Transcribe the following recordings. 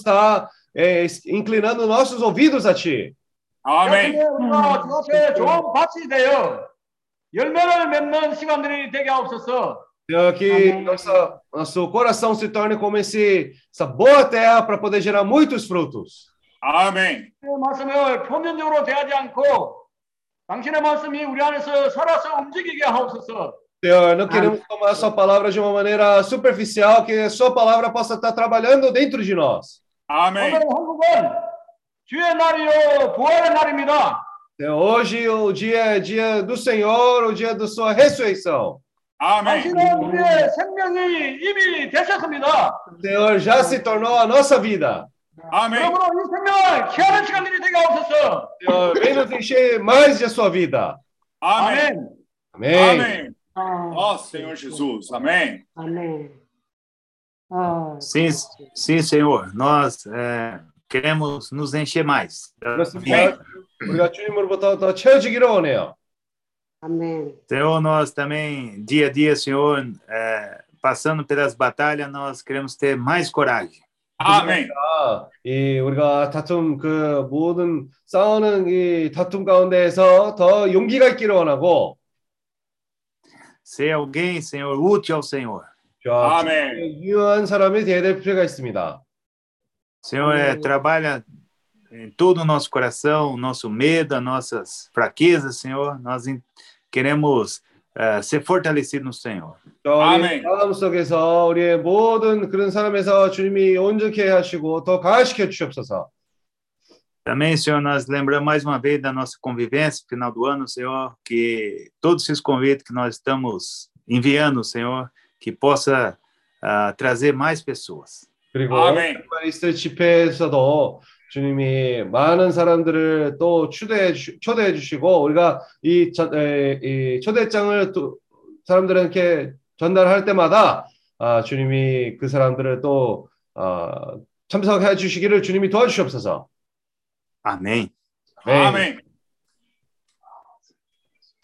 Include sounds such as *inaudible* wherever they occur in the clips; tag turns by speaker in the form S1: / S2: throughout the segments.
S1: estar é, inclinando nossos ouvidos a Ti.
S2: 아멘.
S3: 이렇게 우리가 주 앞에 좋은 밭이 되어 열매를 맺는 시간들이 되게 하옵소서.
S1: Senhor, que
S4: Amém.
S1: nossa, nosso coração se torne como esse, essa boa terra para poder gerar muitos frutos.
S2: 아멘.
S3: 그 말씀을 표면적으로 대하지 않고 당신의 말씀이 우리 안에서 살아서 움직이게 하옵소서.
S1: Senhor, não queremos tomar a sua palavra de uma maneira superficial, que a sua palavra possa estar trabalhando dentro de nós.
S2: 아멘.
S3: 오늘 한국은 주의 날이요 부활의 날입니다.
S1: Senhor, hoje o dia é dia do Senhor, o dia da sua ressurreição.
S2: 아멘.
S3: 당신은 우리의 생명이 이미 되셨습니다.
S1: O Senhor já se tornou a nossa vida.
S2: 아멘.
S3: 그러므로 이 생명을 취하는 시간들이 되게 하옵소서.
S1: Senhor, vem nos encher mais de sua vida.
S2: 아멘.
S3: 아멘.
S2: 아멘.
S4: 아,
S2: Ó Senhor Jesus. Amém.
S4: 아 멘. 아,
S5: Sim, sim, Senhor. Nós é, queremos nos encher mais.
S1: 그렇습니다. 우리가 주님으로부터 더 채워지기를 원해요.
S4: 아멘.
S5: Senhor, nós também, dia a dia, Senhor, é, passando pelas batalhas, nós queremos ter mais coragem.
S2: 아멘.
S1: 아, 이 우리가 다툼 그 모든 싸우는 이 다툼 가운데에서 더 용기가 있기를 원하고
S5: Ser alguém, Senhor, útil ao Senhor.
S1: 자,
S2: 아멘.
S1: 유효한 사람이 되어야 될 필요가 있습니다.
S5: Senhor, é, trabalha em todo o nosso coração, o nosso medo, as nossas fraquezas, Senhor. Nós em- queremos é, ser fortalecidos no Senhor.
S1: 자, 우리
S2: 아멘.
S1: 마음 속에서 우리의 모든 그런 사람에서 주님이 온전케 하시고 더 강화시켜 주시옵소서.
S5: Também, Senhor, nós lembramos mais uma vez da nossa convivência, final do ano, Senhor, que todos esses convites que nós estamos enviando, Senhor, que possa ah, trazer mais pessoas.
S1: 그리고
S2: 아멘.
S1: 크리스트 집회에서도 주님이 많은 사람들을 또 초대해, 주, 초대해 주시고 우리가 이, 저, 에, 이 초대장을 또 사람들에게 전달할 때마다 아, 주님이 그 사람들을 또 아, 참석해 주시기를 주님이 도와주시옵소서.
S5: Amém.
S2: 아멘.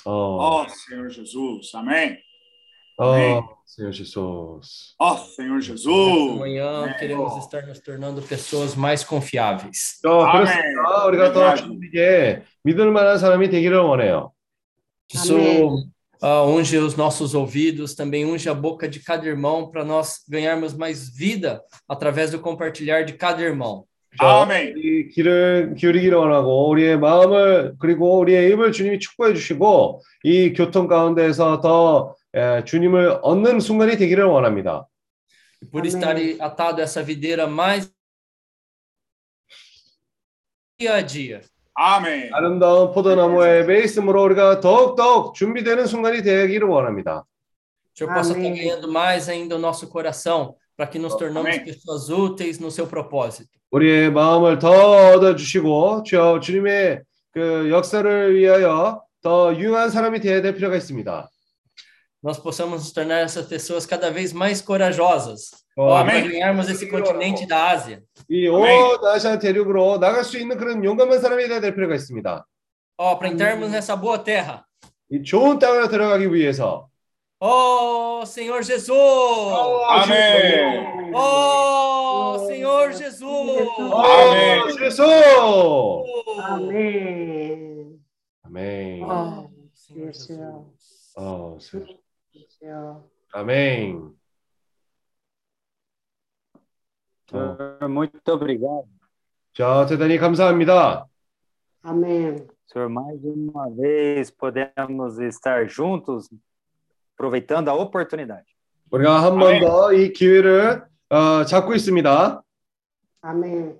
S1: 어,
S2: Ó Senhor Jesus. Amém.
S1: 어,
S2: 아멘.
S1: Senhor Jesus.
S2: Ó Senhor Jesus.
S6: Amanhã queremos estar nos tornando pessoas mais confiáveis.
S1: 어,
S2: 아멘.
S1: 그렇습니다. 우리가 더
S2: 아멘.
S1: 주님에게 믿을 만한 사람이 되기를 원해요.
S6: Isso
S4: Amém.
S6: ah, unge os nossos ouvidos, também unge a boca de cada irmão para nós ganharmos mais vida através do compartilhar de cada irmão.
S1: 자,
S2: 아멘.
S1: 우리 귀를 기울이기를 원하고 우리의 마음을 그리고 우리의 입을 주님이 축복해 주시고 이 교통 가운데에서 더 에, 주님을 얻는 순간이 되기를 원합니다.
S6: E por estar atado a essa videira mais dia a dia.
S2: 아멘.
S1: 아름다운 포도나무에 베이스므로 우리가 더욱더욱 준비되는 순간이 되기를 원합니다.
S6: Senhor possa estar ganhando mais ainda o nosso coração para que nos tornamos
S2: Amém.
S6: pessoas úteis no seu propósito.
S1: 우리의 마음을 더 얻어 주시고 주여 주님의 그 역사를 위하여 더 유용한 사람이 되어야 될 필요가 있습니다.
S6: Nós possamos nos tornar essas pessoas cada vez mais corajosas
S1: 어,
S6: para
S2: Amém.
S6: ganharmos esse continente da Ásia.
S1: 이온
S2: 아멘.
S1: 아시아 대륙으로 나갈 수 있는 그런 용감한 사람이 되어야 될 필요가 있습니다.
S6: Ó, para entrarmos nessa boa terra.
S1: 이 좋은 땅으로 들어가기 위해서
S6: Ó, Senhor Jesus!
S2: 아멘.
S6: Ó, Senhor Jesus!
S1: 아멘. 예수.
S4: 아멘.
S1: 아멘.
S4: 아,
S6: Senhor
S4: 예수야.
S6: Jesus.
S1: 어, 수-
S4: 주여.
S1: 아멘. 어,
S7: Senhor, muito obrigado.
S1: 자, 대단히 감사합니다.
S4: 아멘.
S7: Senhor, mais uma vez podemos estar juntos, aproveitando a oportunidade.
S1: 우리가 한 번 더 이 기회를 어, 잡고 있습니다.
S4: 아멘.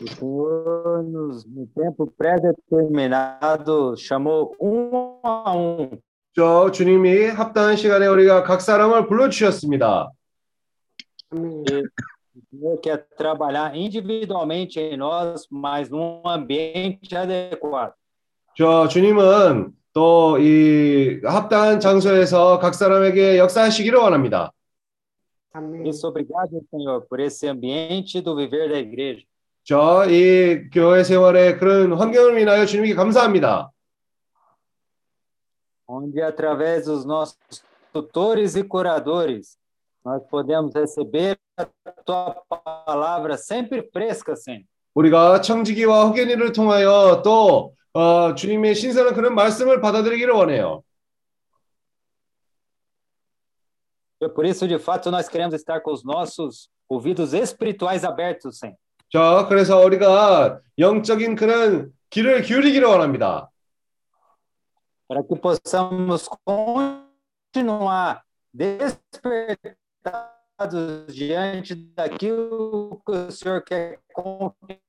S7: O Senhor, nos, no tempo pré-determinado, chamou um a um
S1: 저 주님이 합당한 시간에 우리가 각 사람을 불러 주셨습니다.
S4: 아멘.
S7: O Senhor quer trabalhar individualmente em nós, mas num ambiente adequado.
S1: 저 주님은 또 이 합당한 장소에서 각 사람에게 역사하시기를 원합니다.
S4: 아멘.
S7: Isso, obrigado, Senhor, por esse ambiente do viver da igreja.
S1: 저이 교회 생활의 그런 환경을 인하여 주님께 감사합니다.
S7: onde através dos nossos tutores e curadores nós podemos receber a tua palavra sempre fresca, Senhor.
S1: 우리가 청지기와 호계니를 통하여 또 어, 주님의 신선한 그런 말씀을 받아들이기를 원해요.
S7: E por isso, de fato, nós queremos estar com os nossos ouvidos espirituais abertos, Senhor.
S1: 자, 그래서 우리가 영적인 그런 귀를 기울이기를 원합니다.
S7: Para que possamos continuar despertados diante daquilo que o Senhor quer confiar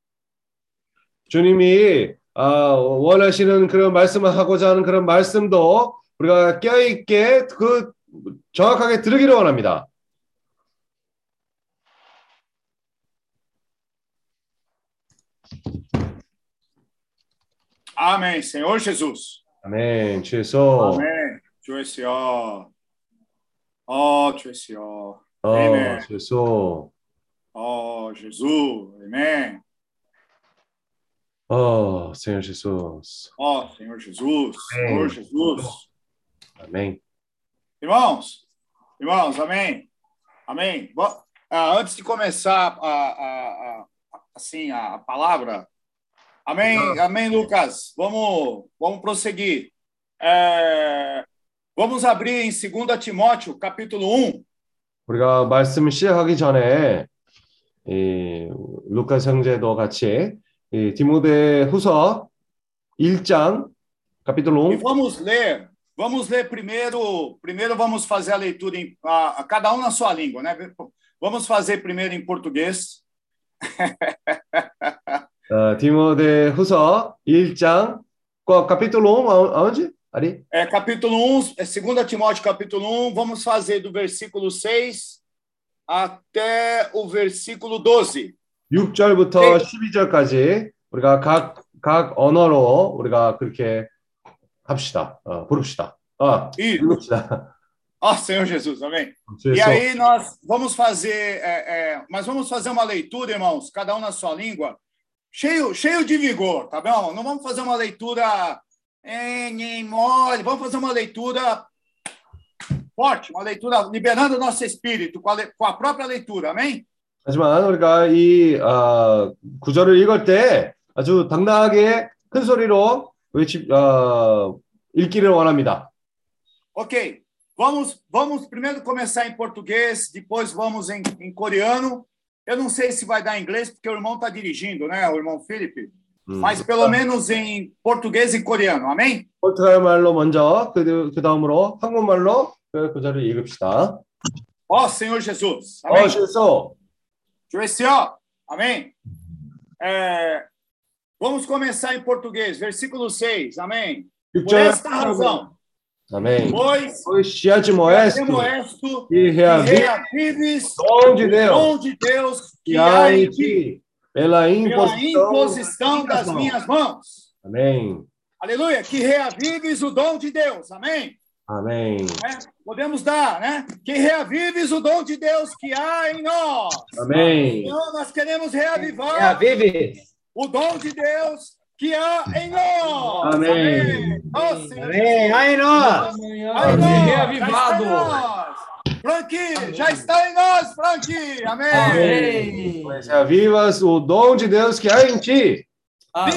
S1: 주님이 아, 원하시는 그런 말씀을 하고자 하는 그런 말씀도 우리가 깨어있게 그 정확하게 들으기를 원합니다.
S2: Amém. Senhor Jesus.
S1: 아멘. 주 예수.
S2: Amém. 주 예수. Oh, 주 예수.
S1: 어,
S2: 아멘.
S1: 주 예수.
S2: Oh, Jesus. Amém.
S1: 어, Senhor Jesus.
S2: Oh, Senhor Jesus. Senhor Jesus.
S1: 아멘.
S2: Irmãos, irmãos, amém. Amém. Bo- ah, antes de começar a, a- a- assim a palavra, amém, amém, Lucas. Vamos, vamos prosseguir. É, vamos abrir em 2 Timóteo, capítulo 1.
S1: 우리가 말씀 시작하기 전에 이 루카스 형제도 같이 이 디모데 후서 1장 capítulo
S2: E
S1: 1
S2: vamos ler. Vamos ler primeiro. Primeiro vamos fazer a leitura em a, a cada um na sua língua, né? Vamos fazer primeiro em português. *laughs*
S1: 어, 디모데 후서 1장 과 capítulo 1 아온- 아온지? 아리?
S2: É, capítulo 1, é 2 Timóteo, capítulo 1, vamos fazer do versículo 6 até o versículo 12.
S1: 6절부터
S2: 네.
S1: 12절까지 우리가 각, 각 언어로 우리가 그렇게 합시다. 어, 부릅시다. 아,
S2: E,
S1: 읽읍시다.
S2: ó Senhor Jesus, amém?
S1: 주
S2: E
S1: 예수.
S2: aí nós vamos fazer, é, é, mas vamos fazer uma leitura, irmãos, cada um na sua língua, cheio, cheio de vigor, tá bom? Não vamos fazer uma leitura em, em mole, vamos fazer uma leitura forte, uma leitura liberando o nosso espírito com a, le- com a própria leitura, amém?
S1: 하지만 우리가 이 어, 구절을 읽을 때 아주 당당하게 큰 소리로 외치, 어, 읽기를 원합니다.
S2: Ok, vamos, vamos primeiro começar em português, depois vamos em, em coreano. Eu não sei se vai dar em inglês, porque o irmão está dirigindo, né? O irmão Felipe.
S1: 음.
S2: Mas pelo menos em português e coreano, amém?
S1: 포르투갈 말로 먼저 그, 그 다음으로 한국말로 그 구절을 읽읍시다.
S2: Ó Senhor Jesus,
S1: 어,
S2: amém?
S1: 실수.
S2: Joeció, amém? É, vamos começar em português, versículo 6, amém? Por
S1: 6절.
S2: esta razão,
S1: Amém.
S2: Pois,
S1: pois te
S2: admoesto,
S1: admoesto e reavives,
S2: o
S1: dom de Deus,
S2: dom de Deus
S1: que, há em
S2: ti,
S1: pela imposição,
S2: pela
S1: imposição
S2: das,
S1: das
S2: minhas mãos.
S1: Amém.
S2: Aleluia. Que reavives o dom de Deus. Amém.
S1: Amém.
S2: É, podemos dar, né? Que reavives o dom de Deus que há em nós.
S1: Amém.
S2: Então, nós queremos reavivar
S7: Reavive.
S2: o dom de Deus que há em nós.
S1: Amém.
S2: Ó, Senhor.
S7: Amém! Aí nós!
S2: Já
S6: reavivado.
S2: está em nós. Franqui, já está em nós, Franqui. Amém.
S6: Amém.
S1: Pois avivas o dom de Deus que há em ti.
S6: Amém.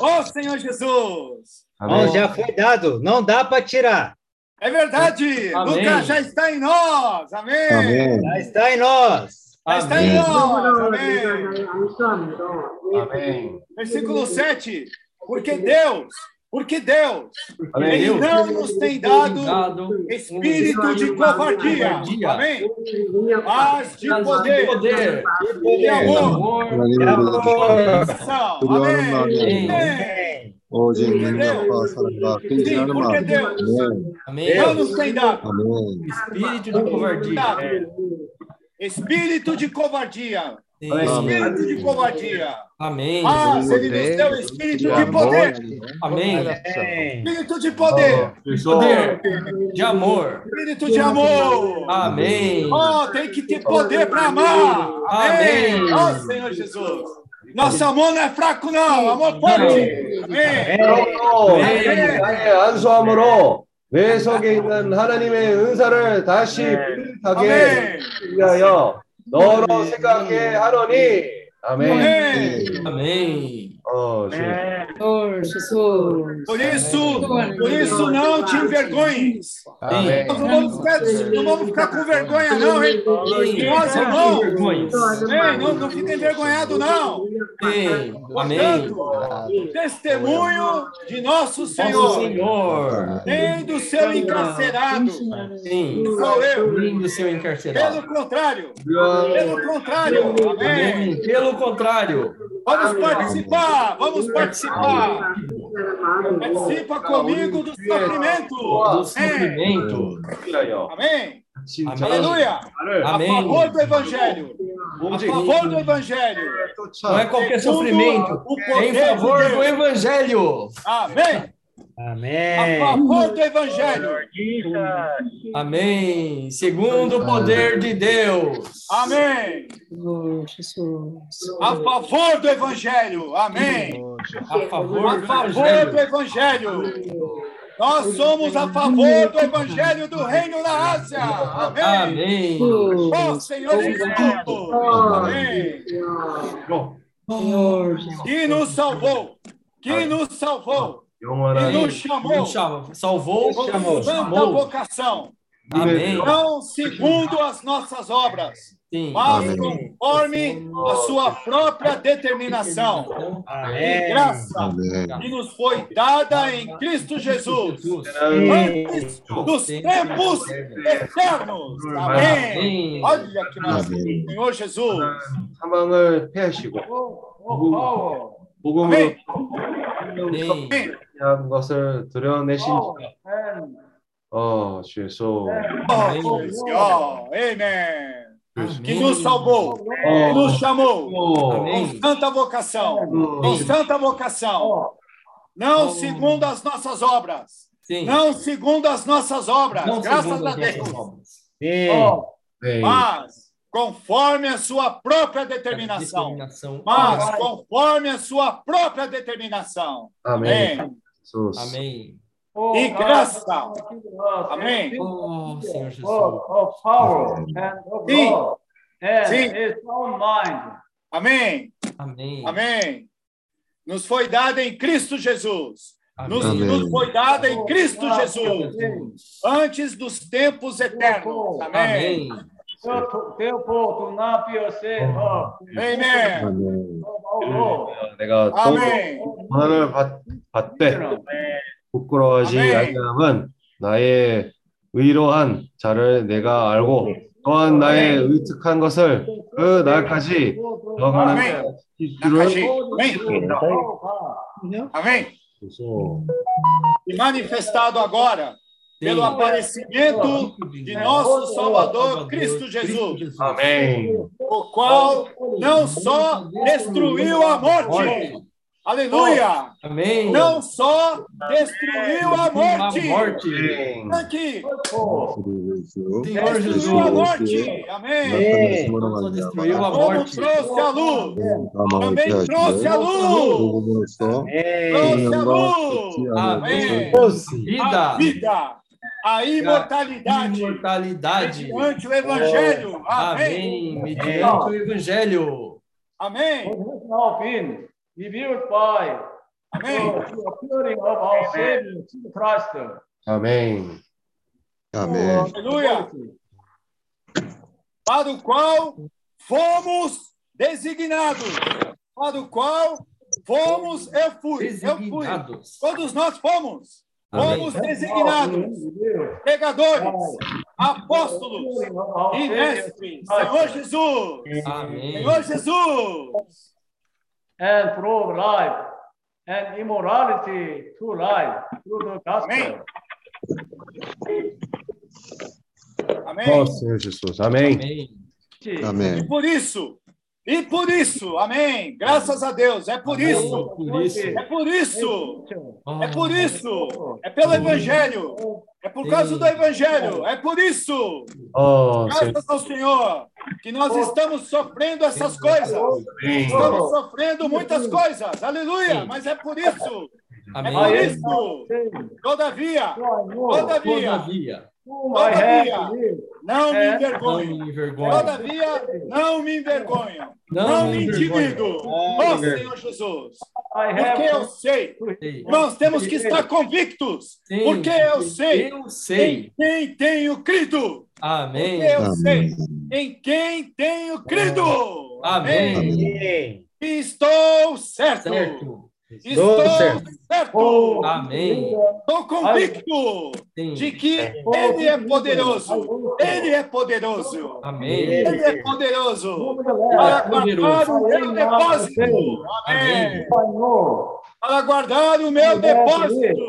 S2: Ó Senhor Jesus.
S1: 아멘.
S7: já foi dado, não dá para tirar.
S2: É verdade.
S6: Amém.
S2: Lucas já está em nós. Amém.
S7: Já está em nós.
S2: Mas está.
S6: Amém.
S2: Amém. Versículo 7. Porque Deus, porque Deus,
S1: Amém.
S2: Ele não nos tem dado espírito de covardia. Amém. Mas de poder, de amor, de
S8: amor.
S2: Amém.
S6: Amém.
S8: Hoje em dia,
S2: Sim, porque Deus,
S6: Amém.
S2: Deus nos tem dado
S8: Amém.
S6: espírito de covardia.
S2: espírito de covardia.
S6: Sim.
S2: Espírito de covardia.
S6: Amém.
S2: Mas Ele nos deu espírito de poder.
S6: Amém.
S2: Espírito de poder.
S6: Poder de amor.
S2: Espírito de amor.
S6: Amém.
S2: Oh, tem que ter poder para amar. Amém.
S6: Amém.
S2: Oh, Senhor Jesus. Nosso amor não é fraco, não. Amor forte. Amém.
S1: 그러므로
S6: 아멘.
S1: 나의 안수함으로 내 속에 있는 하나님의 은사를 다시 뿌듯 하게. 위하여 너로 생각해 하노니. 아멘.
S2: Amém.
S1: 어, Oh, é.
S4: Senhor Jesus.
S2: Por isso, por isso não te envergonhes. Não vamos, ficar, não vamos ficar com vergonha, não, hein? Nós, irmãos. Não, não fica envergonhado, não. Portanto, testemunho de nosso Senhor.
S6: Senhor.
S2: Nem do seu encarcerado.
S6: Sim.
S2: Sou eu.
S6: Do seu encarcerado.
S2: Pelo contrário. Pelo contrário. Amém.
S6: Pelo contrário.
S2: Vamos participar Vamos participar! Participa comigo do sofrimento!
S6: Do sofrimento!
S2: Amém!
S6: Amém.
S2: Aleluia!
S1: Amém.
S2: A favor do Evangelho! A favor do Evangelho!
S6: Não é qualquer sofrimento! É em favor do Evangelho!
S2: Amém! A
S7: Amém.
S2: favor do Evangelho.
S6: Amém. Segundo o poder de Deus.
S2: Amém. A favor do Evangelho. Amém.
S6: A favor
S2: A
S6: do
S2: favor do
S6: Evangelho.
S2: Nós somos a favor do Evangelho do Reino da Ásia. Amém.
S6: Amém.
S2: Ó Senhor Jesus. Amém. Que nos salvou. Que nos salvou.
S1: E
S2: nos chamou.
S6: salvou, chamou. Salvou. Chamou. Chamou.
S2: vocação.
S6: Amém.
S2: Não segundo as nossas obras,
S6: Sim.
S2: mas Amém. conforme a sua própria determinação. Amém. E graça Amém. que nos foi dada em Cristo Jesus, Amém. antes dos tempos eternos. Amém. Olha que maravilha, Senhor Jesus. Amém.
S6: Amém.
S2: Amém.
S1: 한 것을 드러내신
S3: and
S1: 어, 주 예수.
S2: Oh, Senhor. Amém. Que
S6: Amém.
S2: nos salvou, que
S1: 어,
S2: nos chamou
S1: 어,
S6: Amém.
S2: com santa vocação, com
S1: 어,
S2: santa vocação, não segundo as nossas obras,
S6: Sim.
S2: não segundo as nossas obras,
S6: Não
S2: graças
S6: segundo
S2: a
S6: as nossas
S2: Deus,
S6: obras.
S7: Sim.
S3: oh,
S1: 네.
S2: mas conforme a sua própria determinação,
S6: Determinação.
S2: mas conforme a sua própria determinação.
S1: 아멘.
S2: Amém.
S1: Jesus.
S6: Amém.
S3: Oh,
S2: e graça. Amém.
S6: Oh, Senhor Jesus.
S3: Oh, oh power Amém. and oh,
S2: Sim.
S3: And
S2: Sim.
S3: His own mind.
S2: Amém.
S6: Amém.
S2: Amém. Nos foi dada em Cristo Jesus. Nos, nos, foi dada em Cristo Jesus, antes dos tempos eternos. Amém.
S6: Amém.
S3: Oh,
S2: Amém. Amém.
S1: Amém. 받, 받되 부끄러워하지. 아니함은 나의 의로한 자를 내가 알고 또한 나의 의특한 것을 그 날까지. 주를
S2: Nakashi. Amém. Amém. E manifestado agora pelo aparecimento de nosso Salvador Cristo Jesus,
S1: 아멘.
S2: o qual não só destruiu a morte, aleluia,
S6: Amém.
S2: não só destruiu a
S6: A
S2: morte,
S6: morte.
S1: 아멘.
S2: aqui,
S6: Senhor
S2: destruiu a
S6: Jesus.
S2: morte, amém.
S6: Não só destruiu a
S2: Como
S6: morte.
S2: trouxe a luz, também trouxe a luz, trouxe a luz, amém. A
S6: Vida.
S2: vida, a imortalidade
S6: Imortalidade.
S2: mediante o Evangelho, amém.
S6: Amém. Mediante o Evangelho.
S2: Amém,
S3: Revealed by
S2: amém.
S3: the appearing of our Savior, Jesus Christ.
S1: 아멘.
S2: Aleluia. Para o qual fomos designados, para o qual fomos, eu fui, eu fui, todos nós fomos,
S6: Amém.
S2: fomos designados, pregadores, apóstolos e mestres, Senhor Jesus,
S6: Amém.
S2: Senhor Jesus,
S3: and prove life and immorality to life through the gospel.
S2: Amém.
S1: Amém. Oh, Senhor Jesus. Amém. Amém.
S6: Amém.
S2: E por isso, e por isso, amém. Graças a Deus, é por isso. É por isso. É por isso. É, é pelo Evangelho. É por causa do Evangelho. É por isso. Graças ao Senhor que nós estamos sofrendo essas coisas. Estamos sofrendo muitas coisas. Aleluia. Mas é por isso
S6: Amém.
S2: por isso, todavia, todavia,
S3: Todavia,
S2: não me
S3: É.
S6: Não
S2: envergonho.
S6: me envergonhe.
S2: Todavia, não me envergonho.
S6: Não me
S2: intimido. Ó Senhor Jesus. Porque eu sei. Nós temos que estar convictos. Porque eu sei
S6: Eu sei.
S2: em quem tenho crido.
S6: Amém.
S2: Porque eu sei em quem tenho crido.
S6: Amém.
S7: Amém.
S2: Estou certo.
S6: Certo.
S2: Estou
S7: certo.
S2: certo.
S6: Oh, Amém.
S2: Estou convicto
S6: Amém.
S2: de que Ele é poderoso. Ele é poderoso.
S6: Amém.
S2: Ele é poderoso. Para guardar o meu depósito. Amém. Para guardar o meu depósito.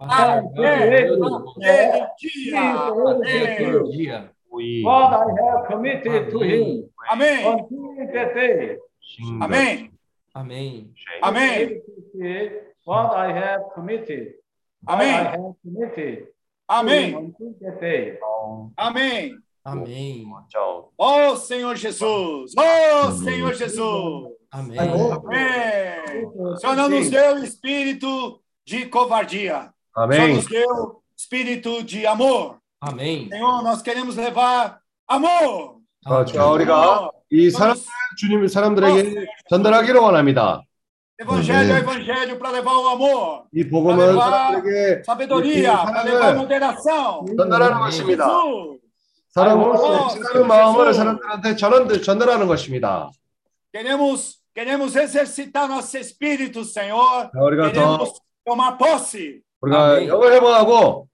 S2: Até dia.
S6: Até dia.
S3: What I have amém. to.
S2: Amém. Amém.
S6: Amém.
S2: Amém.
S3: What I have committed.
S2: Amém.
S3: I have committed.
S2: Amém. Amém.
S6: Amém.
S2: Oh, Senhor Jesus. Oh, Senhor Jesus.
S6: Amém.
S2: Tá Amém. O Senhor não nos deu espírito de covardia.
S1: Amém. Só
S2: nos deu espírito de amor.
S6: Amém.
S2: Senhor, nós queremos levar amor.
S1: Amém. Obrigado. 이 사람 주님 사람들에게 전달하기를 원합니다.
S2: Evangelho é evangelho para levar o amor,
S1: 이 복음은 사람들에게
S2: sabedoria, para levar moderação.
S1: 전달하는 것입니다. 사람을 사랑하는 마음을 사람들한테 전원, 전달하는 것입니다.
S2: queremos, queremos exercitar nosso espírito, Senhor. Queremos tomar posse.
S1: 우리가. 영을 회복하고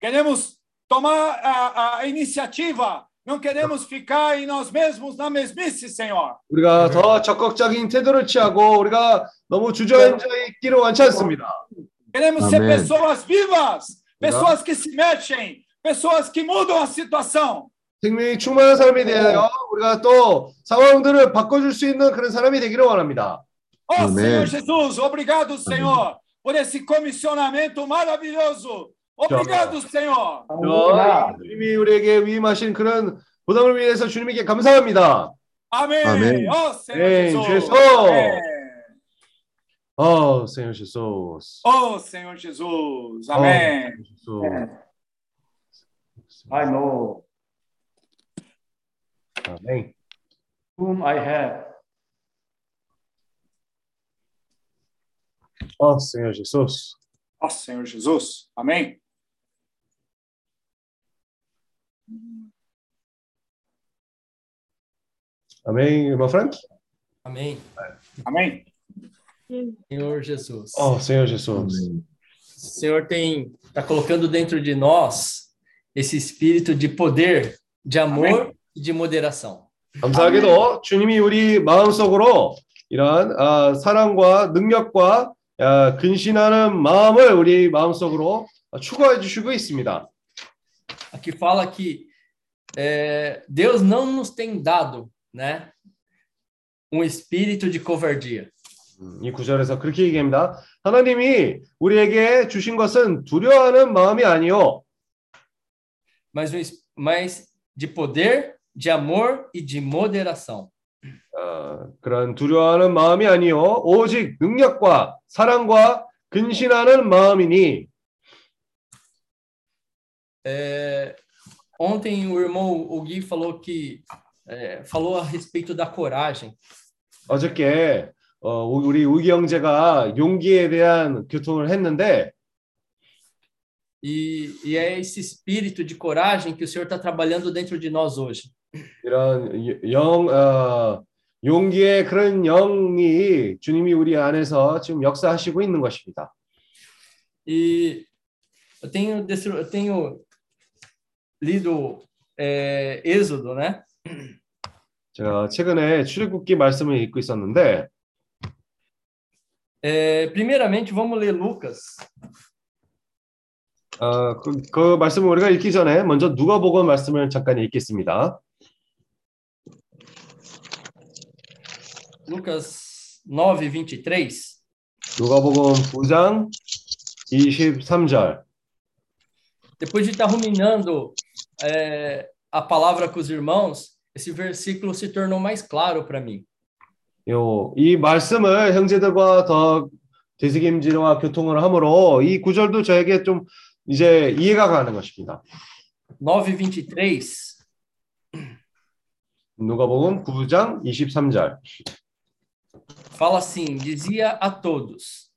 S2: Queremos tomar a, a iniciativa. Não queremos ficar em nós mesmos na mesmice, Senhor.
S1: 우리가 더 적극적인 태도를 취하고 우리가 너무 주저앉아 있기를 원치 않습니다.
S2: Queremos ser
S8: Amém.
S2: pessoas vivas, pessoas que se mexem, pessoas que mudam a situação.
S1: 생명이 충만한 사람이 되어 우리가 또 상황들을 바꿔줄 수 있는 그런 사람이 되기를 원합니다.
S2: Oh,
S8: Amém.
S2: Senhor Jesus, obrigado, Senhor, por esse comissionamento maravilhoso. Obrigado, Senhor.
S1: 저 주님이 우리에게 위임하신 그런 보답을 위해서 주님에게 감사합니다.
S2: Oh, Senhor
S1: Amém,
S2: Jesus.
S1: Jesus.
S2: Amém.
S1: 어, Jesus.
S2: Oh, Senhor Jesus. Amém.
S1: Jesus.
S3: I know
S1: 아멘.
S3: whom I have.
S1: 어, Senhor Jesus.
S2: Oh, Senhor Jesus. Amém.
S1: 아멘, irmão Frank?
S6: Amém.
S2: Amém.
S6: Senhor Jesus.
S1: 어, Senhor Jesus.
S6: O Senhor tem está colocando dentro de nós esse espírito de poder, de amor e de moderação.
S1: 감사하게도 주님이 우리 마음속으로 이러한 아, 사랑과 능력과 아, 근신하는 마음을 우리 마음속으로 추구해 주시고 있습니다.
S6: Aqui fala que é, Deus não nos tem dado, né, um espírito de covardia,
S1: 음, 이 구절에서 그렇게 얘기합니다. 하나님이 우리에게 주신 것은 두려워하는 마음이 아니요
S6: mas, um, mas de poder, de amor e de moderação.
S1: 어, 그런 두려워하는 마음이 아니요 오직 능력과 사랑과 근신하는 마음이니
S6: É, ontem o irmão o Gui falou que é, falou a respeito da coragem.
S1: 어저께 어, 우리 우기 형제가 용기에 대한 교통을 했는데
S6: E, e é esse espírito de coragem que o Senhor está trabalhando dentro de nós hoje.
S1: 이런 영 어, 용기의 그런 영이 주님이 우리 안에서 지금 역사하시고 있는 것입니다.
S6: E eu tenho, desse- eu tenho lido é, Êxodo, né?
S1: 제가 최근에 출애굽기 말씀을 읽고 있었는데
S6: É, primeiramente, vamos ler Lucas,
S1: 어, 그, 그 말씀을 우리가 읽기 전에 먼저 누가복음 말씀을 잠깐 읽겠습니다.
S6: Lucas 9, 23.
S1: 누가복음 9장 23절.
S6: Depois de estar ruminando é, a palavra com os irmãos, esse versículo se tornou mais claro para mim.
S1: 요, 이 말씀을 형제들과 더 되새김질과 교통을 함으로 이 구절도 저에게 좀 이제 이해가 가는 것입니다.
S6: 9:23
S1: 누가복음 9장 23절.
S6: fala assim: dizia a todos: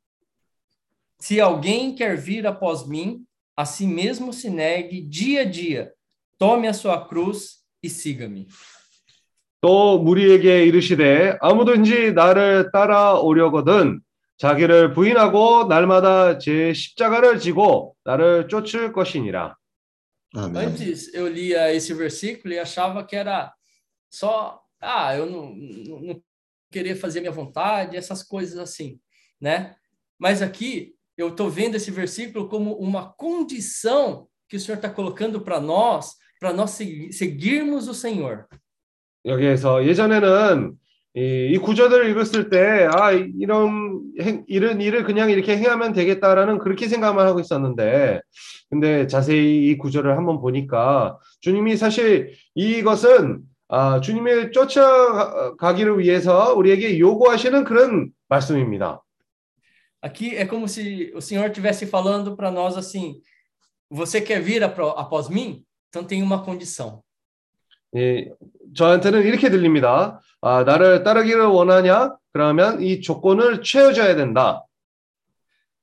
S6: Se alguém quer vir após mim, a si mesmo se negue dia a dia, tome a sua cruz e siga-me.
S1: 또 무리에게 이르시되 아무든지 나를 따라오려거든 자기를 부인하고 날마다 제 십자가를 지고 나를 쫓을 것이니라.
S8: Amém.
S6: Antes eu lia esse versículo e achava que era só, ah, eu não, não, não querer fazer minha vontade, essas coisas assim, né? Mas aqui eu estou vendo esse versículo como uma condição que o Senhor está colocando para nós, para nós segui- seguirmos o Senhor.
S1: 여기에서 예전에는 이, 이 구절을 읽었을 때, 아, 이런, 행, 이런 일을 그냥 이렇게 행하면 되겠다라는 그렇게 생각만 하고 있었는데, 근데 자세히 이 구절을 한번 보니까, 주님이 사실 이것은, 아, 주님의 쫓아가기를 위해서 우리에게 요구하시는 그런 말씀입니다.
S6: Aqui é como se o Senhor estivesse falando para nós assim: você quer vir após mim? Então tem uma condição.
S1: 예, 저한테는 이렇게 들립니다. 아, 나를 따르기를 원하냐? 그러면 이 조건을 채워줘야 된다.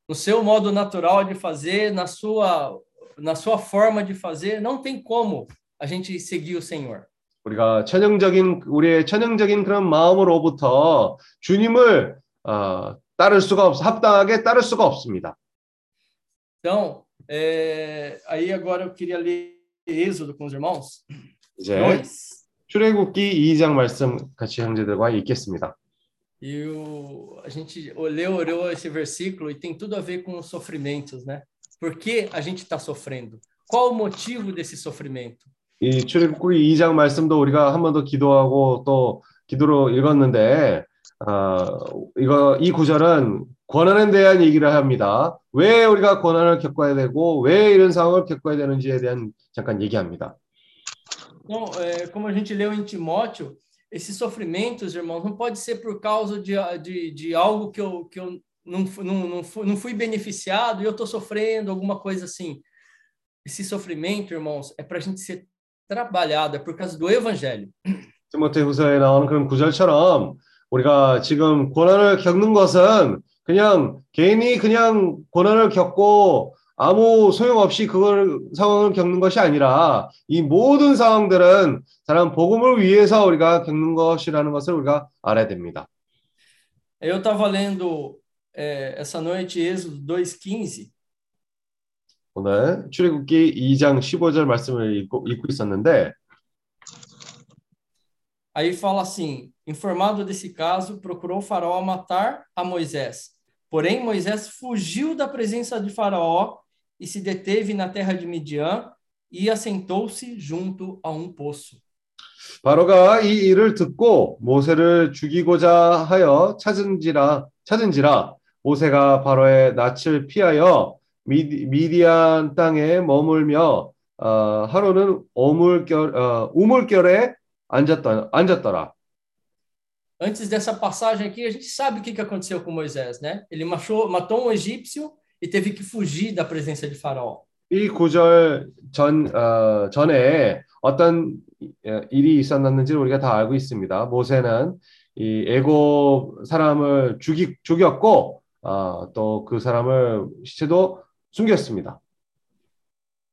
S6: No seu modo natural de fazer, na sua, na sua forma de fazer, não tem como a gente seguir o Senhor.
S1: 우리가 천형적인 우리의 천형적인 그런 마음으로부터 주님을 어, 따를 수가 없, 합당하게 따를 수가 없습니다.
S6: Então, é, aí agora eu queria ler Êxodo com os irmãos.
S1: 이제
S6: 2.
S1: 출애굽기 2장 말씀 같이 형제들과 읽겠습니다.
S6: E o, a gente leu, orou esse versículo e tem tudo a ver com os sofrimentos, né? Por que a gente está sofrendo? Qual o motivo desse sofrimento?
S1: 이 출애굽기 2장 말씀도 우리가 한 번 더 기도하고 또 기도로 읽었는데 어, 이거 이 구절은 고난에 대한 얘기를 합니다. 왜 우리가 고난을 겪어야 되고 왜 이런 상황을 겪어야 되는지에 대한 잠깐 얘기합니다.
S6: Então, é, como a gente leu em Timóteo, esses sofrimentos, irmãos, não pode ser por causa de, de, de algo que eu, que eu não, fu- não, não, fui, não fui beneficiado e eu estou sofrendo, alguma coisa assim. Esse sofrimento, irmãos, é para a gente ser trabalhado, é por causa do evangelho.
S1: 디모데후서에 나오는 그런 구절처럼 우리가 지금 고난을 겪는 것은 그냥 개인이 그냥 고난을 겪고 아무 소용없이 그걸 상황을 겪는 것이 아니라 이 모든 상황들은 사람 복음을 위해서 우리가 겪는 것이라는 것을 우리가 알아야 됩니다.
S6: Eu estava lendo é, essa noite Êxodo 2,15,
S1: 오늘 출애굽기 2장 15절 말씀을 읽고, 읽고 있었는데
S6: aí fala assim: informado desse caso, procurou Faraó matar a Moisés. Porém, Moisés fugiu da presença de Faraó e se deteve na terra de Midian e assentou-se junto a um poço.
S1: 바로가 이 일을 듣고 모세를 죽이고자 하여 찾은지라 찾은지라 모세가 바로의 낯을 피하여 미디, 미디안 땅에 머물며 어, 하루는 오물결 어, 우물결에 앉았다 앉았더라.
S6: Antes dessa passagem aqui, a gente sabe o que que aconteceu com Moisés, né? Ele matou, matou um egípcio e teve que fugir da presença de Faraó.
S1: 이 구절 전 어, 전에 어떤 어, 일이 있었는지 우리가 다 알고 있습니다. 모세는 이 애굽 사람을 죽이 죽였고 어, 또그 사람을 시체도 숨겼습니다.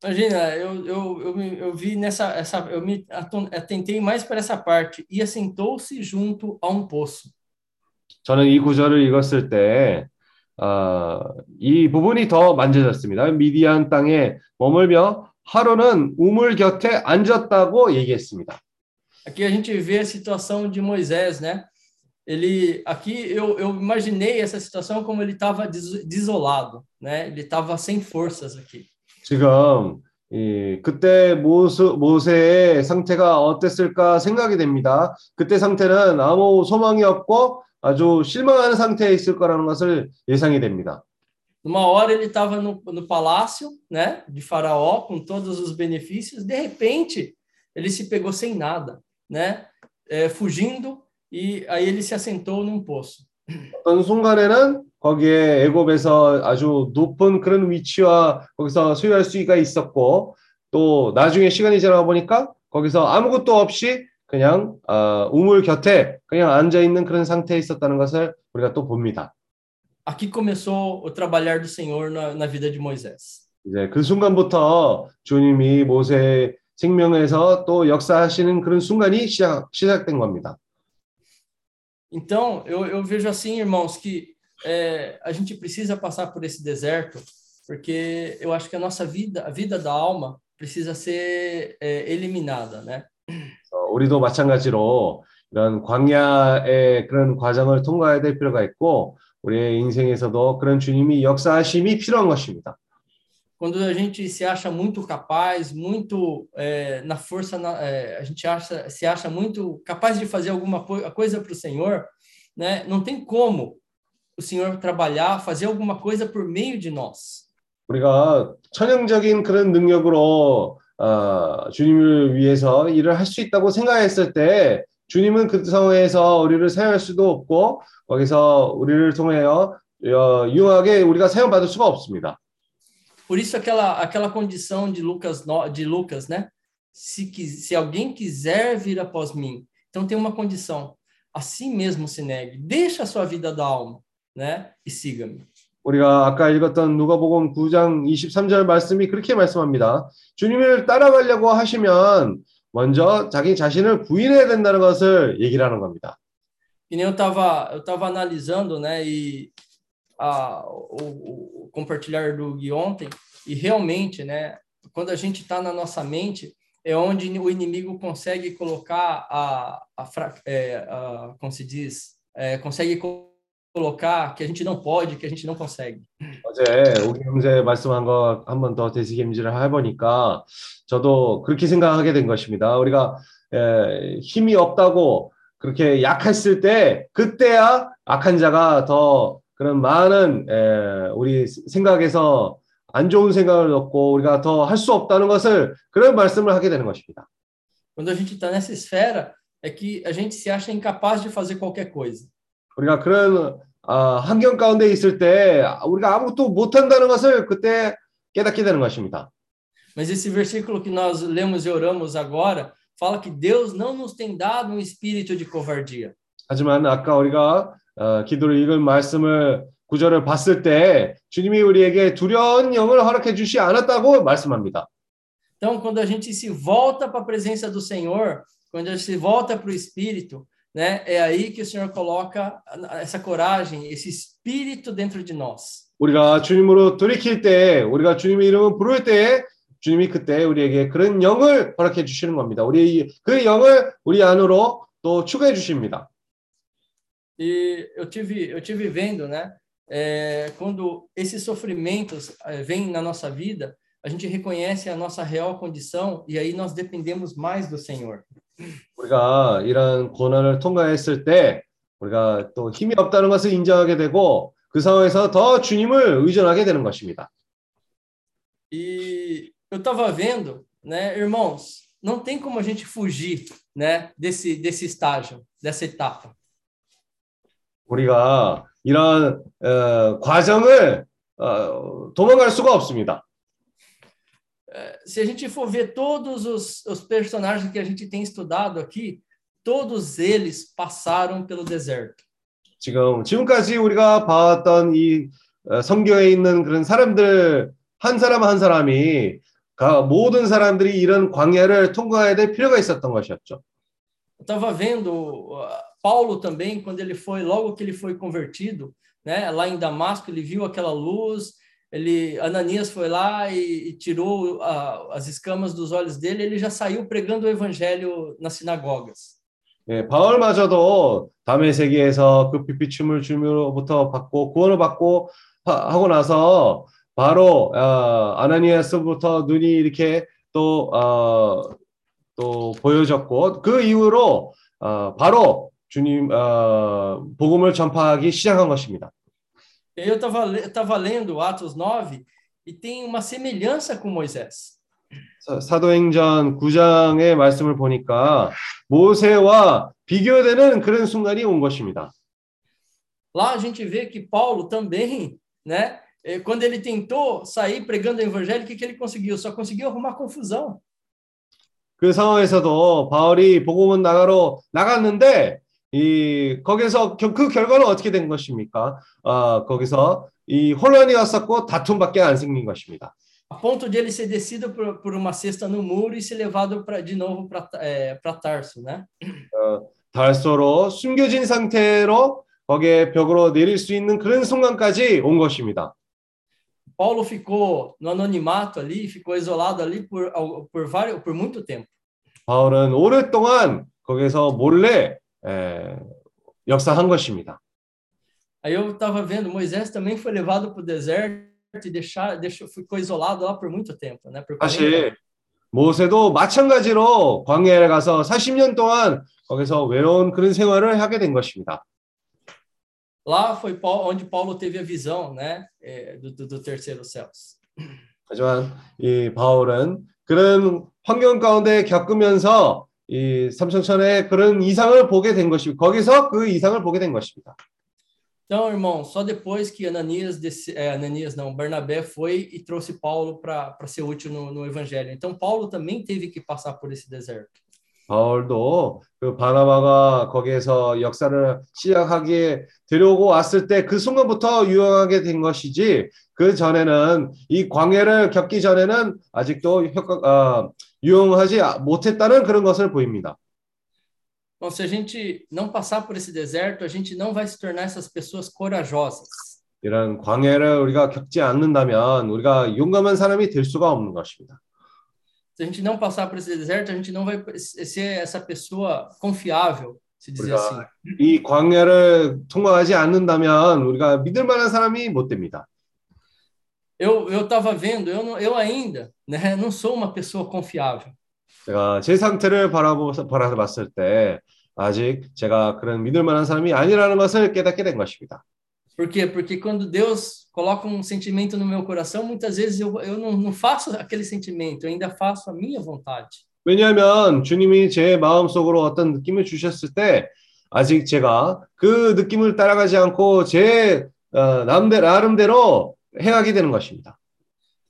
S6: Imagina, eu, eu, eu, me- eu vi nessa, essa, eu me aton- atentei mais para essa parte e assentou-se junto a um poço.
S1: 저는 이 구절을 읽었을 때, 어, 이 부분이 더 만져졌습니다. 미디안 땅에 머물며 하루는 우물 곁에 앉았다고 얘기했습니다.
S6: Aqui a gente vê a situação de Moisés, né? Ele, aqui eu, eu imaginei essa situação como ele estava des, desolado, né? Ele estava sem forças aqui.
S1: 지금 이, 그때 모스, 모세의 상태가 어땠을까 생각이 됩니다. 그때 상태는 아무 소망이 없고 아주 실망하는 상태에 있을 거라는 것을 예상이 됩니다.
S6: Numa hora ele estava no, no palácio, né, de Faraó, com todos os benefícios. De repente, ele se pegou sem nada, né, é, fugindo. E aí ele se assentou num poço.
S1: 어떤 순간에는 거기에 애굽에서 아주 높은 그런 위치와 거기서 소유할 수가 있었고 또 나중에 시간이 지나가 보니까 거기서 아무것도 없이 그냥 어, 우물 곁에 그냥 앉아 있는 그런 상태에 있었다는 것을 우리가 또 봅니다.
S6: Aqui começou o trabalhar do Senhor na, na vida de Moisés.
S1: 이제 그 순간부터 주님이 모세 생명에서 또 역사하시는 그런 순간이 시작, 시작된 겁니다.
S6: Então, eu, eu vejo assim, irmãos, que é, a gente precisa passar por esse deserto, porque eu acho que a nossa vida, a vida da alma, precisa ser é, eliminada, né?
S1: 어, 우리도 마찬가지로 이런 광야의 그런 과정을 통과해야 될 필요가 있고 우리의 인생에서도 그런 주님이 역사하심이 필요한 것입니다.
S6: Quando a gente se acha muito capaz, muito é, na força, na, é, a gente acha, se acha muito capaz de fazer alguma co- coisa para o Senhor, né? Não tem como o Senhor trabalhar, fazer alguma coisa por meio de nós.
S1: 우리가 천연적인 그런 능력으로 어, 주님을 위해서 일을 할 수 있다고 생각했을 때 주님은 그 상황에서 우리를 사용할 수도 없고 거기서 우리를 통하여 어, 유용하게 우리가 사용받을 수가 없습니다.
S6: Por isso aquela aquela condição de Lucas no- de Lucas, né? Se quis- se alguém quiser vir após mim, então tem uma condição. Assim mesmo se negue, deixa a sua vida da alma, né? E siga-me.
S1: 우리가 아까 읽었던 누가복음 9장 23절 말씀이 그렇게 말씀합니다. 주님을 따라가려고 하시면 먼저 자기 자신을 부인해야 된다는 것을 얘기를 하는 겁니다.
S6: Que nem eu estava eu tava analisando, né? E a, o, o compartilhar do Gui ontem, e realmente, né? Quando a gente está na nossa mente, é onde o inimigo consegue colocar a, a, fra- é, a como se diz, é, consegue co- colocar que a gente não pode, que a gente não consegue.
S1: 어제 우리 형제 말씀한 거 한 번 더 되새김질을 해보니까 저도 그렇게 생각하게 된 것입니다. 우리가 에, 힘이 없다고 그렇게 약했을 때 그때야 악한 자가 더 그런 많은 에, 우리 생각에서 안 좋은 생각을 넣고 우리가 더 할 수 없다는 것을 그런 말씀을 하게 되는 것입니다.
S6: Quando a gente está nessa esfera, é que a gente se acha incapaz de fazer qualquer coisa.
S1: 우리가 그런 아, 환경 가운데 있을 때 우리가 아무것도 못한다는 것을 그때 깨닫게 되는 것입니다.
S6: Mas esse versículo que nós lemos e oramos agora fala que Deus não nos tem dado um espírito de covardia.
S1: 하지만 아까 우리가 어, 기도를 읽은 말씀을 구절을 봤을 때 주님이 우리에게 두려운 영을 허락해 주시 않았다고 말씀합니다.
S6: Então, quando a gente se volta para a presença do Senhor, quando a gente se volta para o Espírito, né, é aí que o Senhor coloca essa coragem, esse espírito dentro de nós.
S1: 우리가 주님으로 돌이킬 때, 우리가 주님의 이름을 부를 때 주님이 그때 우리에게 그런 영을 허락해 주시는 겁니다. 우리 그 영을 우리 안으로 또 추가해 주십니다.
S6: E eu tive, eu tive vendo, né, é, quando esses sofrimentos é, vêm na nossa vida, a gente reconhece a nossa real condição e aí nós dependemos mais do Senhor.
S1: 우리가 이런 고난을 통과했을 때 우리가 또 힘이 없다는 것을 인정하게 되고 그 상황에서 더 주님을 의존하게 되는 것입니다.
S6: E eu estava vendo, né, irmãos, não tem como a gente fugir, né, desse desse estágio, dessa etapa.
S1: 우리가 이런 어, 과정을 어, 도망갈 수가 없습니다.
S6: Se a gente for ver todos os, os personagens que a gente tem estudado aqui, todos eles passaram pelo deserto.
S1: 지금 지금까지 우리가 봐왔던 이 어, 성경에 있는 그런 사람들 한 사람 한 사람이 가- 모든 사람들이 이런 광야를 통과해야 될 필요가 있었던 것이었죠.
S6: Eu estava vendo uh, Paulo também, quando ele foi, logo que ele foi convertido, né, lá em Damasco, ele viu aquela luz, ele, Ananias foi lá e, e tirou uh, as escamas dos olhos dele, ele já saiu pregando o evangelho nas sinagogas.
S1: 예, 바울마저도 세계에서 그 빛비춤을 주님으로부터 받고 구원을 받고 하, 하고 나서 바로 어, 아나니아스부터 눈이 이렇게 또, 어, 또 보여졌고 그 이후로 어, 바로 주님 어, 복음을 전파하기 시작한 것입니다.
S6: E aí eu estava tava lendo Atos 9 e tem uma semelhança com Moisés.
S1: 사- 사도행전 9장의 말씀을 보니까 모세와 비교되는 그런 순간이 온 것입니다.
S6: Lá a gente vê que Paulo também, né? eh, Quando ele tentou sair pregando o evangelho, o que, que ele conseguiu? Só conseguiu arrumar confusão.
S1: 그 상황에서도 바울이 복음은 나가러 나갔는데 이 거기서 겨- 그 결과는 어떻게 된 것입니까? 아, 거기서 이 혼란이 왔었고 다툼밖에 안 생긴 것입니다.
S6: A ponto de ele ser descido por, por uma cesta no muro e ser levado pra, de novo para Tarso, né?
S1: 달소로 숨겨진 상태로 거기에 벽으로 내릴 수 있는 그런 순간까지 온 것입니다.
S6: Paulo ficou no anonimato ali, ficou isolado ali por, por, vários, por muito tempo.
S1: 바울은 오랫동안 거기서 몰래 에, 역사한 것입니다.
S6: Aí eu estava vendo, Moisés também foi levado para o deserto e deixar, deixou, ficou isolado lá por muito tempo, né? Por 40
S1: 사실 모세도 마찬가지로 광야에 가서 40년 동안 거기서 외로운 그런 생활을 하게 된 것입니다.
S6: Lá foi onde Paulo teve a visão, né, eh, do, do, do terceiro céus.
S1: 하지만 이 바울은 그런 환경 가운데 겪으면서 이 삼천천의 그런 이상을 보게 된 것이 거기서 그 이상을 보게 된 것입니다.
S6: Então, irmão, só depois que Ananias, desce, eh, Ananias não, Barnabé foi e trouxe Paulo para ser útil no, no evangelho. Então, Paulo também teve que passar por esse deserto.
S1: 바울도 그 바나바가 거기에서 역사를 시작하게 되려고 왔을 때 그 순간부터 유용하게 된 것이지 그 전에는 이 광해를 겪기 전에는 아직도 효과, 어, 유용하지 못했다는 그런 것을 보입니다.
S6: Então, se a gente não passar por esse deserto, a gente não vai se tornar essas pessoas corajosas.
S1: 이런 광해를 우리가 겪지 않는다면 우리가 용감한 사람이 될 수가 없는 것입니다.
S6: Se a gente não passar por esse deserto, a gente não vai ser essa pessoa confiável, se dizer assim.
S1: 이 광야를 통과하지 않는다면 우리가 믿을 만한 사람이 못 됩니다.
S6: Eu eu estava vendo, eu não, eu ainda, né, não sou uma pessoa confiável.
S1: 제가 제 상태를 바라보, 바라봤을 때 아직 제가 그런 믿을 만한 사람이 아니라는 것을 깨닫게 된 것입니다.
S6: Por quê? Porque quando Deus coloca um sentimento no meu coração, muitas vezes eu, eu não, não faço aquele sentimento, eu ainda faço a minha vontade.
S1: 왜냐하면 주님이 제 마음 속으로 어떤 느낌을 주셨을 때 아직 제가 그 느낌을 따라가지 않고 제 어, 남대로 나름대로 행하게 되는 것입니다.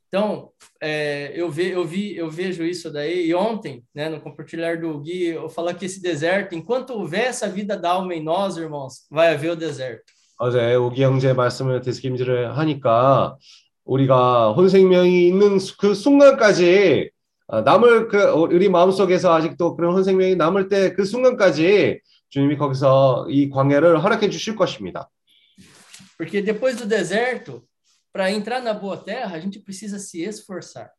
S6: Então, é, eu, ve, eu, vi, eu vejo isso daí. E ontem, né, no compartilhar do Gui, eu falo que esse deserto, enquanto houver essa vida da alma em nós, irmãos, vai haver o deserto.
S1: 어제 오기 형제 말씀을 되새김질을 하니까 우리가 혼생명이 있는 수- 그 순간까지 아, 남을 그 우리 마음속에서 아직도 그런 혼생명이 남을 때 그 순간까지 주님이 거기서 이 광야를 허락해 주실 것입니다.
S6: Porque depois do deserto, para entrar na boa terra, a gente precisa se esforçar.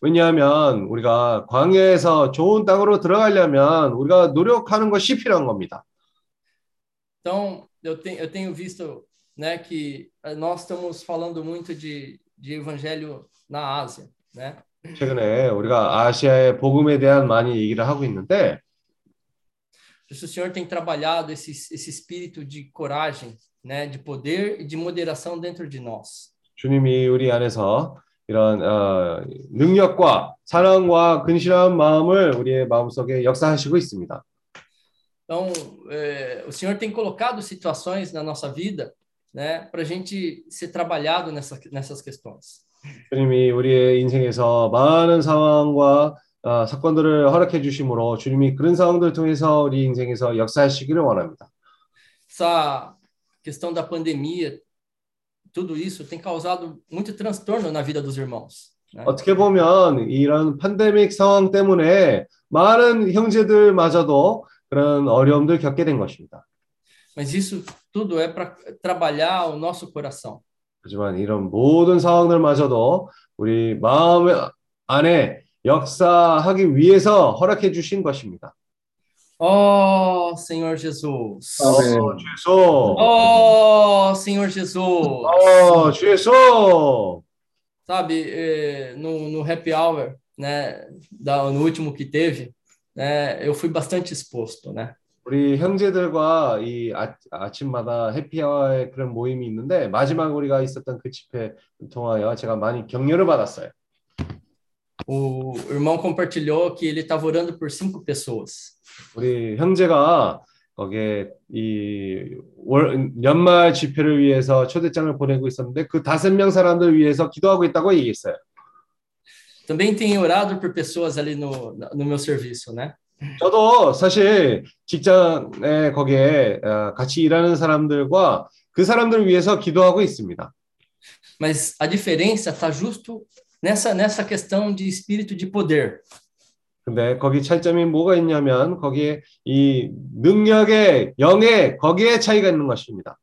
S1: 왜냐하면 우리가 광야에서 좋은 땅으로 들어가려면 우리가 노력하는 것이 필요한 겁니다.
S6: Então, eu, te, eu tenho visto né, que eh, nós estamos falando muito de, de evangelho na Ásia, né?
S1: 최근에 우리가 아시아의 복음에 대한 많이 얘기를 하고 있는데
S6: O Senhor tem trabalhado esse, esse espírito de coragem, né, de poder e de moderação dentro de nós.
S1: 주님이 우리 안에서 이런 어, 능력과 사랑과 근실한 마음을 우리의 마음속에 역사하시고 있습니다.
S6: Então, eh, o Senhor tem colocado situações na nossa vida, né, para a gente ser trabalhado nessa, nessas questões.
S1: 주님이 우리의 인생에서 많은 상황과 어, 사건들을 허락해 주심으로 주님이 그런 상황들을 통해서 우리 인생에서 역사하시기를 원합니다.
S6: Essa questão da pandemia, tudo isso tem causado muito transtorno na vida dos irmãos. né?
S1: 어떻게 보면 이런 팬데믹 상황 때문에 많은 형제들마저도 그런 어려움들 겪게 된 것입니다.
S6: Mas isso tudo é para trabalhar o nosso coração.
S1: 하지만 이런 모든 상황들마저도 우리 마음 안에 역사하기 위해서 허락해 주신 것입니다.
S6: Oh, Senhor Jesus.
S1: 어, 주소,
S6: Oh, Senhor Jesus.
S1: 어, 주소.
S6: Sabe, eh, no, no happy hour, né, da, no último que teve, né, eu fui bastante exposto, né?
S1: 우리 형제들과 이 아, 아침마다 해피아워의 그런 모임이 있는데 마지막 우리가 있었던 그 집회 통하여 제가 많이 격려를 받았어요.
S6: O irmão compartilhou que ele estava orando por cinco pessoas.
S1: 우리 형제가 거기에 이 월, 연말 집회를 위해서 초대장을 보내고 있었는데 그 다섯 명 사람들 위해서 기도하고 있다고 얘기했어요.
S6: Também tenho orado por pessoas ali no, no meu serviço, né?
S1: 저도 사실 직장에 거기에 어, 같이 일하는 사람들과 그 사람들을 위해서 기도하고 있습니다.
S6: Mas a diferença está justo nessa, nessa questão de espírito de poder.
S1: 근데 거기 차이점이 뭐가 있냐면 거기에 이 능력의 영의 거기에 차이가 있는 것입니다.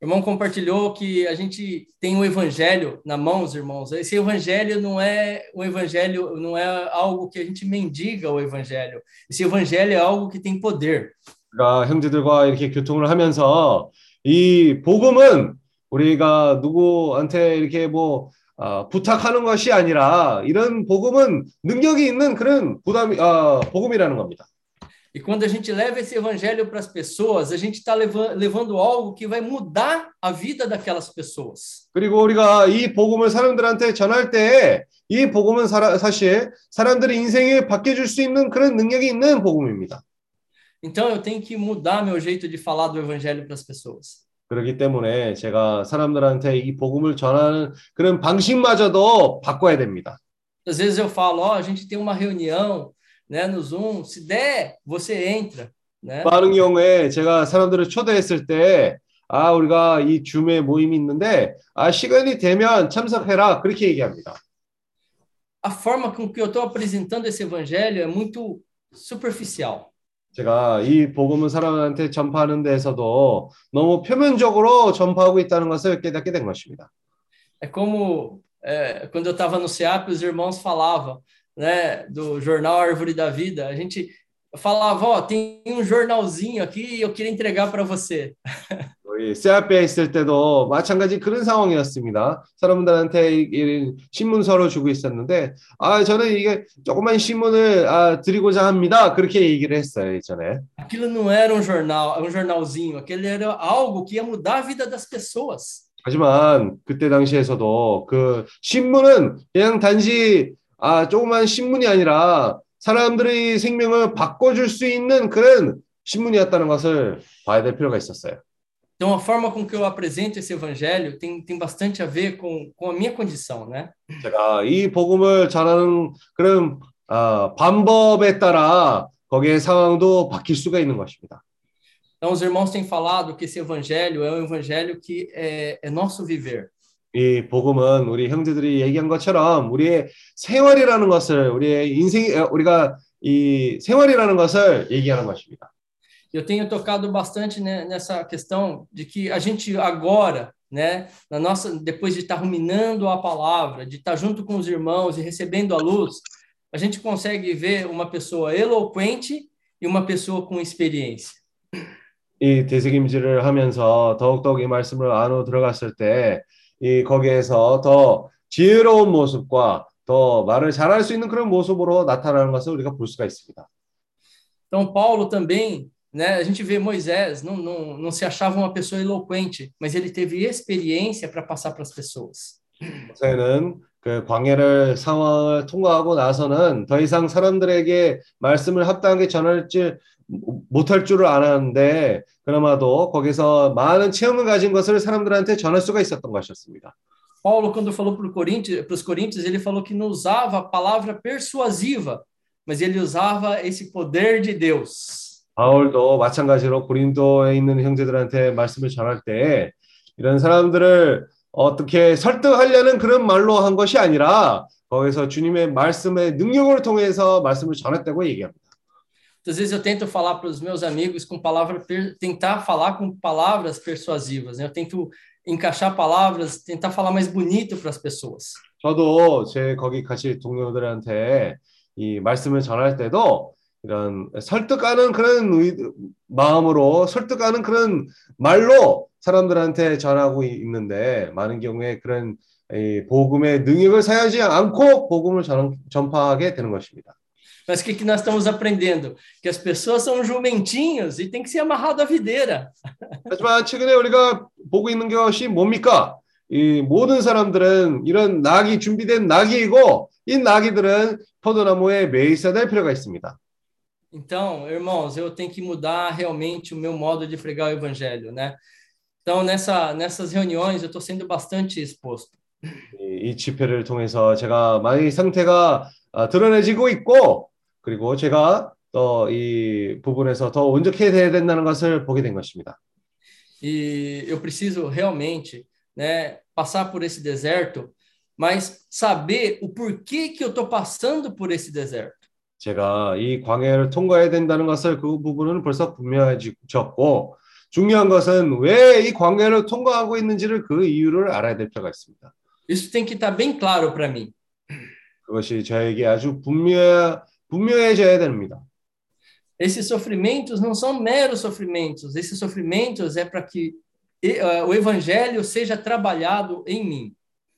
S6: Irmão compartilhou que a gente tem o evangelho na mão, os irmãos. Esse evangelho não é o evangelho, não é algo que a gente mendiga o evangelho. Esse evangelho é algo que tem poder.
S1: 그러니까 형제들과 이렇게 교통을 하면서 이 복음은 우리가 누구한테 이렇게 뭐 어, 부탁하는 것이 아니라 이런 복음은 능력이 있는 그런 부담이 어, 복음이라는 겁니다.
S6: E quando a gente leva esse evangelho para as pessoas, a gente está leva, levando algo que vai mudar a vida daquelas pessoas.
S1: 그리고 우리가 이 복음을 사람들한테 전할 때 이 복음은 사라, 사실 사람들의 인생을 바뀌어 줄 수 있는 그런 능력이 있는 복음입니다.
S6: Então eu tenho que mudar meu jeito de falar do evangelho para as pessoas.
S1: 그렇기 때문에 제가 사람들한테 이 복음을 전하는 그런 방식마저도 바꿔야 됩니다.
S6: Às vezes eu falo, ó, a gente tem uma reunião, né, no Zoom, se der, você entra, né?
S1: 많은 경우에 제가 사람들을 초대했을 때 아, 우리가 이 줌에 모임이 있는데 아, 시간이 되면 참석해라. 그렇게 얘기합니다.
S6: A forma com que eu estou apresentando esse evangelho é muito superficial.
S1: 제가 이 복음을 사람한테 전파하는 데에서도 너무 표면적으로 전파하고 있다는 것을 깨닫게 된 것입니다.
S6: É como é, quando eu estava no SEAP, os irmãos falavam, né, do jornal Árvore da Vida. A gente falava, ó, tem um jornalzinho aqui e eu queria entregar para você. *laughs*
S1: 우리 세아페에 있을 때도 마찬가지 그런 상황이었습니다. 사람들한테 신문서를 주고 있었는데, 아, 저는 이게 조그만 신문을 아, 드리고자 합니다. 그렇게 얘기를 했어요, 예전에.
S6: Aquilo não era um jornal, um jornalzinho, aquele era algo que ia mudar a vida das pessoas.
S1: 하지만 그때 당시에서도 그 신문은 그냥 단지 아, 조그만 신문이 아니라 사람들의 생명을 바꿔줄 수 있는 그런 신문이었다는 것을 봐야 될 필요가 있었어요.
S6: Então, a forma com que eu apresento esse evangelho tem, tem bastante a ver com, com a minha condição, né?
S1: 제가 이 복음을 전하는 그런 아, 방법에 따라 거기에 상황도 바뀔 수가 있는 것입니다.
S6: Então, os irmãos têm falado que esse evangelho é um evangelho que é, é nosso viver.
S1: 이 복음은 우리 형제들이 얘기한 것처럼 우리의 생활이라는 것을 우리의 인생 어, 우리가 이 생활이라는 것을 얘기하는 것입니다.
S6: Eu tenho tocado bastante né, nessa questão de que a gente agora, né, na nossa, depois de estar ruminando a palavra, de estar junto com os irmãos e recebendo a luz, a gente consegue ver uma pessoa eloquente e uma pessoa com experiência.
S1: 이 대세김질을 하면서 더욱더욱 이 말씀을 안으로 들어갔을 때 이 거기에서 더 지혜로운 모습과 더 말을 잘할 수 있는 그런 모습으로 나타나는 것을 우리가 볼 수가 있습니다.
S6: Então, Paulo também, né, a gente vê Moisés, não, não, não se achava uma pessoa eloquente, mas ele teve experiência para passar para as pessoas.
S1: 모세는 그 광야를 상황을 통과하고 나서는 더 이상 사람들에게 말씀을 합당하게 전할지 못할 줄을 알았는데 그나마도 거기서 많은 체험을 가진 것을 사람들한테 전할 수가 있었던 것이었습니다.
S6: Paulo, quando falou para os Coríntios, ele falou que não usava a palavra persuasiva, mas ele usava esse poder de Deus.
S1: 바울도 마찬가지로 고린도에 있는 형제들한테 말씀을 전할 때 이런 사람들을 어떻게 설득하려는 그런 말로 한 것이 아니라 거기서 주님의 말씀의 능력을 통해서 말씀을 전했다고 얘기합니다.
S6: Às vezes eu tento falar para os meus amigos com palavras, tentar falar com palavras persuasivas, né? Eu tento encaixar palavras, tentar falar mais bonito para as pessoas.
S1: 저도 제 거기 같이 동료들한테 이 말씀을 전할 때도 이런 설득하는 그런 의, 마음으로 설득하는 그런 말로 사람들한테 전하고 있는데 많은 경우에 그런 이 복음의 능력을 사용하지 않고 복음을 전, 전파하게 되는 것입니다.
S6: Mas o que, que nós estamos aprendendo? Que as pessoas são jumentinhos e tem que ser amarrado à videira. *laughs*
S1: 하지만 최근에 우리가 보고 있는 것이 뭡니까? 이 모든 사람들은 이런 낙이 준비된 낙이고 이 낙이들은 포도나무에 매 있어야 될 필요가 있습니다.
S6: Então, irmãos, eu tenho que mudar realmente o meu modo de pregar o evangelho, né? Então, nessa, nessas reuniões, eu estou sendo bastante exposto.
S1: 이, 이 집회를 통해서 제가 많이 상태가 아, 드러내지고 있고 그리고 제가 또 이 부분에서 더 온전해야 된다는 것을 보게 된 것입니다.
S6: E eu preciso realmente, né, passar por esse deserto, mas saber o porquê que eu estou passando por esse deserto.
S1: 제가 이 광야를 통과해야 된다는 것을 그 부분은 벌써 분명해졌고 중요한 것은 왜 이 광야를 통과하고 있는지를 그 이유를 알아야 될 필요가 있습니다.
S6: Isso tem que estar bem claro para mim.
S1: 그것이 저에게 아주 분명 분명해져야 됩니다.
S6: Esses sofrimentos não são meros sofrimentos. Esses sofrimentos é para que e- eh, o evangelho seja trabalhado em mim.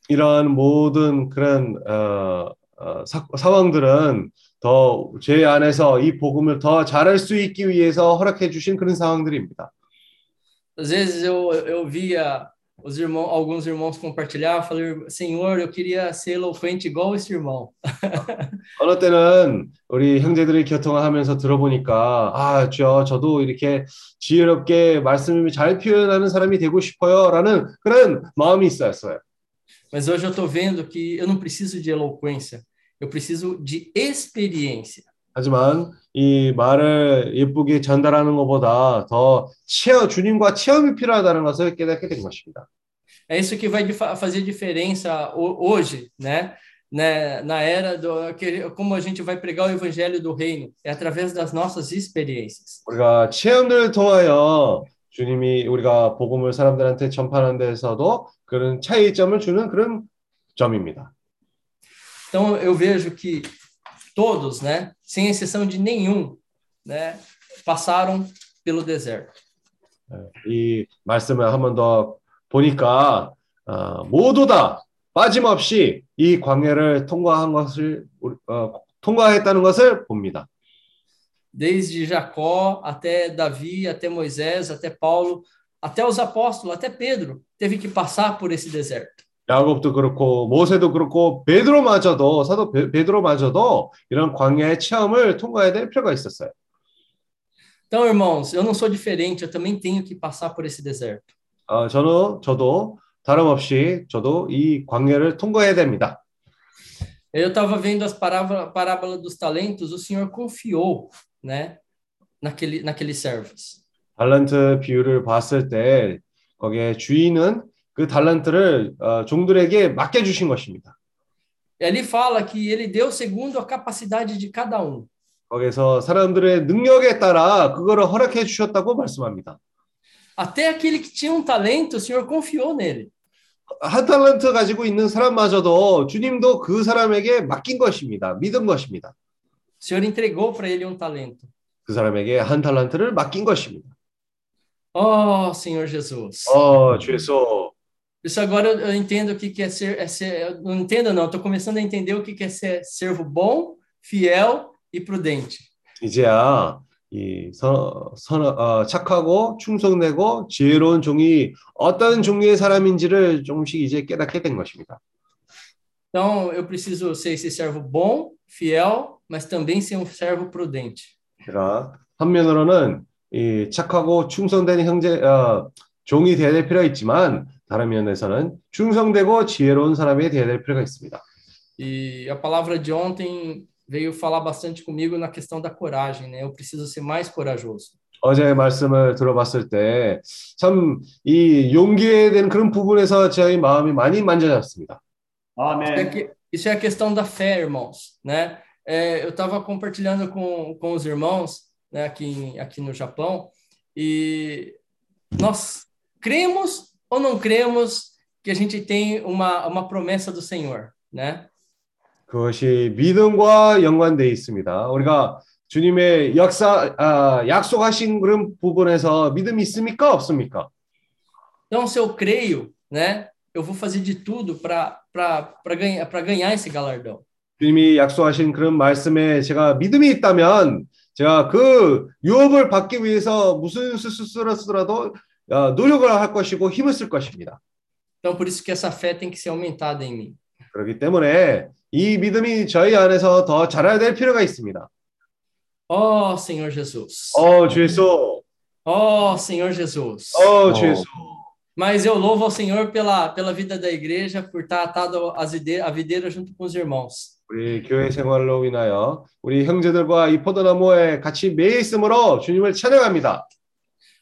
S1: 이러한 모든 그런 어, 어, 사, 상황들은 더 제 안에서 이 복음을 더 잘할 수 있기 위해서 허락해 주신 그런 상황들입니다.
S6: Às vezes eu, eu via os irmãos, alguns irmãos compartilhar, falei, Senhor, eu queria ser eloquente igual esse irmão.
S1: 어느 때는 우리 형제들이 교통하면서 들어보니까 아, 주여 저도 이렇게 지혜롭게 말씀을 잘 표현하는 사람이 되고 싶어요라는 그런 마음이 있었어요.
S6: Mas hoje eu estou vendo que eu não preciso de eloquência, eu preciso de experiência.
S1: 하지만 이 말을 예쁘게 전달하는 것보다 더 체험, 주님과 체험이 필요하다는 것을 깨닫게 된 것입니다.
S6: É isso que vai fazer diferença ho- hoje, né? né? Na era do como a gente vai pregar o evangelho do reino, é através das nossas experiências.
S1: 우리가 체험들을 통하여 주님이 우리가 복음을 사람들한테 전파하는 데서도 그런 차이점을 주는 그런 점입니다.
S6: Então eu vejo que todos, né, sem exceção de nenhum, né, passaram pelo deserto.
S1: 이 말씀을 한 번 더 보니까 어, 모두 다 빠짐없이 이 광야를 통과한 것을 우리- 어, 통과했다는 것을 봅니다.
S6: Desde Jacó até Davi, até Moisés, até Paulo, até os apóstolos, até Pedro, teve que passar por esse deserto.
S1: 야곱도 그렇고 모세도 그렇고 베드로마저도 사도 베- 베드로마저도 이런 광야의 체험을 통과해야 될 필요가 있었어요.
S6: Então, irmãos, eu não sou diferente, eu também tenho que passar por esse deserto.
S1: 어, 저는 저도 다름없이 저도 이 광야를 통과해야 됩니다.
S6: Eu estava vendo as parábola, parábola dos talentos, o Senhor confiou, né, naquele, naqueles servos.
S1: 달란트 비유를 봤을 때 거기에 주인은 그 달란트를 어, 종들에게 맡겨 주신 것입니다.
S6: E ali fala que ele deu segundo a capacidade de cada um.
S1: 거기서 사람들의 능력에 따라 그거를 허락해 주셨다고 말씀합니다.
S6: Até aquele que tinha um talento, o Senhor confiou nele.
S1: 한 달란트 가지고 있는 사람마저도 주님도 그 사람에게 맡긴 것입니다. 믿은 것입니다.
S6: O Senhor entregou para ele um talento.
S1: 그 사람에게 한 달란트를 맡긴 것입니다.
S6: Oh, Senhor Jesus.
S1: 어, 주 예수.
S6: Isso agora eu, eu entendo o que, que é ser, é ser. Não entendo, não. Estou começando a entender o que, que é ser servo bom, fiel e prudente.
S1: 이제야 이 선, 선, 어, 착하고 충성되고 지혜로운 종이 어떤 종류의 사람인지를 조금씩 이제 깨닫게 된 것입니다.
S6: Então, eu preciso ser esse servo bom, fiel, mas também ser um servo prudente.
S1: 제가 한면으로는 이 착하고 충성된 형제 어, 종이 되어야 될 필요가 있지만 다른 면에서는 충성되고 지혜로운 사람이 되어야 될 필요가 있습니다.
S6: E a palavra de ontem veio falar bastante comigo na questão da coragem, né? Eu preciso ser mais corajoso.
S1: 어제 말씀을 들어봤을 때 참 이 용기에 대한 그런 부분에서 저희 마음이 많이 만져졌습니다.
S6: Isso é,
S3: 아멘.
S6: que- isso é a questão da fé, irmãos, né? É, eu estava compartilhando com, com os irmãos, né, aqui, em- aqui no Japão, e nós cremos ou não cremos que a gente tem uma, uma promessa do Senhor, né?
S1: 그것이 믿음과 연관돼 있습니다. 우리가 주님의 역사 아, 약속하신 그런 부분에서 믿음이 있습니까 없습니까?
S6: Então, se eu creio, né, eu vou fazer de tudo para ganhar, para ganhar esse galardão.
S1: 주님이 약속하신 그런 말씀에 제가 믿음이 있다면 제가 그 유업을 받기 위해서 무슨 수술을 쓰더라도 어, 노력을 할 것이고 힘을 쓸 것입니다.
S6: Então, por isso que essa fé tem que ser aumentada em mim.
S1: 그렇기 때문에 이 믿음이 저희 안에서 더 자라야 될 필요가 있습니다.
S6: Ó Senhor Jesus.
S1: 어, 주 예수.
S6: Ó Senhor Jesus.
S1: 어, 주 예수.
S6: Mas eu louvo ao Senhor pela, pela vida da igreja, por estar atado às vide- à videira junto com os irmãos.
S1: 우리 교회 생활로 인하여 우리 형제들과 이 포도나무에 같이 매여 있으므로 주님을 찬양합니다.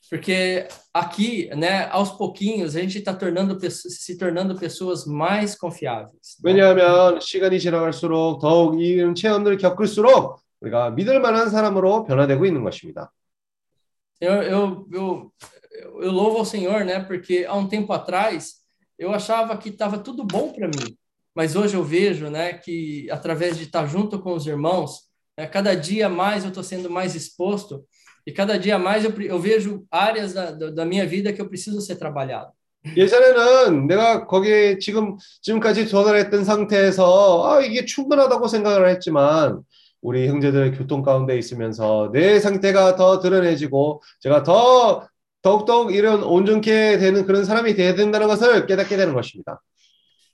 S6: Porque aqui, né, aos pouquinhos, a gente está tornando, pesso- se tornando pessoas mais confiáveis. né?
S1: 왜냐하면 시간이 지나갈수록 더욱 이런 체험들을 겪을수록 우리가 믿을 만한 사람으로 변화되고 있는 것입니다.
S6: Eu, eu, eu, eu louvo ao Senhor, né? Porque há um tempo atrás eu achava que estava tudo bom para mim, mas hoje eu vejo, né, que através de estar junto com os irmãos, né, cada dia mais eu estou sendo mais exposto e cada dia mais eu, eu vejo áreas da, da minha vida que eu preciso ser trabalhado.
S1: 예전에는 내가 거기에 지금 지금까지 도달했던 상태에서 아 이게 충분하다고 생각을 했지만 우리 형제들 교통 가운데 있으면서 내 상태가 더 드러내지고 제가 더 더욱더욱 이런 온전케 되는 그런 사람이 돼야 된다는 것을 깨닫게 되는 것입니다.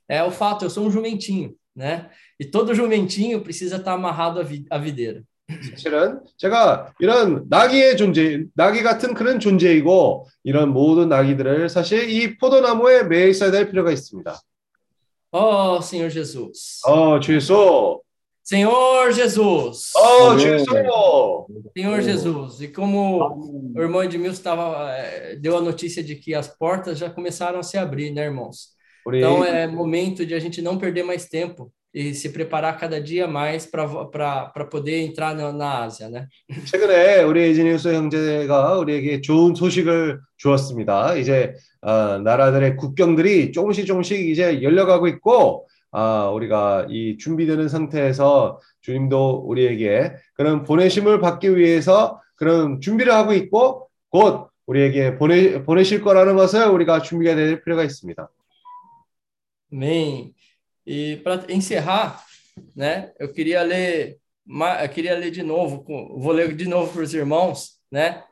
S6: É o fato, eu sou um jumentinho, né? E todo jumentinho precisa estar amarrado à videira.
S1: 사실은 제가 이런 나귀의 존재, 나귀 같은 그런 존재이고 이런 모든 나귀들을 사실 이 포도나무에 매여 있어야 될 필요가 있습니다.
S6: Oh, Senhor Jesus.
S1: 어, 주 예수.
S6: Senhor Jesus.
S1: 어, 주
S7: 아멘.
S1: 예수.
S6: Senhor Jesus, e como o irmão Edmilson estava, eh, deu a notícia de que as portas já começaram a se abrir, né, irmãos?
S1: 우리
S6: Então é momento de a gente não perder mais tempo e se preparar cada dia mais para poder entrar na, na Ásia, né?
S1: 최근에 우리 에지니우스 형제가 우리에게 좋은 소식을 주었습니다. 이제 어, 나라들의 국경들이 조금씩 조금씩 이제 열려가고 있고 아, 우리가 이 준비되는 상태에서 주님도 우리에게 그런 보내심을 받기 위해서 그런 준비를 hago 있고 곧 우리에게 보내, 보내실 거라는 것을 우리가 준비가 될 필요가 있습니다.
S6: Amém. E para encerrar, né, eu queria ler, eu queria ler de novo, vou ler de novo para os irmãos, né?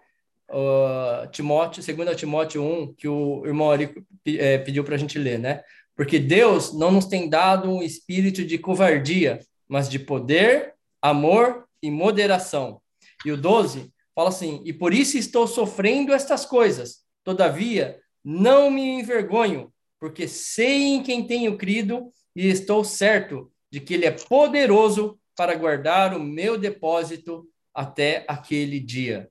S6: Uh, Timóteo, 2 Timóteo 1, que o irmão Ari pe- eh, pediu para a gente ler, né? Porque Deus não nos tem dado um espírito de covardia, mas de poder, amor e moderação. E o 12 fala assim: E por isso estou sofrendo estas coisas, todavia não me envergonho, porque sei em quem tenho crido e estou certo de que Ele é poderoso para guardar o meu depósito até aquele dia.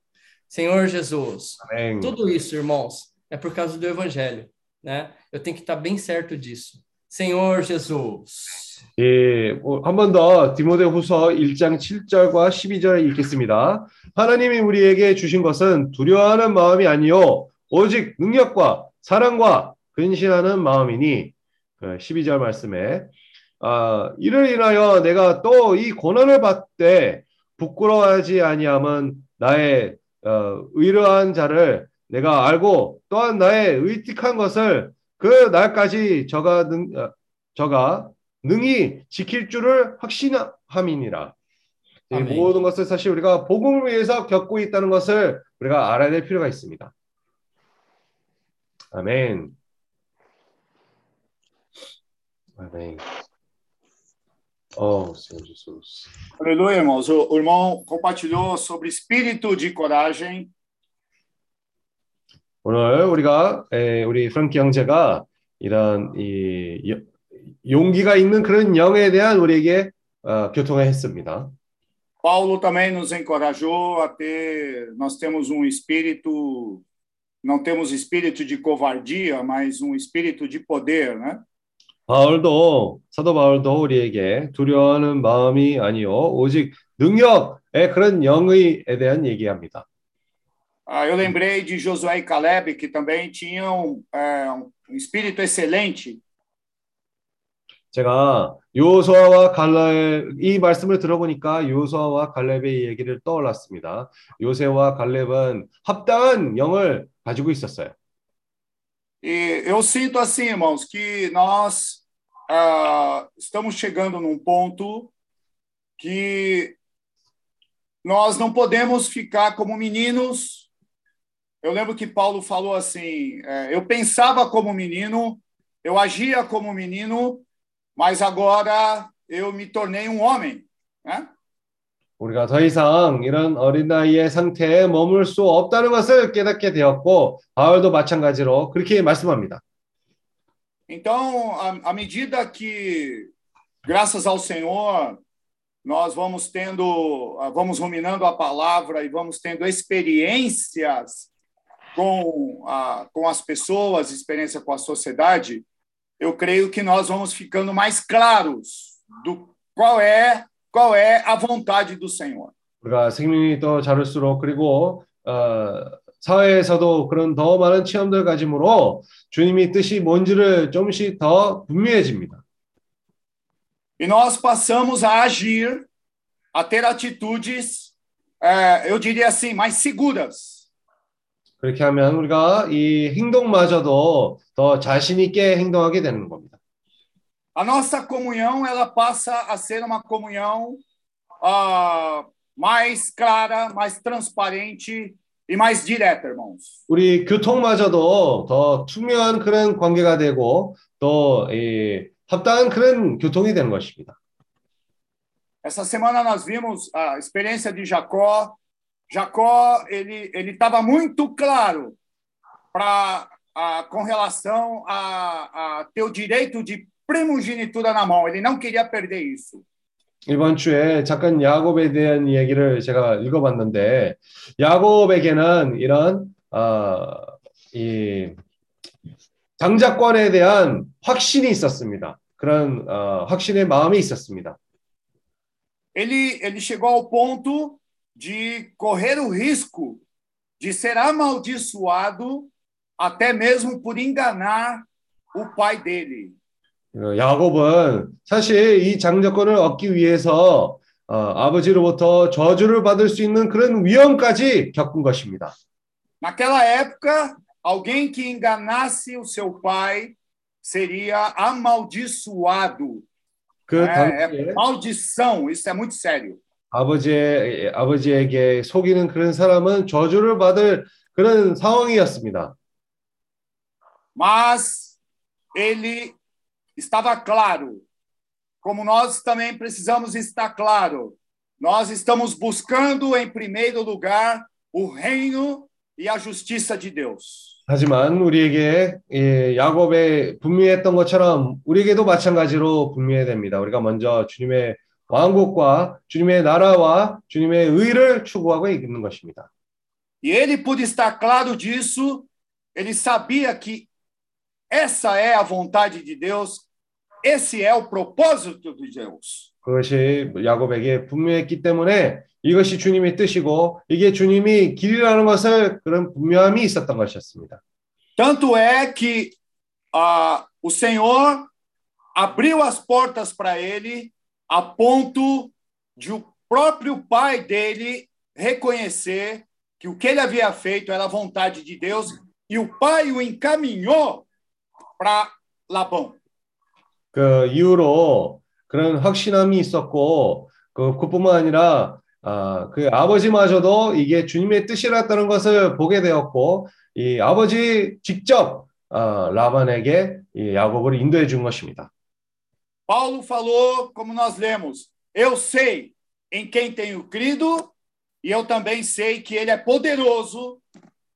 S6: Senhor Jesus,
S1: 아멘.
S6: tudo isso, irmãos, é por causa do Evangelho, né? Eu tenho que estar bem certo disso. Senhor Jesus.
S1: 예, 한 번 더 디모데후서 1장 7절과 12절 읽겠습니다. 하나님이 우리에게 주신 것은 두려워하는 마음이 아니요 오직 능력과 사랑과 근신하는 마음이니 그 12절 말씀에 아, 이를 인하여 내가 또 이 고난을 받되 부끄러워하지 아니함은 나의 어, 의로한 자를 내가 알고 또한 나의 의틱한 것을 그 날까지 저가 능 어, 저가 능히 지킬 줄을 확신함이니라. 이. 모든 것을 사실 우리가 복음을 위해서 겪고 있다는 것을 우리가 알아야 될 필요가 있습니다. 아멘. 아멘. Oh, Senhor Jesus.
S2: Aleluia, irmãos. O, o irmão compartilhou sobre espírito de coragem.
S1: 오늘 우리가 에, 우리 프랑키 형제가 이런 이 여- 용기가 있는 그런 영에 대한 우리에게 어, 교통을 했습니다.
S2: Paulo também nos encorajou a ter. Nós temos um espírito, não temos espírito de covardia, mas um espírito de poder, né?
S1: 바울도 사도 바울도 우리에게 두려워하는 마음이 아니요 오직 능력의 그런 영의에 대한 얘기합니다.
S2: Ah, eu lembrei de Josué e Caleb, que também tinham é, um espírito excelente,
S1: 제가 요소아와 갈렙 이 말씀을 들어보니까 요소아와 갈렙의 얘기를 떠올랐습니다. 요새와 갈렙은 합당한 영을 가지고 있었어요.
S2: E eu sinto assim, irmãos, que nós ah, estamos chegando num ponto que nós não podemos ficar como meninos. Eu lembro que Paulo falou assim: eh, eu pensava como menino, eu agia como menino, mas agora eu me tornei um homem. Né?
S1: 우리가 더 이상 이런 어린 나이의 상태에 머물 수 없다는 것을 깨닫게 되었고 바울도 마찬가지로 그렇게 말씀합니다.
S2: Então, à, à medida que, graças ao Senhor, nós vamos tendo, ah, vamos ruminando a palavra e vamos tendo experiências com, a, com as pessoas, experiência com a sociedade, eu creio que nós vamos ficando mais claros do qual é qual é a vontade do Senhor.
S1: 우리가 생명이 더 자랄수록 그리고 어, 사회에서도 그런 더 많은 체험들 가짐으로 주님이 뜻이 뭔지를 조금씩 더 분명해집니다.
S2: E nós passamos a agir, a ter atitudes, eh, eu diria assim, mais seguras.
S1: 그렇게 하면 우리가 이 행동마저도 더 자신 있게 행동하게 되는 겁니다.
S2: A nossa comunhão ela passa a ser uma comunhão ah, mais clara, mais transparente e mais direta, irmãos.
S1: 우리 교통마저도 더 투명한 그런 관계가 되고 또 이, 합당한 그런 교통이 되는 것입니다.
S2: Essa semana nós vimos a experiência de Jacó. Jacó ele ele estava muito claro para com relação a, a ter o direito de primogenitura na mão. Ele não queria perder isso.
S1: 이번 주에 잠깐 야곱에 대한 이야기를 제가 읽어봤는데 야곱에게는 이런 어, 이 장자권에 대한 확신이 있었습니다. 그런 어, 확신의 마음이 있었습니다.
S2: Ele ele chegou ao ponto de correr o risco de ser amaldiçoado até mesmo por enganar o pai dele.
S1: 어, 야곱은 사실 이 장자권을 얻기 위해서 어, 아버지로부터 저주를 받을 수 있는 그런 위험까지 겪은 것입니다.
S2: Naquela época, alguém que enganasse o seu pai seria amaldiçoado.
S1: 그
S2: É,
S1: 당시에
S2: é maldição, isso é muito sério.
S1: 아버지의 아버지에게 속이는 그런 사람은 저주를 받을 그런 상황이었습니다.
S2: Mas ele estava claro, como nós também precisamos estar claro. Nós estamos buscando em primeiro lugar o reino e a justiça de Deus.
S1: 하지만 우리에게 이 야곱에 분명했던 것처럼 우리에게도 마찬가지로 분명해야 됩니다. 우리가 먼저 주님의 왕국과 주님의 나라와 주님의 의를 추구하고 있는 것입니다.
S2: E ele, por estar claro disso, ele sabia que essa é a vontade de Deus, esse é o propósito de Deus.
S1: 그것이 야곱에게 분명했기 때문에 이것이 주님의 뜻이고 이게 주님이 길이라는 것을 그런 분명함이 있었던 것이었습니다.
S2: Tanto é que ah, o Senhor abriu as portas para ele a ponto de o próprio pai dele reconhecer que o que ele havia feito era a vontade de Deus e o pai o encaminhou para Labão.
S1: 그 이후로 그런 확신함이 있었고 그 그뿐만 아니라 아, 그 아버지마저도 이게 주님의 뜻이었다는 것을 보게 되었고 이 아버지 직접 아, 라반에게 이 야곱을 인도해 준 것입니다.
S2: Paulo falou, como nós lemos, eu sei em quem tenho crido e eu também sei que ele é poderoso.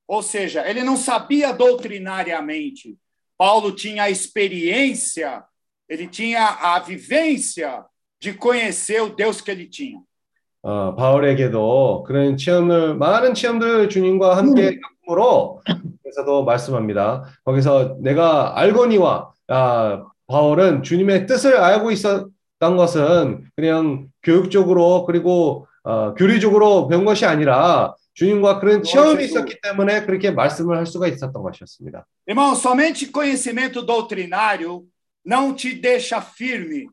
S2: Ou seja, ele não sabia doutrinariamente. Paulo tinha a experiência, ele tinha a vivência de conhecer o Deus que ele tinha.
S1: 어, 바울에게도 그런 체험을 많은 체험들 주님과 함께 겪음으로 그래서도 말씀합니다. 거기서 내가 알거니와 아, 바울은 주님의 뜻을 알고 있었던 것은 그냥 교육적으로 그리고 어, 교리적으로 배운 것이 아니라 주님과 그런 체험이 있었기 때문에 그렇게 말씀을 할 수가 있었던 것이었습니다.
S2: Irmão, somente conhecimento doutrinário não te deixa firme,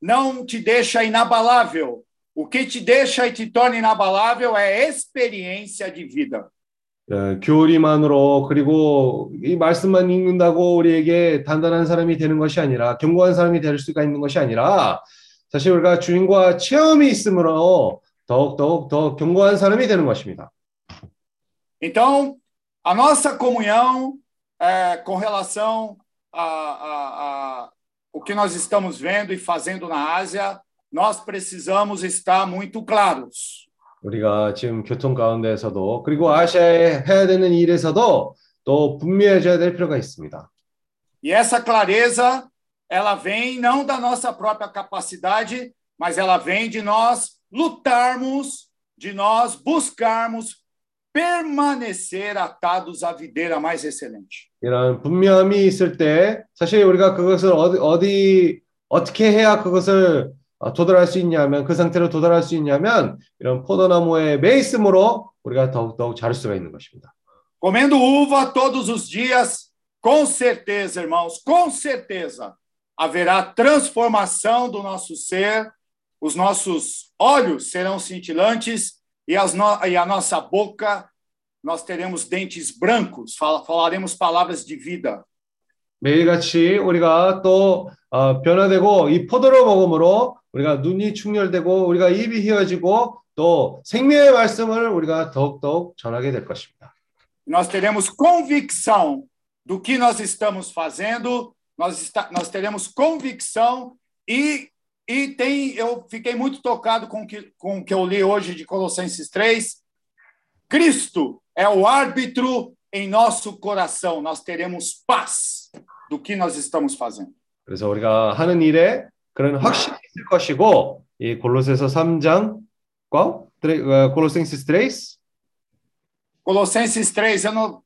S2: não te deixa inabalável. O que te deixa e te torna inabalável é experiência de vida.
S1: 어, 교리만으로 그리고 이 말씀만 읽는다고 우리에게 단단한 사람이 되는 것이 아니라 견고한 사람이 될 수가 있는 것이 아니라 사실 우리가 주님과 체험이 있으므로 더욱 더욱 더 견고한 사람이 되는 것입니다.
S2: Então, a nossa comunhão é, com relação a, a, a o que nós estamos vendo e fazendo na Ásia nós precisamos estar muito claros.
S1: 우리가 지금 교통 가운데에서도 그리고 아시아에 해야 되는 일에서도 또 분명해져야 될 필요가 있습니다.
S2: E essa clareza, ela vem não da nossa própria capacidade, mas ela vem de nós lutarmos, de nós buscarmos permanecer atados à videira mais excelente.
S1: 이런 분명함이 있을 때 사실 우리가 그것을 어디, 어디 어떻게 해야 그것을 어, 도달할 수 있냐면 그 상태로 도달할 수 있냐면 이런 포도나무에 매 있음으로 우리가 더욱더욱 자랄 수가 있는 것입니다.
S2: Comendo uva todos os dias, com certeza, irmãos, com certeza, haverá transformação do nosso ser, os nossos olhos serão cintilantes e, as no- e a nossa boca, nós teremos dentes brancos, fal- falaremos palavras de vida.
S1: 매일같이 우리가 또 어, 변화되고 이 포도를 먹음으로 우리가 눈이 충혈되고 우리가 입이 휘어지고 또 생명의 말씀을 우리가 더욱더욱 전하게 될 것입니다.
S2: Nós teremos convicção do que nós estamos fazendo, nós, está, nós teremos convicção e, e tem, eu fiquei muito tocado com que, com o que eu li hoje de Colossenses 3. Cristo é o árbitro em nosso coração, nós teremos paz do que nós estamos fazendo.
S1: 그래서 우리가 하는 일에 그런 확신이 있을 것이고 이 골로새서 3장과 골로senses 3
S2: Colossenses 3, eu, não,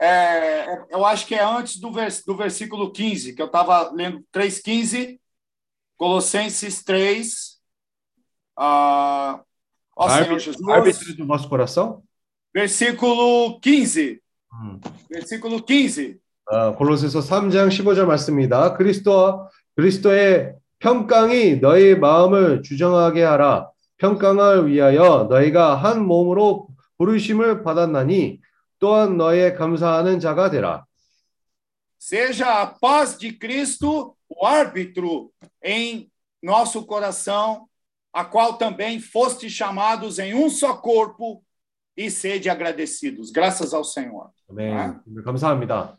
S2: é, eu acho que é antes do, vers, do versículo 15, que eu estava lendo 3,15. Colossenses 3. Ah, ó Senhor Jesus.
S1: árbitro do nosso coração.
S2: Versículo 15.
S1: 음.
S2: Versículo 15.
S1: 아, 골로새서 3장 15절 말씀입니다. 그리스도와 그리스도의 평강이 너희 마음을 주정하게 하라. 평강을 위하여 너희가 한 몸으로 부르심을 받았나니 또한 너희의 감사하는 자가 되라.
S2: Seja a paz de Cristo o árbitro em nosso coração, a qual também foste chamados em um só corpo e sede agradecidos. Graças ao Senhor.
S1: 아멘. 감사합니다.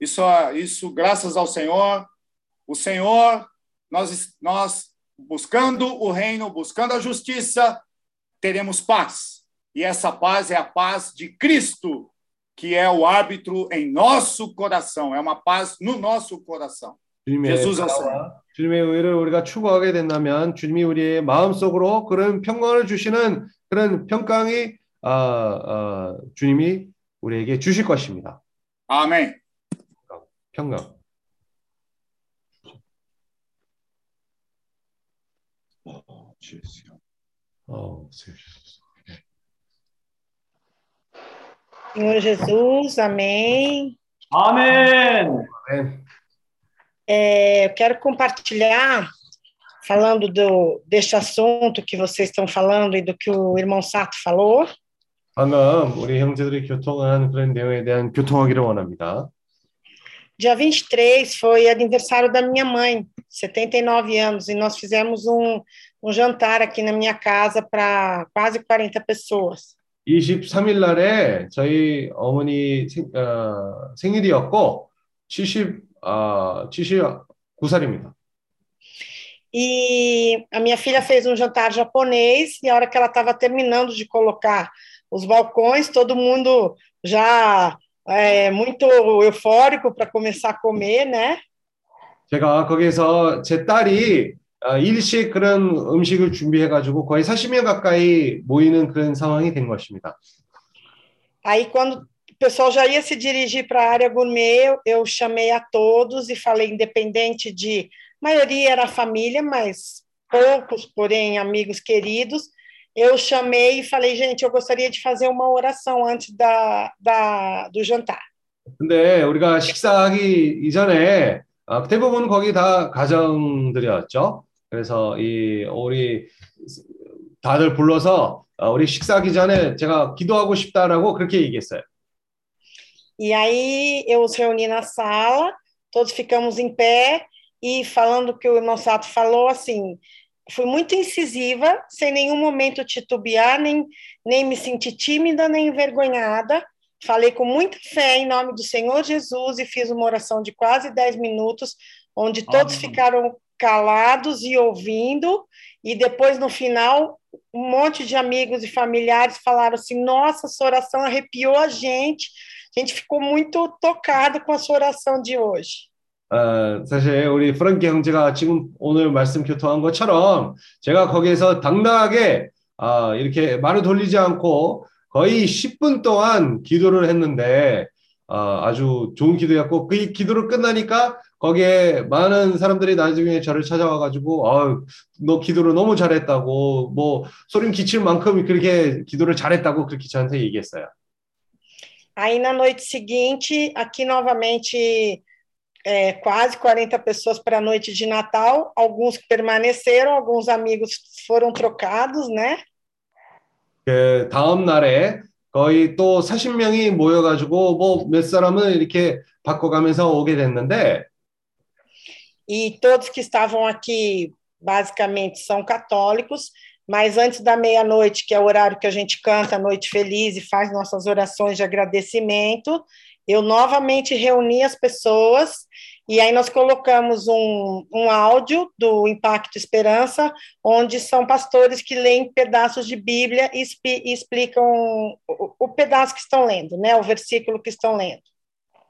S2: Isso, isso, graças ao Senhor. O Senhor, nós, nós buscando o reino, buscando a justiça, teremos paz. E essa paz é a paz de Cristo, que é o árbitro em nosso coração. É uma paz no nosso coração.
S1: 주님의 의를 우리가 추구하게 된다면 주님이 우리의 마음속으로 그런 평강을 주시는 그런 평강이 아, 아, 주님이 우리에게 주실 것입니다.
S2: Amém.
S1: 평강. 어,
S8: Senhor Jesus, amém.
S3: 아멘.
S1: 아멘.
S8: É, eu quero compartilhar, falando do, deste assunto que vocês estão falando e do que o irmão Sato falou.
S1: 방금 우리 형제들이 교통한 그런 내용에 대한 교통하기를 원합니다.
S8: Dia 23 foi aniversário da minha mãe, 79 anos, e nós fizemos um, um jantar aqui na minha casa para quase 40 pessoas.
S1: 23일 날에 저희 어머니 생, 어, 생일이었고 70, 아, 79살입니다.
S8: E a minha filha fez um jantar japonês, e a hora que ela estava terminando de colocar os balcões, todo mundo já é, muito eufórico para começar a comer, né?
S1: 제가 거기에서 제 딸이 아, 일식 그런 음식을 준비해가지고 거의 40명 가까이 모이는 그런 상황이 된 것입니다.
S8: Aí, quando o pessoal já ia se dirigir para a área gourmet, eu, eu chamei a todos e falei, independente de. A maioria era família, mas poucos, porém, amigos queridos. Eu chamei e falei, gente, eu gostaria de fazer uma oração antes da, da, do jantar.
S1: 근데 우리가 식사하기 이전에 아, 대부분 거기 다 가정들이었죠. 그래서 이 우리 다들 불러서 아, 우리 식사하기 전에 제가 기도하고 싶다라고 그렇게 얘기했어요.
S8: E aí eu os reuni na sala, todos ficamos em pé e falando o que o irmão Sato falou, assim, fui muito incisiva, sem nenhum momento titubear, nem, nem me sentir tímida, nem envergonhada. Falei com muita fé em nome do Senhor Jesus e fiz uma oração de quase 10 minutos, onde todos
S3: Amém.
S8: ficaram calados e ouvindo, e depois no final um monte de amigos e familiares falaram assim: "Nossa, essa oração arrepiou a gente. A gente ficou muito tocado com a sua oração de hoje".
S1: 어, 사실 우리 프랑키 형제가 지금 오늘 말씀 교통한 것처럼 제가 거기에서 당당하게 아, 이렇게 말을 돌리지 않고 거의 10분 동안 기도를 했는데 아, 아주 좋은 기도였고 그 기도를 끝나니까 거기에 많은 사람들이 나중에 저를 찾아와 가지고 아, 너 기도를 너무 잘했다고 뭐 소름 끼칠 만큼 그렇게 기도를 잘했다고 그렇게 저한테 얘기했어요.
S8: Aí na noite seguinte, aqui novamente é, quase 40 pessoas para a noite de Natal, alguns permaneceram, alguns amigos foram trocados, né?
S1: 그 다음 날에 거의 또 40명이 모여가지고 뭐 몇 사람은 이렇게 바꿔가면서 오게 됐는데
S8: E todos que estavam aqui basicamente são católicos, mas antes da meia-noite, que é o horário que a gente canta a Noite Feliz e faz nossas orações de agradecimento, eu novamente reuni as pessoas e aí nós colocamos um, um áudio do Impacto Esperança, onde são pastores que leem pedaços de Bíblia e, expi- e explicam o, o pedaço que estão lendo, né? O versículo que estão lendo.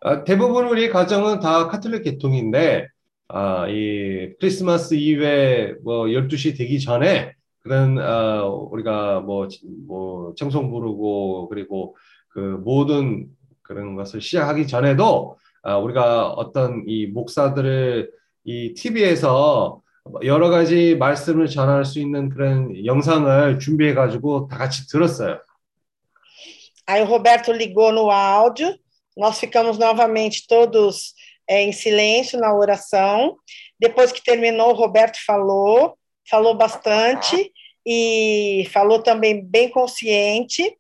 S1: 아, 대부분 우리 가정은 다 카톨릭 계통인데 아, 이 크리스마스 이브에 뭐 12시 되기 전에 그런 아, 우리가 뭐, 뭐 청송 부르고 그리고 그 모든 그런 것을 시작하기 전에도 아, 우리가 어떤 이 목사들을 이 TV에서 여러 가지 말씀을 전할 수 있는 그런 영상을 준비해 가지고 다 같이 들었어요.
S8: Aí o Roberto ligou no áudio, nós ficamos novamente todos é, em silêncio na oração. Depois que terminou, o Roberto falou, falou bastante e falou também bem consciente.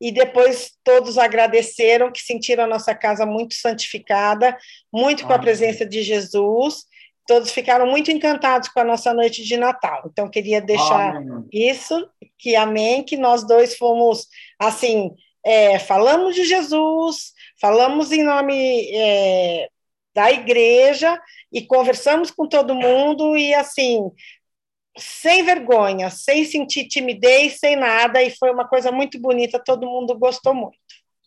S8: E depois todos agradeceram, que sentiram a nossa casa muito santificada, muito com a
S3: Amém.
S8: presença de Jesus. Todos ficaram muito encantados com a nossa noite de Natal. Então, queria deixar
S3: 아멘.
S8: isso, que amém, que nós dois fomos, assim, é, falamos de Jesus, falamos em nome é, da igreja e conversamos com todo mundo e, assim, sem vergonha, sem sentir timidez, sem nada, e foi uma coisa muito bonita, todo mundo gostou muito.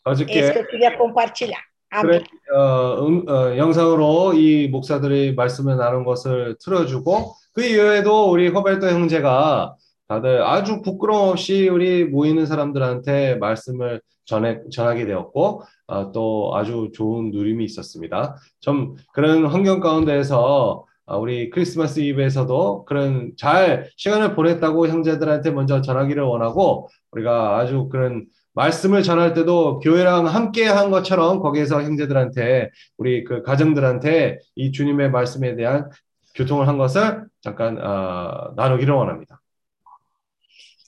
S8: É isso que eu queria compartilhar.
S1: 그래, 어, 음, 어, 영상으로 이 목사들의 말씀을 나눈 것을 틀어주고 그 이외에도 우리 호벨토 형제가 다들 아주 부끄러움 없이 우리 모이는 사람들한테 말씀을 전해, 전하게 되었고 어, 또 아주 좋은 누림이 있었습니다. 좀 그런 환경 가운데에서 어, 우리 크리스마스 이브에서도 그런 잘 시간을 보냈다고 형제들한테 먼저 전하기를 원하고 우리가 아주 그런 말씀을 전할 때도 교회랑 함께 한 것처럼 거기에서 형제들한테 우리 그 가정들한테 이 주님의 말씀에 대한 교통을 한 것을 잠깐 어, 나누기를 원합니다.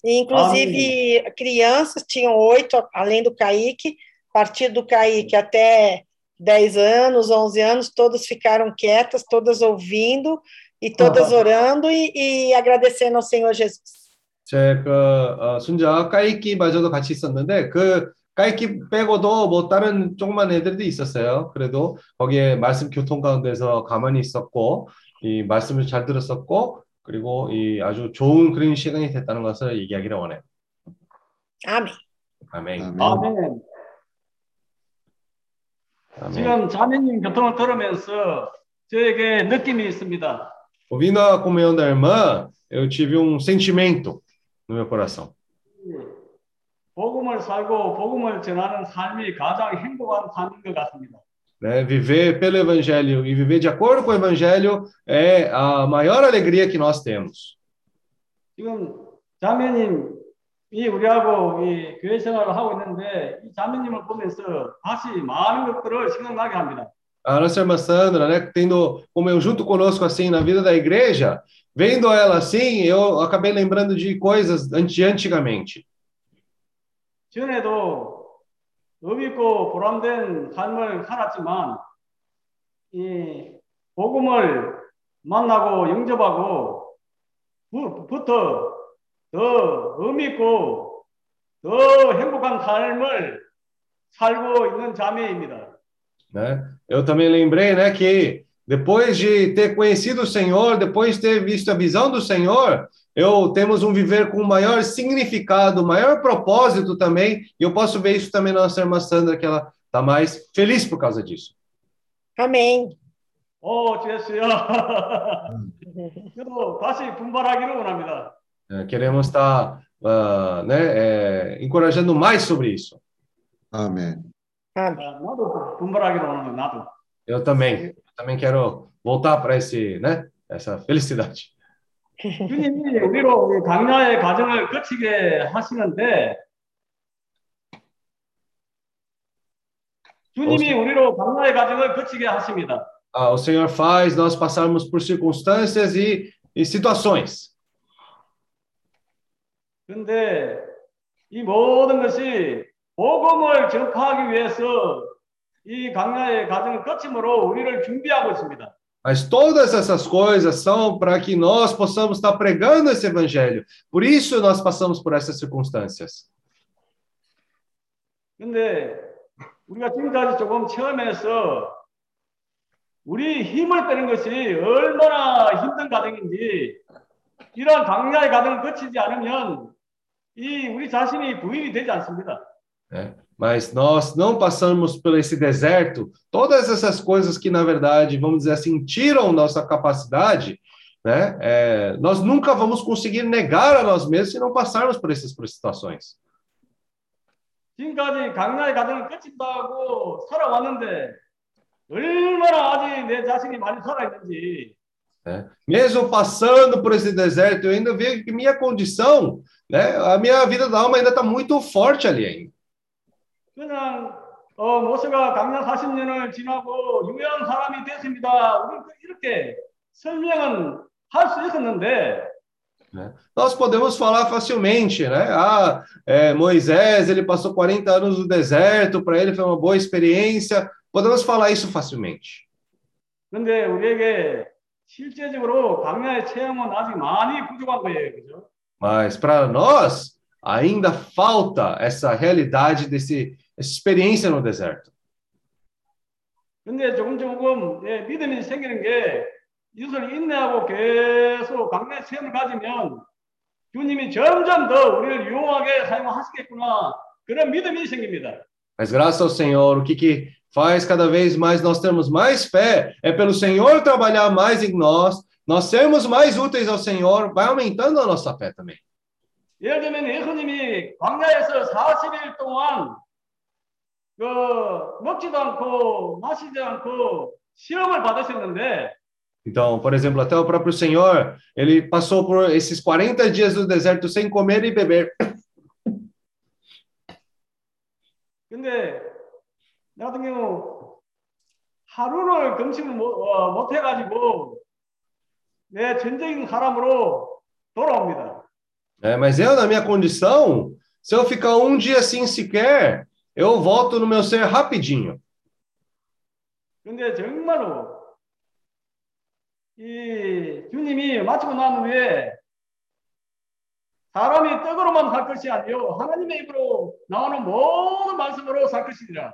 S8: E, inclusive, crianças, tinham oito, além do Kaique, a partir do Kaique até 10 anos, 11 anos, todas ficaram quietas, todas ouvindo e todas orando e, e agradecendo ao Senhor Jesus.
S1: 제그 어, 순자 까이끼마저도 같이 있었는데 그 까이끼 빼고도 뭐 다른 조그만 애들도 있었어요. 그래도 거기에 말씀 교통 가운데서 가만히 있었고 이 말씀을 잘 들었었고 그리고 이 아주 좋은 그런 시간이 됐다는 것을 얘기하기를 원해요.
S8: Amém.
S1: 아멘.
S3: 아멘.
S1: 아멘.
S3: 지금 자매님 교통을 들으면서 저에게 느낌이 있습니다.
S1: Ouvindo a comunhão da irmã, eu tive um sentimento no meu coração.
S3: 복음을 살고 복음을 전하는 삶이 가장 행복한 삶인 것 같습니다.
S1: Né? Viver pelo evangelho e viver de acordo com o evangelho é a maior alegria que nós temos.
S3: 지금 자매님 이 우리하고 이 교회 생활을 하고 있는데 이 자매님을 보면서 다시 많은 것들을 생각나게 합니다.
S1: A nossa irmã Sandra, né, tendo como eu junto conosco assim na vida da igreja, vendo ela assim, eu acabei lembrando de coisas de antigamente.
S3: 전에도 의미 있고 보람된 삶을 살았지만 이 복음을 만나고 영접하고 부- 부터 더 의미 있고 더 행복한 삶을 살고 있는 자매입니다.
S1: Né? Eu também lembrei, né, que Depois de ter conhecido o Senhor, depois de ter visto a visão do Senhor, eu temos um viver com maior significado, maior propósito também. E eu posso ver isso também na nossa irmã Sandra, que ela está mais feliz por causa disso.
S8: Amém.
S3: 오, 주였어요. 저도 다시 분발하기를 원합니다.
S1: É, queremos estar ah, né, é, encorajando mais sobre isso.
S9: Amém.
S8: Amém.
S3: 아, 나도 분발하기를 원합니다. 나도.
S1: Eu também, eu também quero voltar para esse, né, essa felicidade.
S3: 주님이 우리로 이 강야의 과정을 거치게 하시는데 주님이 우리로 강야의 과정을 거치게 하십니다.
S1: Ah, o Senhor faz nós passarmos por circunstâncias e, e situações.
S3: 그런데 이 모든 것이 복음을 전파하기 위해서 이 강야의 과정을 거침으로 우리를 준비하고 있습니다.
S1: Mas todas essas coisas são para que nós possamos estar pregando esse evangelho. Por isso nós passamos por essas circunstâncias.
S3: 근데 우리가 지금까지 조금 체험해서 우리 힘을 빼는 것이 얼마나 힘든 과정인지 이러한 강야의 과정을 거치지 않으면 이 우리 자신이 부인이 되지 않습니다.
S1: né? Mas nós não passamos por esse deserto, todas essas coisas que, na verdade, vamos dizer assim, tiram nossa capacidade, né? É, nós nunca vamos conseguir negar a nós mesmos se não passarmos por essas situações.
S3: 지금까지 강야의 과정을 거친다고 살아왔는데 얼마나 아직 내 자신이 많이 살아있는지
S1: né? Mesmo passando por esse deserto, eu ainda vejo que minha condição, né? A minha vida da alma ainda está muito forte ali ainda.
S3: 그냥 어, 모세가 강약 40년을 지나고 유명한 사람이 됐습니다. 우리 이렇게 설명은 할 수 있었는데
S1: né? Nós podemos falar facilmente, né? Ah, é, Moisés, ele passou 40 anos no deserto, para ele foi uma boa experiência. Podemos falar isso facilmente.
S3: 근데 우리에게 실제적으로 강야의 체험은 아직 많이 부족한 거예요. 그죠?
S1: Mas para nós, ainda falta essa realidade desse essa experiência no deserto.
S3: 근데 조금 조금 예, 믿음이 생기는 게 이것을 인내하고 계속 강야의 체험을 가지면 주님이 점점 더 우리를 유용하게 사용하시겠구나 그런 믿음이 생깁니다.
S1: Mas graças ao Senhor, o que, que faz cada vez mais nós termos mais fé é pelo Senhor trabalhar mais em nós, nós sermos mais úteis ao Senhor, vai aumentando a nossa fé também.
S3: 예를 들면 예수님이 광야에서 40일 동안 그 먹지도 않고 마시지 않고 시험을 받으셨는데
S1: Então, por exemplo, até o próprio Senhor, ele passou por esses 40 dias no deserto sem comer e beber.
S3: 근데 나 같은 경우 하루를 금식을 못, 어, 못 해가지고 내 전적인 사람으로 돌아옵니다.
S1: É, mas eu, na minha condição, se eu ficar um dia assim sequer, eu volto no meu ser rapidinho.
S3: 근데 정말로 이 주님이 마치고 난 후에 사람이 떡으로만 살 것이 아니요 하나님의 입으로 나오는 모든 말씀으로 살 것이니라.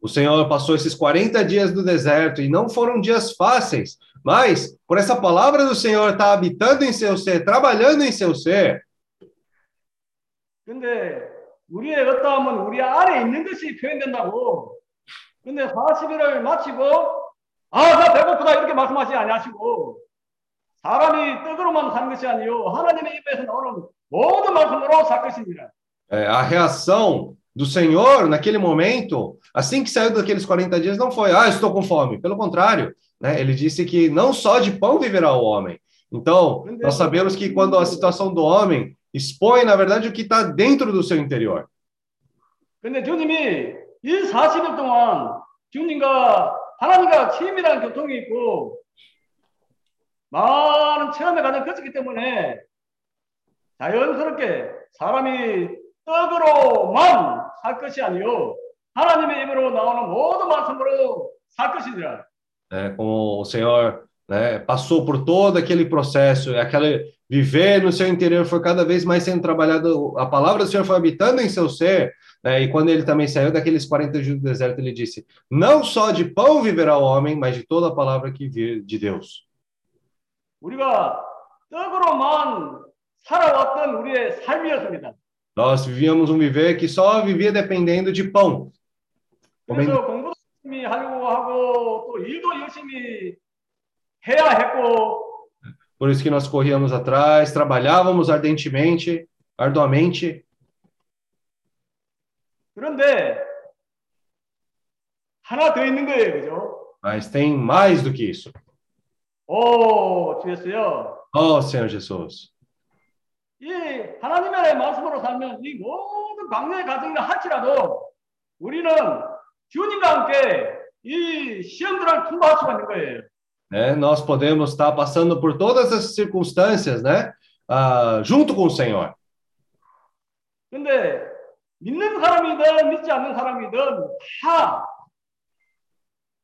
S1: O Senhor passou esses 40 dias no deserto e não foram dias fáceis, mas por essa palavra do Senhor estar habitando em seu ser, trabalhando em seu ser,
S3: 근데 우리의 어떠함은 우리 안에 있는 것이 표현된다고 근데 40일을 마치고 아, 나 배고프다 이렇게 말씀하지 아니하시고 사람이 떡으로만 사는 것이 아니요 하나님의 입에서 나오는 모든 말씀으로 살 것입니다.
S1: é, a reação do Senhor naquele momento, assim que saiu daqueles 40 dias, não foi, ah, estou com fome. Pelo contrário, né? ele disse que não só de pão viverá o homem. Então, nós sabemos que quando a situação do homem expõe, na verdade, o que está dentro do seu interior.
S3: 근데 주님이 이 40일 동안 주님과 하나님과 친밀한 교통이 있고 많은 체험에 가는 것이기 때문에 자연스럽게 사람이 떡으로만 살 것이 아니요 하나님의 입으로 나오는 모든 말씀으로 살 것이니라.
S1: né, como o Senhor né, passou por todo aquele processo, e aquele viver no seu interior foi cada vez mais sendo trabalhado, a palavra do Senhor foi habitando em seu ser, né, e quando ele também saiu daqueles 40 dias do deserto, ele disse: Não só de pão viverá o homem, mas de toda a palavra que vir de Deus.
S3: 우리가 떡으로만 살아왔던 우리의 삶이었습니다.
S1: Nós vivíamos um viver que só vivia dependendo de pão. Comendo-
S3: 그래서 공부도 열심히 하려고 하고 또 일도 열심히 해야 했고
S1: Por isso que nós corríamos atrás, trabalhávamos ardentemente, arduamente,
S3: 그런데 하나 더 있는 거예요, 그죠?
S1: mas tem mais do que isso.
S3: 오, 주였어요.
S1: Oh, Senhor Jesus.
S3: 이 하나님의 말씀으로 살면 이 모든 광야의 과정을 할지라도 우리는 주님과 함께 이 시험들을 통과할 수가 있는 거예요.
S1: né? Nós podemos estar passando por todas as circunstâncias, né? Ah, junto com o Senhor.
S3: 근데 믿는 사람이든 믿지 않는 사람이든 다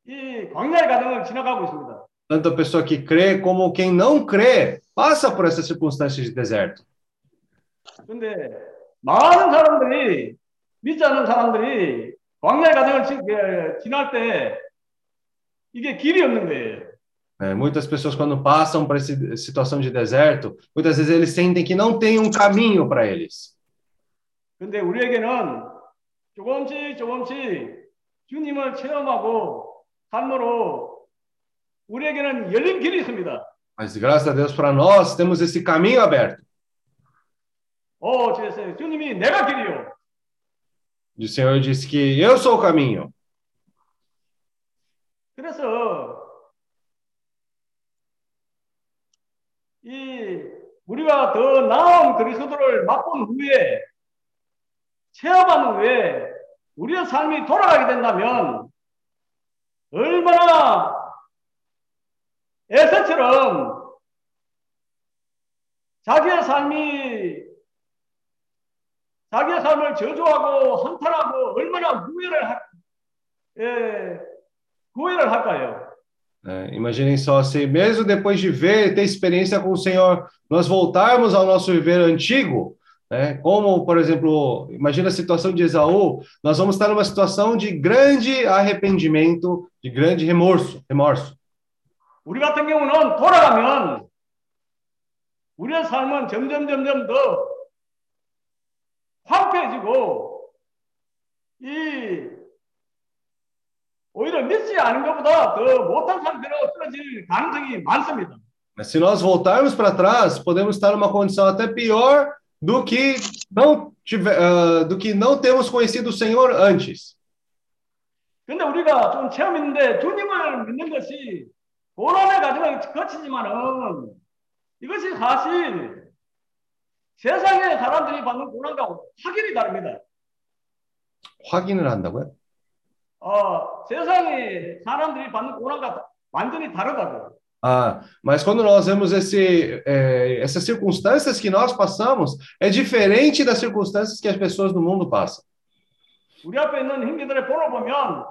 S3: 이 광야의 과정을 지나가고 있습니다.
S1: Tanto a pessoa que crê como quem não crê passa por essas circunstâncias de deserto.
S3: 근데 많은 사람들이 믿지 않는 사람들이 광야의 지, 예, 지날 때 이게 길이 없는 거예요.
S1: né? Muitas pessoas, quando passam por essa situação de deserto, muitas vezes eles sentem que não tem um caminho para eles.
S3: 근데 우리에게는 조금씩 조금씩 주님을 체험하고 삶으로 우리에게는 열린 길이 있습니다.
S1: Mas graças a Deus para nós temos esse caminho aberto.
S3: 어, 주였어요. 주님이 내가 길이요.
S1: O Senhor disse que eu sou o caminho.
S3: 그래서 이 우리가 더 나은 그리스도를 맛본 후에 체험한 후에 우리의 삶이 돌아가게 된다면 얼마나 에서처럼 자기의 삶이 자기의 삶을 저주하고 한탄하고 얼마나 후회를 할, 예, 후회를 할까요?
S1: né? Imaginem só se mesmo depois de ver, ter experiência com o Senhor, nós voltarmos ao nosso viver antigo, né? Como, por exemplo, imagina a situação de Esaú, nós vamos estar numa situação de grande arrependimento, de grande remorso, remorso.
S3: 우리 같은 경우는 돌아가면 우리의 삶은 점점 점점 더 황폐해지고 이 오히려 믿지 않은 것보다 더 못한 상태로 떨어질 가능성이 많습니다.
S1: Mas se nós voltarmos para trás, podemos estar numa condição até pior do que não tiver, ah, do que não temos conhecido o Senhor antes.
S3: 근데 우리가 좀 체험 있는데 주님을 믿는 것이 고난의 과정을 거치지만은 이것이 사실 세상의 사람들이 받는 고난과 확연히 다릅니다.
S1: 확인을 한다고요?
S3: 어, 세상의 사람들이 받는 고난과 완전히 다르다고요.
S1: Ah, mas quando nós vemos esse, eh, essas circunstâncias que nós passamos, é diferente das circunstâncias que as pessoas do mundo passam.
S3: 우리 앞에 있는 형제들의 본을 보면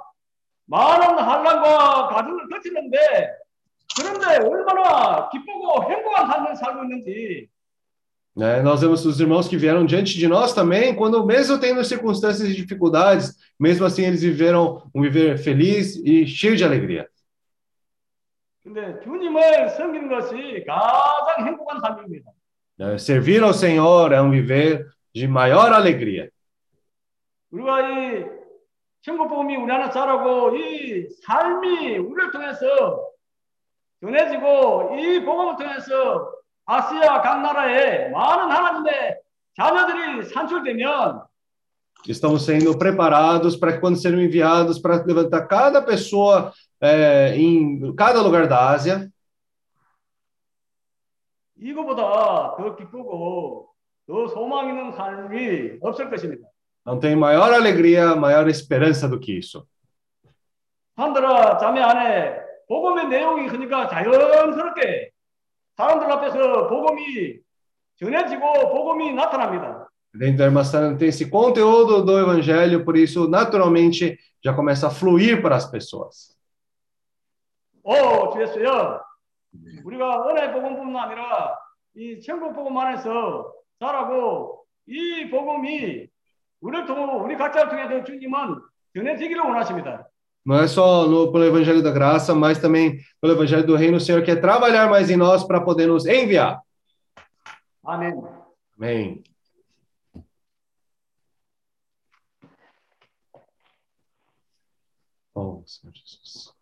S3: 많은 환란과 가정을 거치는데 그런데 얼마나 기쁘고 행복한 삶을 살고 있는지
S1: né? Nós vemos os irmãos que vieram diante de nós também, quando mesmo tendo circunstâncias e dificuldades, mesmo assim eles viveram um viver feliz e cheio de alegria.
S3: 근데 주님을 섬기는 것이 가장 행복한 삶입니다.
S1: né? Servir ao Senhor é um viver de maior alegria.
S3: 우리가 이 천국복음이 우리 안에 자라고 이 삶이 우리를 통해서 전해지고 이 복음을 통해서 아시아 각 나라에 많은 하나님의 자녀들이 산출되면
S1: Estamos sendo preparados para que, quando serão enviados, para levantar cada pessoa eh, em cada lugar da Ásia,
S3: 이거보다 더 기쁘고 더 소망 있는 삶이 없을 것입니다.
S1: não tem maior alegria, maior esperança do que isso.
S3: 산드라 자매 안에 복음의 내용이 그러니까 자연스럽게 사람들 앞에서 복음이 전해지고 복음이 나타납니다.
S1: Dentro da irmã Sara tem esse conteúdo do evangelho, por isso, naturalmente, já começa a fluir para as pessoas.
S3: 오, 주였어요. 우리가 은혜 복음뿐만 아니라 이 천국 복음 안에서 자라고 이 복음이 우리를 통해 우리 각자를 통해서 주님은 전해지기를 원하십니다.
S1: Não é só no, pelo evangelho da graça, mas também pelo evangelho do reino, o Senhor quer trabalhar mais em nós para poder nos enviar.
S3: 아멘.
S1: Amém. Oh, Senhor Jesus.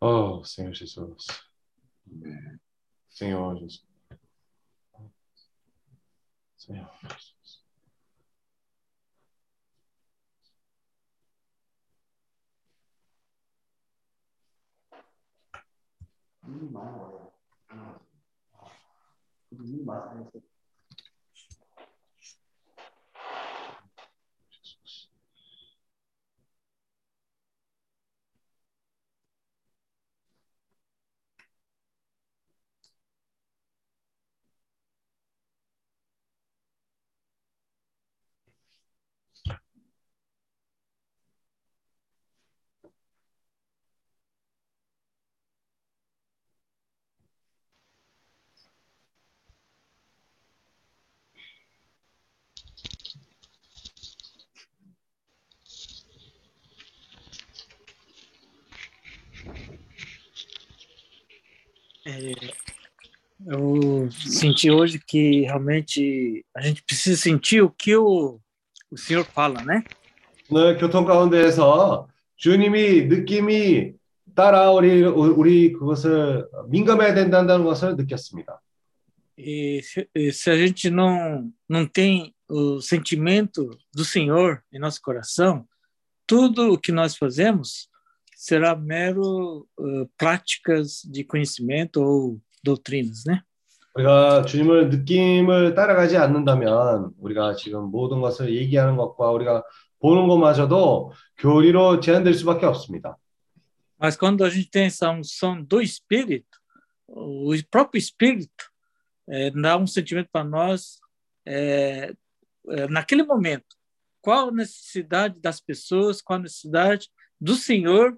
S1: Oh, Senhor Jesus. Senhor Jesus. Senhor Jesus.
S9: 你买我的呀？嗯，好，你买还是？eu senti hoje que realmente a gente precisa sentir o que o, o Senhor fala, né?
S1: 오늘 교통 가운데에서 주님이 느낌이 따라 우리 우리 그것을 민감해야 된다는 것을 느꼈습니다.
S9: E se, e se a gente não, não tem o sentimento do Senhor em nosso coração, tudo o que nós fazemos será mero uh, práticas de conhecimento ou doutrinas, né?
S1: 우리가 주님을 느낌을 따라가지 않는다면 우리가 지금 모든 것을 얘기하는 것과 우리가 보는 것마저도 교리로 제한될 수밖에 없습니다.
S9: Mas quando a gente tem essa unção do Espírito, o próprio Espírito é, dá um sentimento para nós é, é, naquele momento. Qual a necessidade das pessoas, qual a necessidade do Senhor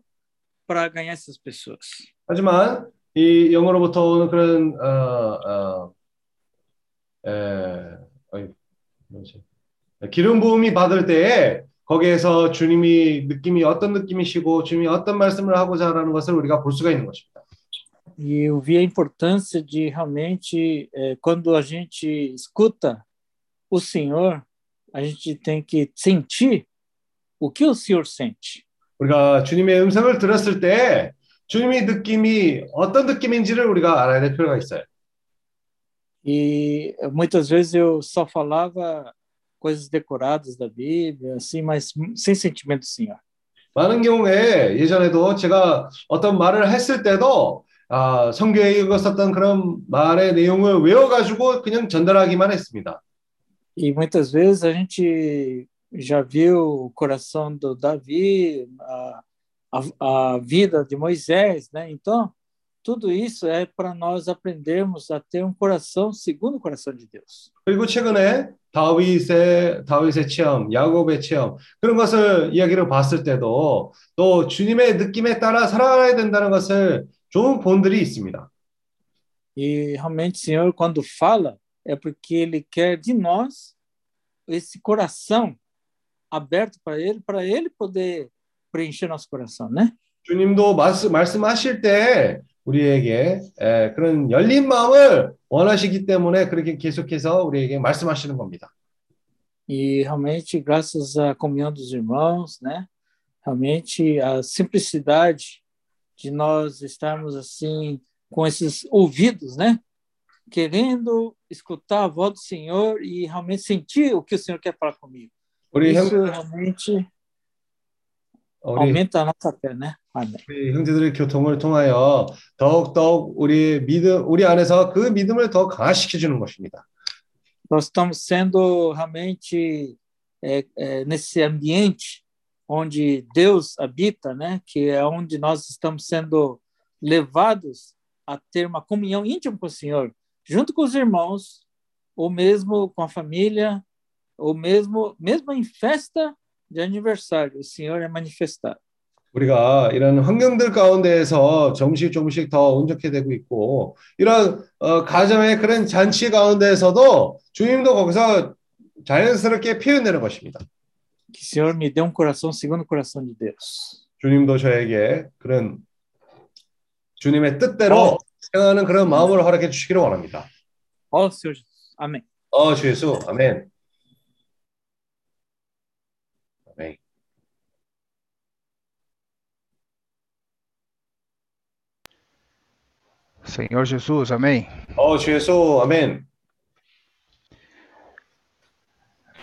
S9: para ganhar essas pessoas.
S1: 하지만 이 영어로부터 오는 그런 어, 어, 에, 어이, 뭐지? 기름 부음이 받을 때에 거기에서 주님이 느낌이 어떤 느낌이시고 주님이 어떤 말씀을 하고자 하는 것을 우리가 볼 수가 있는 것입니다.
S9: E eu vi a importância de realmente, é, quando a gente escuta o Senhor, a gente tem que sentir o que o Senhor sente.
S1: 우리가 주님의 음성을 들었을 때 주님의 느낌이 어떤 느낌인지를 우리가 알아야 될 필요가 있어요.
S9: E muitas vezes eu só falava coisas decoradas da Bíblia, assim, mas sem sentimento do Senhor.
S1: 많은 경우에 예전에도 제가 어떤 말을 했을 때도 아, 성경에 읽었었던 그런 말의 내용을 외워가지고 그냥 전달하기만 했습니다.
S9: E muitas vezes a gente já viu o coração do Davi, a, a, a vida de Moisés, né? Então, tudo isso é para nós aprendermos a ter um coração segundo o coração de Deus.
S1: 그리고 최근에 다윗의 다윗의 체험, 야곱의 체험 그런 것을 이야기를 봤을 때도 또 주님의 느낌에 따라 살아가야 된다는 것을 좋은 본들이 있습니다.
S9: E realmente, o Senhor, quando fala, é porque Ele quer de nós esse coração aberto para Ele, para Ele poder preencher nosso coração, né?
S1: 주님도 말씀, 말씀하실 때 우리에게 에, 그런 열린 마음을 원하시기 때문에 그렇게 계속해서 우리에게 말씀하시는 겁니다.
S9: E realmente, graças à comunhão dos irmãos, né? Realmente, a simplicidade de nós estarmos assim com esses ouvidos, né? Querendo escutar a voz do Senhor e realmente sentir o que o Senhor quer falar comigo.
S1: 우리 형,
S9: Isso realmente
S1: 우리,
S9: aumenta a nossa fé, né? Amém.
S1: 우리 형제들의 교통을 통하여 더욱 더욱 우리 믿음, 우리 안에서 그 믿음을 더 강화시켜 주는 것입니다.
S9: nós estamos sendo realmente é, é, nesse ambiente onde Deus habita, né? Que é onde nós estamos sendo levados a ter uma comunhão íntima com o Senhor, junto com os irmãos, ou mesmo com a família, ou mesmo mesmo em festa de aniversário, o Senhor é manifestado.
S1: 우리가 이런 환경들 가운데에서 조금씩 조금씩 더 온전케 되고 있고 이런 어, 가정의 그런 잔치 가운데에서도 주님도 거기서 자연스럽게 표현되는 것입니다.
S9: Que o Senhor me dê um coração segundo o coração de Deus.
S1: 주님도 저에게 그런 주님의 뜻대로 행하는 그런 마음을 허락해 주시기를 원합니다.
S9: Ó Senhor Jesus. Amém.
S1: 어, 주 예수, 아멘. 아멘.
S10: Senhor Jesus, amém.
S1: 어, 주 예수, 아멘.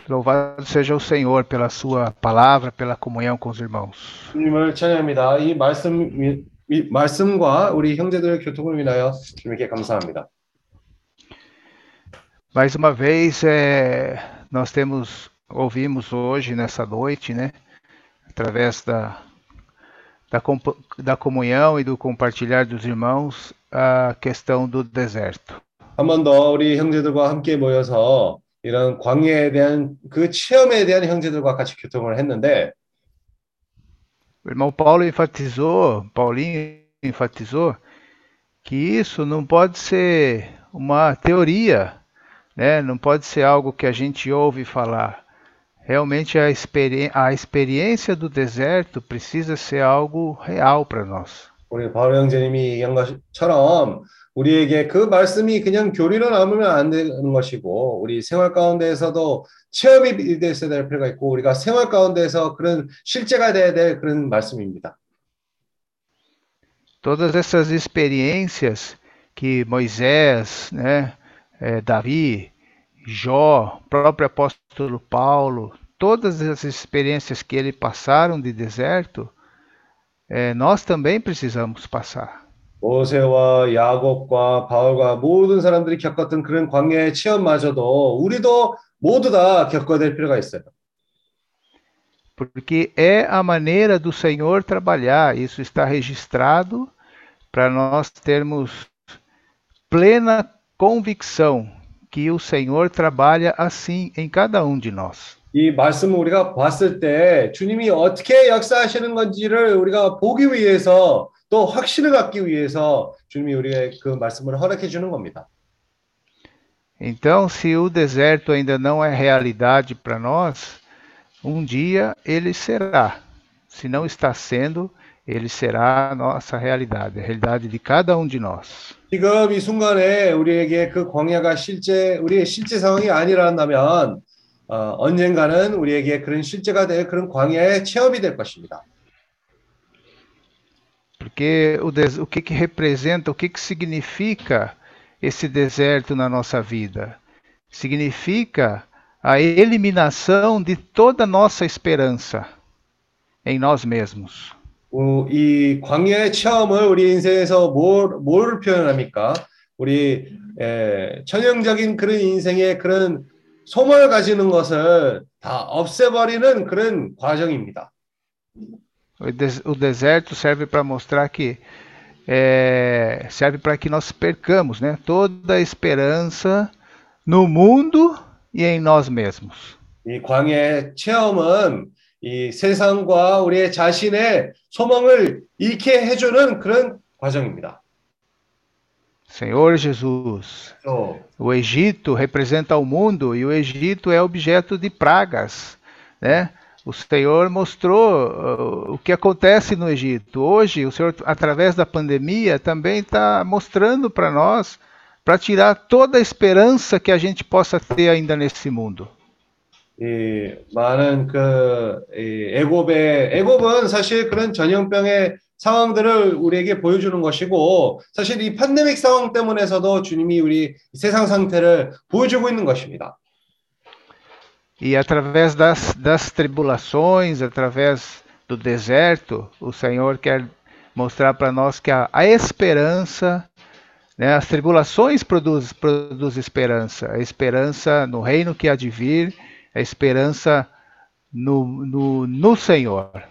S10: Louvado seja o Senhor pela sua palavra, pela comunhão com os irmãos.
S1: 주님을 찬양합니다. 이 말씀 이, 이 말씀과 우리 형제들의 교통을 위하여 주님께 감사합니다.
S10: Mais uma vez, é, nós temos ouvimos hoje nessa noite, né, através da da, comp- da comunhão e do compartilhar dos irmãos, a questão do deserto.
S1: 한 번 더 우리 형제들과 함께 모여서 이런 광야에 대한 그 체험에 대한 형제들과 같이 교통을 했는데
S10: O irmão Paulo enfatizou, Paulinho enfatizou, que isso não pode ser uma teoria, né? não pode ser algo que a gente ouve falar. Realmente a, experi a experiência do deserto precisa ser algo real para nós.
S1: 우리 바울 형제님이 얘기한 것처럼 우리에게 그 말씀이 그냥 교리로 남으면 안 되는 것이고 우리 생활 가운데에서도 체험이 되어야 될 필요가 있고 우리가 생활 가운데에서 그런 실제가 돼야 될 그런 말씀입니다.
S10: Todas essas experiências que Moisés, né, eh, Davi, Jó, próprio apóstolo Paulo, todas as experiências que ele passaram de deserto, eh, nós também precisamos passar.
S1: 모세와 야곱과 바울과 모든 사람들이 겪었던 그런 광야의 체험마저도 우리도 모두 다 겪어야 될 필요가 있어요.
S10: Porque é a maneira do Senhor trabalhar, isso está registrado para nós termos plena convicção que o Senhor trabalha assim em cada um de nós.
S1: 이 말씀을 우리가 봤을 때 주님이 어떻게 역사하시는 건지를 우리가 보기 위해서 또 확신을 갖기 위해서 주님이 우리에게 그 말씀을 허락해 주는 겁니다.
S10: Então, se o deserto ainda não é realidade para nós, um dia ele será. Se não está sendo, ele será a nossa realidade, a realidade de cada um de nós.
S1: 지금 이 순간에 우리에게 그 광야가 실제 우리의 실제 상황이 아니라면 어, 언젠가는 우리에게 그런 실제가 될 그런 광야의 체험이 될 것입니다.
S10: Porque o, des- o que, que representa, o que, que significa esse deserto na nossa vida? Significa a eliminação de toda nossa esperança em nós mesmos.
S1: 어, 이 광야의 체험을 우리 인생에서 뭘, 뭘 표현합니까? 우리 에, 천연적인 그런 인생의 그런 소망을 가지는 것을 다 없애버리는 그런 과정입니다.
S10: O, des- o deserto serve para mostrar que é, serve para que nós percamos, né, toda a esperança no mundo e em nós mesmos.
S1: 이 광야의 체험은 이 세상과 우리의 자신의 소망을 잃게 해주는 그런 과정입니다.
S10: Senhor Jesus,
S1: 또
S10: o Egito representa o mundo e o Egito é objeto de pragas, né? O Senhor mostrou uh, o que acontece no Egito. Hoje, o Senhor, através da pandemia, também está mostrando para nós, para tirar toda a esperança que a gente possa ter ainda nesse mundo.
S1: 이 많은 그 이, 애굽의 애굽은 사실 그런 전염병의 상황들을 우리에게 보여주는 것이고 사실 이 팬데믹 상황 때문에서도 주님이 우리 세상 상태를 보여주고 있는 것입니다.
S10: E através das, das tribulações, através do deserto, o Senhor quer mostrar para nós que a, a esperança Né? As tribulações produzem produz esperança. A esperança no reino que há de vir, a esperança no, no, no Senhor.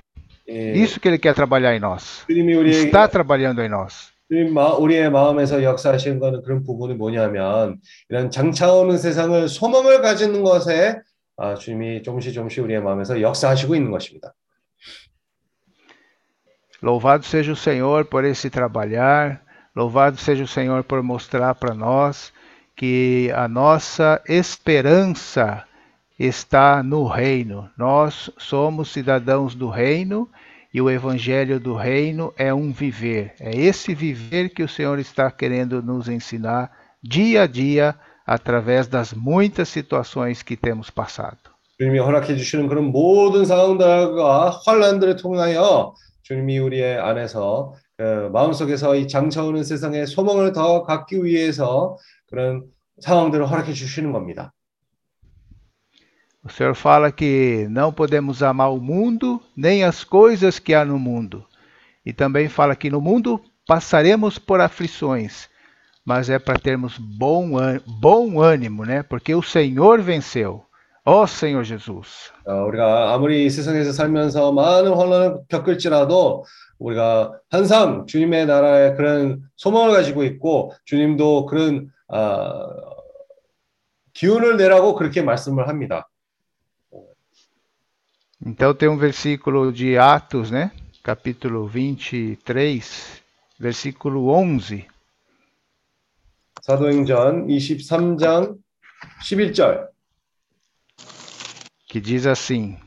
S1: 예,
S10: Isso que ele quer trabalhar em nós.
S1: 주님이 우리에게
S10: Está trabalhando em nós.
S1: 주님 마- 우리의 마음에서 역사하시는 거는 그런 부분이 뭐냐면 이런 장차 오는 세상을 소망을 가지는 것에 아, 주님이 조금씩 조금씩 우리의 마음에서 역사하시고 있는 것입니다.
S10: Louvado seja o Senhor por esse trabalhar. Louvado seja o Senhor por mostrar para nós que a nossa esperança está no reino. Nós somos cidadãos do reino e o evangelho do reino é um viver. É esse viver que o Senhor está querendo nos ensinar dia a dia através das muitas situações que temos passado.
S1: 주님이 허락해 주시는 그런 모든 상황들과 환란들을 통하여 주님이 우리의 안에서 그 마음속에서 이 장차 오는 세상의 소망을 더 갖기 위해서 그런 상황들을 허락해 주시는 겁니다.
S10: O Senhor fala que não podemos amar o mundo nem as coisas que há no mundo. E também fala que no mundo passaremos por aflições, mas é para termos bom, ân- bom ânimo, né? Porque o Senhor venceu. Ó Senhor Jesus.
S1: 어, 우리가 아무리 이 세상에서 살면서 많은 환란을 겪을지라도 우리가 항상 주님의 나라의 그런 소망을 가지고 있고 주님도 그런 아, 기운을 내라고 그렇게 말씀을 합니다.
S10: Então tem um versículo de Atos, né? Capítulo 23, versículo 11.
S1: 사도행전 23장 11절
S10: que diz assim: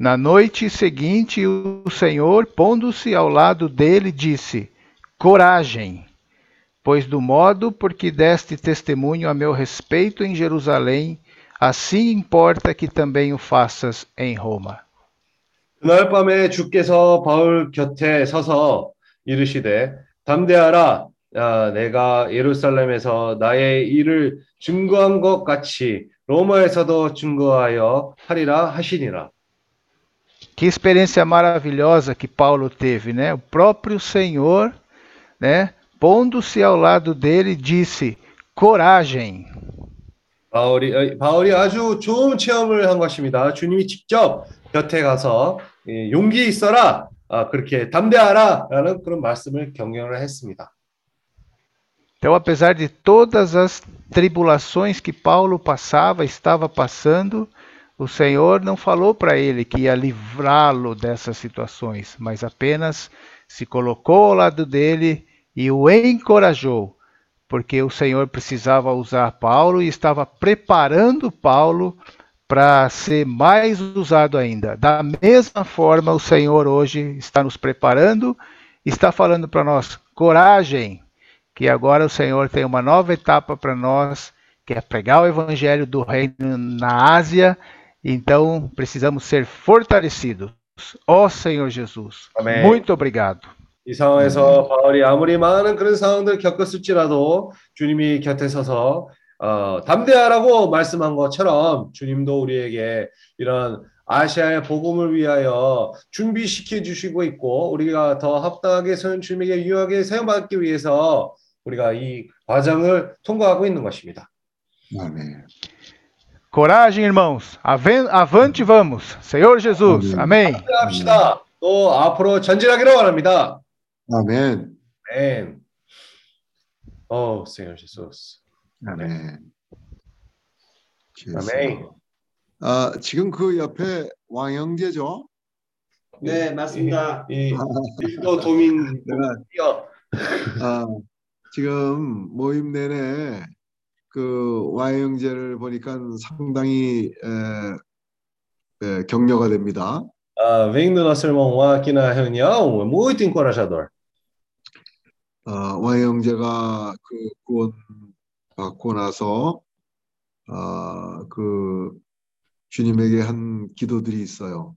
S10: Na noite seguinte, o Senhor, pondo-se ao lado dele, disse: Coragem, pois do modo por que deste testemunho a meu respeito em Jerusalém, assim importa que também o faças em Roma.
S1: 그날 밤에 주께서 바울 곁에 서서 이르시되 담대하라 아, 내가 예루살렘에서 나의 일을 증거한 것 같이 로마에서도 증거하여 하리라 하시니라.
S10: Que experiência maravilhosa que Paulo teve, né? O próprio Senhor, né, pondo-se ao lado dele, disse: coragem.
S1: 바울이 어, 바울이 아주 좋은 체험을 한 것입니다. 주님이 직접 곁에 가서 예, 용기 있어라 아, 그렇게 담대하라라는 그런 말씀을 경영을 했습니다.
S10: Então, apesar de todas as tribulações que Paulo passava, estava passando, o Senhor não falou para ele que ia livrá-lo dessas situações, mas apenas se colocou ao lado dele e o encorajou, porque o Senhor precisava usar Paulo e estava preparando Paulo para ser mais usado ainda. Da mesma forma, o Senhor hoje está nos preparando, está falando para nós: coragem, que agora o Senhor tem uma nova etapa para nós, que é pregar o evangelho do reino na Ásia. Então, precisamos ser fortalecidos. Ó Senhor Jesus,
S1: Amém.
S10: muito obrigado.
S1: 이 상황에서 바울이 아무리 많은 그런 상황들을 겪었을지라도 주님이 곁에 서서 어, 담대하라고 말씀한 것처럼 주님도 우리에게 이런 아시아의 복음을 위하여 준비시켜 주시고 있고 우리가 더 합당하게 선 주님에게 유하게 사용받기 위해서 우리가 이 과정을 통과하고 있는 것입니다.
S11: 아멘.
S10: Coragem, irmãos. Avante vamos. Senhor Jesus. Amém.
S1: 합시다. 또 앞으로 전진하기를 원합니다.
S11: 아멘.
S1: 아멘. 오, Senhor Jesus.
S11: 아멘.
S1: 아멘.
S11: 아, 지금 그 옆에 왕영재죠?
S1: 네, 맞습니다. 이또 도민 *laughs*
S11: 내가
S1: 뛰어.
S11: 아, 지금 모임 내내 그 왕영재를 보니까 상당히 에, 에, 격려가 됩니다.
S1: Ah, vendo nosso irmão aqui na reunião, é muito encorajador.
S11: 어, 왕영재가 그 구원 받고 나서 어, 그 주님에게 한 기도들이 있어요.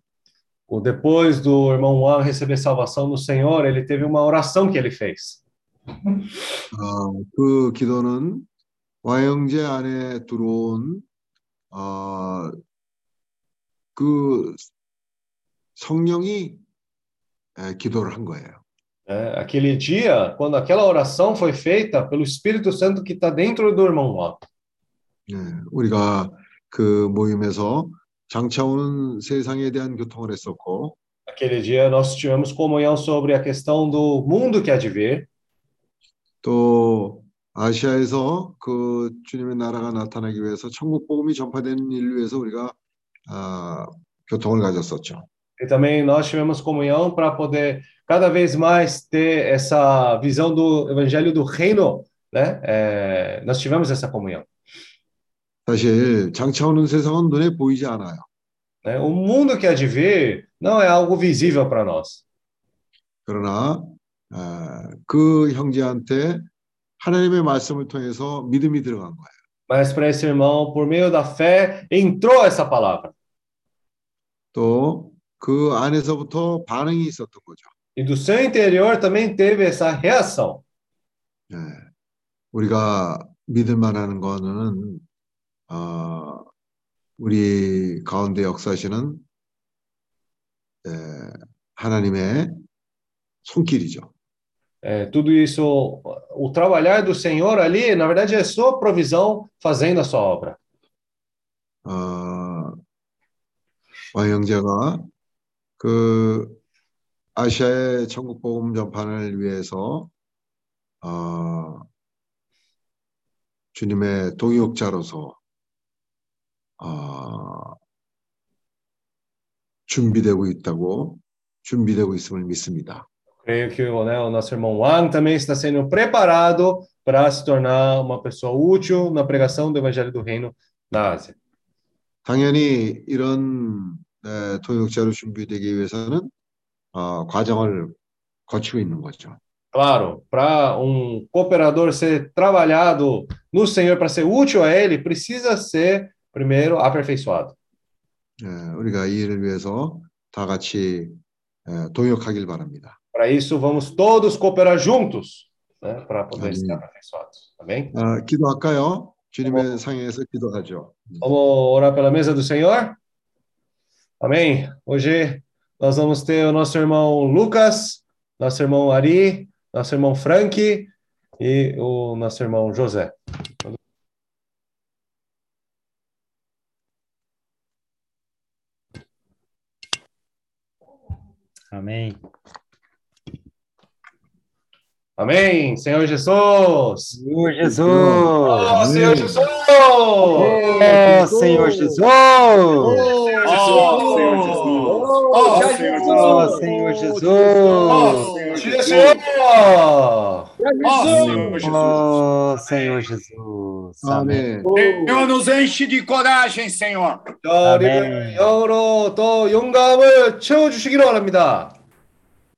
S1: Depois do irmão Juan receber salvação no Senhor, ele teve uma oração que ele fez.
S11: 어, 그 기도는 왕영재 안에 들어온 어, 그 성령이 에, 기도를 한 거예요.
S1: É, aquele dia, quando aquela oração foi feita pelo Espírito Santo que está dentro do irmão Juan.
S11: 예, 우리가 그 모임에서 장차오는 세상에 대한 교통을 했었고
S1: Aquele dia nós tivemos comunhão sobre a questão do mundo que há de vir.
S11: 또 아시아에서 그 주님의 나라가 나타나기 위해서 천국 복음이 전파되는 일을 위해서 우리가 아, 교통을 가졌었죠.
S1: E também nós tivemos comunhão para poder cada vez mais ter essa visão do evangelho do reino, né? É, nós tivemos essa comunhão.
S11: 사실 장차 오는 세상은 눈에 보이지 않아요.
S1: Né? O mundo que há de vir não é algo visível para nós.
S11: 그러나 아, 그 형제한테 하나님의 말씀을 통해서 믿음이 들어간 거예요.
S1: Mas para esse irmão, por meio da fé, entrou essa palavra.
S11: 또 그 안에서부터 반응이 있었던 거죠.
S1: E do seu interior também teve essa reação.
S11: 예, 우리가 믿을 만한 거는 어, 우리 가운데 역사하시는 예, 하나님의 손길이죠.
S1: É, tudo isso, o trabalhar do Senhor ali, na verdade, é sua provisão fazendo a sua obra.
S11: 어, 왕 형제가 그 아시아의 천국 복음 전파를 위해서 어, 주님의 동역자로서 어, 준비되고 있다고 준비되고 있음을 믿습니다.
S1: Creio que né, o nosso irmão Wang também está sendo preparado para se tornar uma pessoa útil na pregação do Evangelho do Reino na Ásia.
S11: 당연히 이런 네, 동역자로 준비되기 위해서는 어, 과정을 거치고 있는 거죠.
S1: Claro, para um cooperador ser trabalhado no Senhor, para ser útil a Ele, precisa ser primeiro aperfeiçoado.
S11: 예, 우리가 이 일을 위해서 다 같이 예, 동역하길 바랍니다.
S1: Para isso, vamos todos cooperar juntos, né, para poder
S11: Amém.
S1: ser aperfeiçoados. Amém?
S11: 아, 기도할까요? 주님의 상에서 기도하죠.
S1: Vamos orar pela mesa do Senhor? Amém? Hoje nós vamos ter o nosso irmão Lucas, nosso irmão Ari, nosso irmão Frank e o nosso irmão José.
S7: Amém.
S1: Amém. Senhor Jesus.
S7: Senhor Jesus.
S1: Oh, Senhor Jesus.
S7: Oh, Senhor Jesus.
S2: Oh, Senhor Jesus.
S6: Oh,
S2: Oh,
S6: já
S2: Senhor
S6: Jesus.
S7: Oh, Senhor Jesus.
S2: Oh, Senhor
S1: Dia
S2: Jesus.
S1: Senhor.
S2: Oh, Senhor Jesus.
S7: Oh, Senhor Jesus.
S11: 아멘.
S2: Senhor, nos enche de coragem, Senhor.
S1: 자, 우리를 영으로 또 용감을 채워주시기를 원합니다.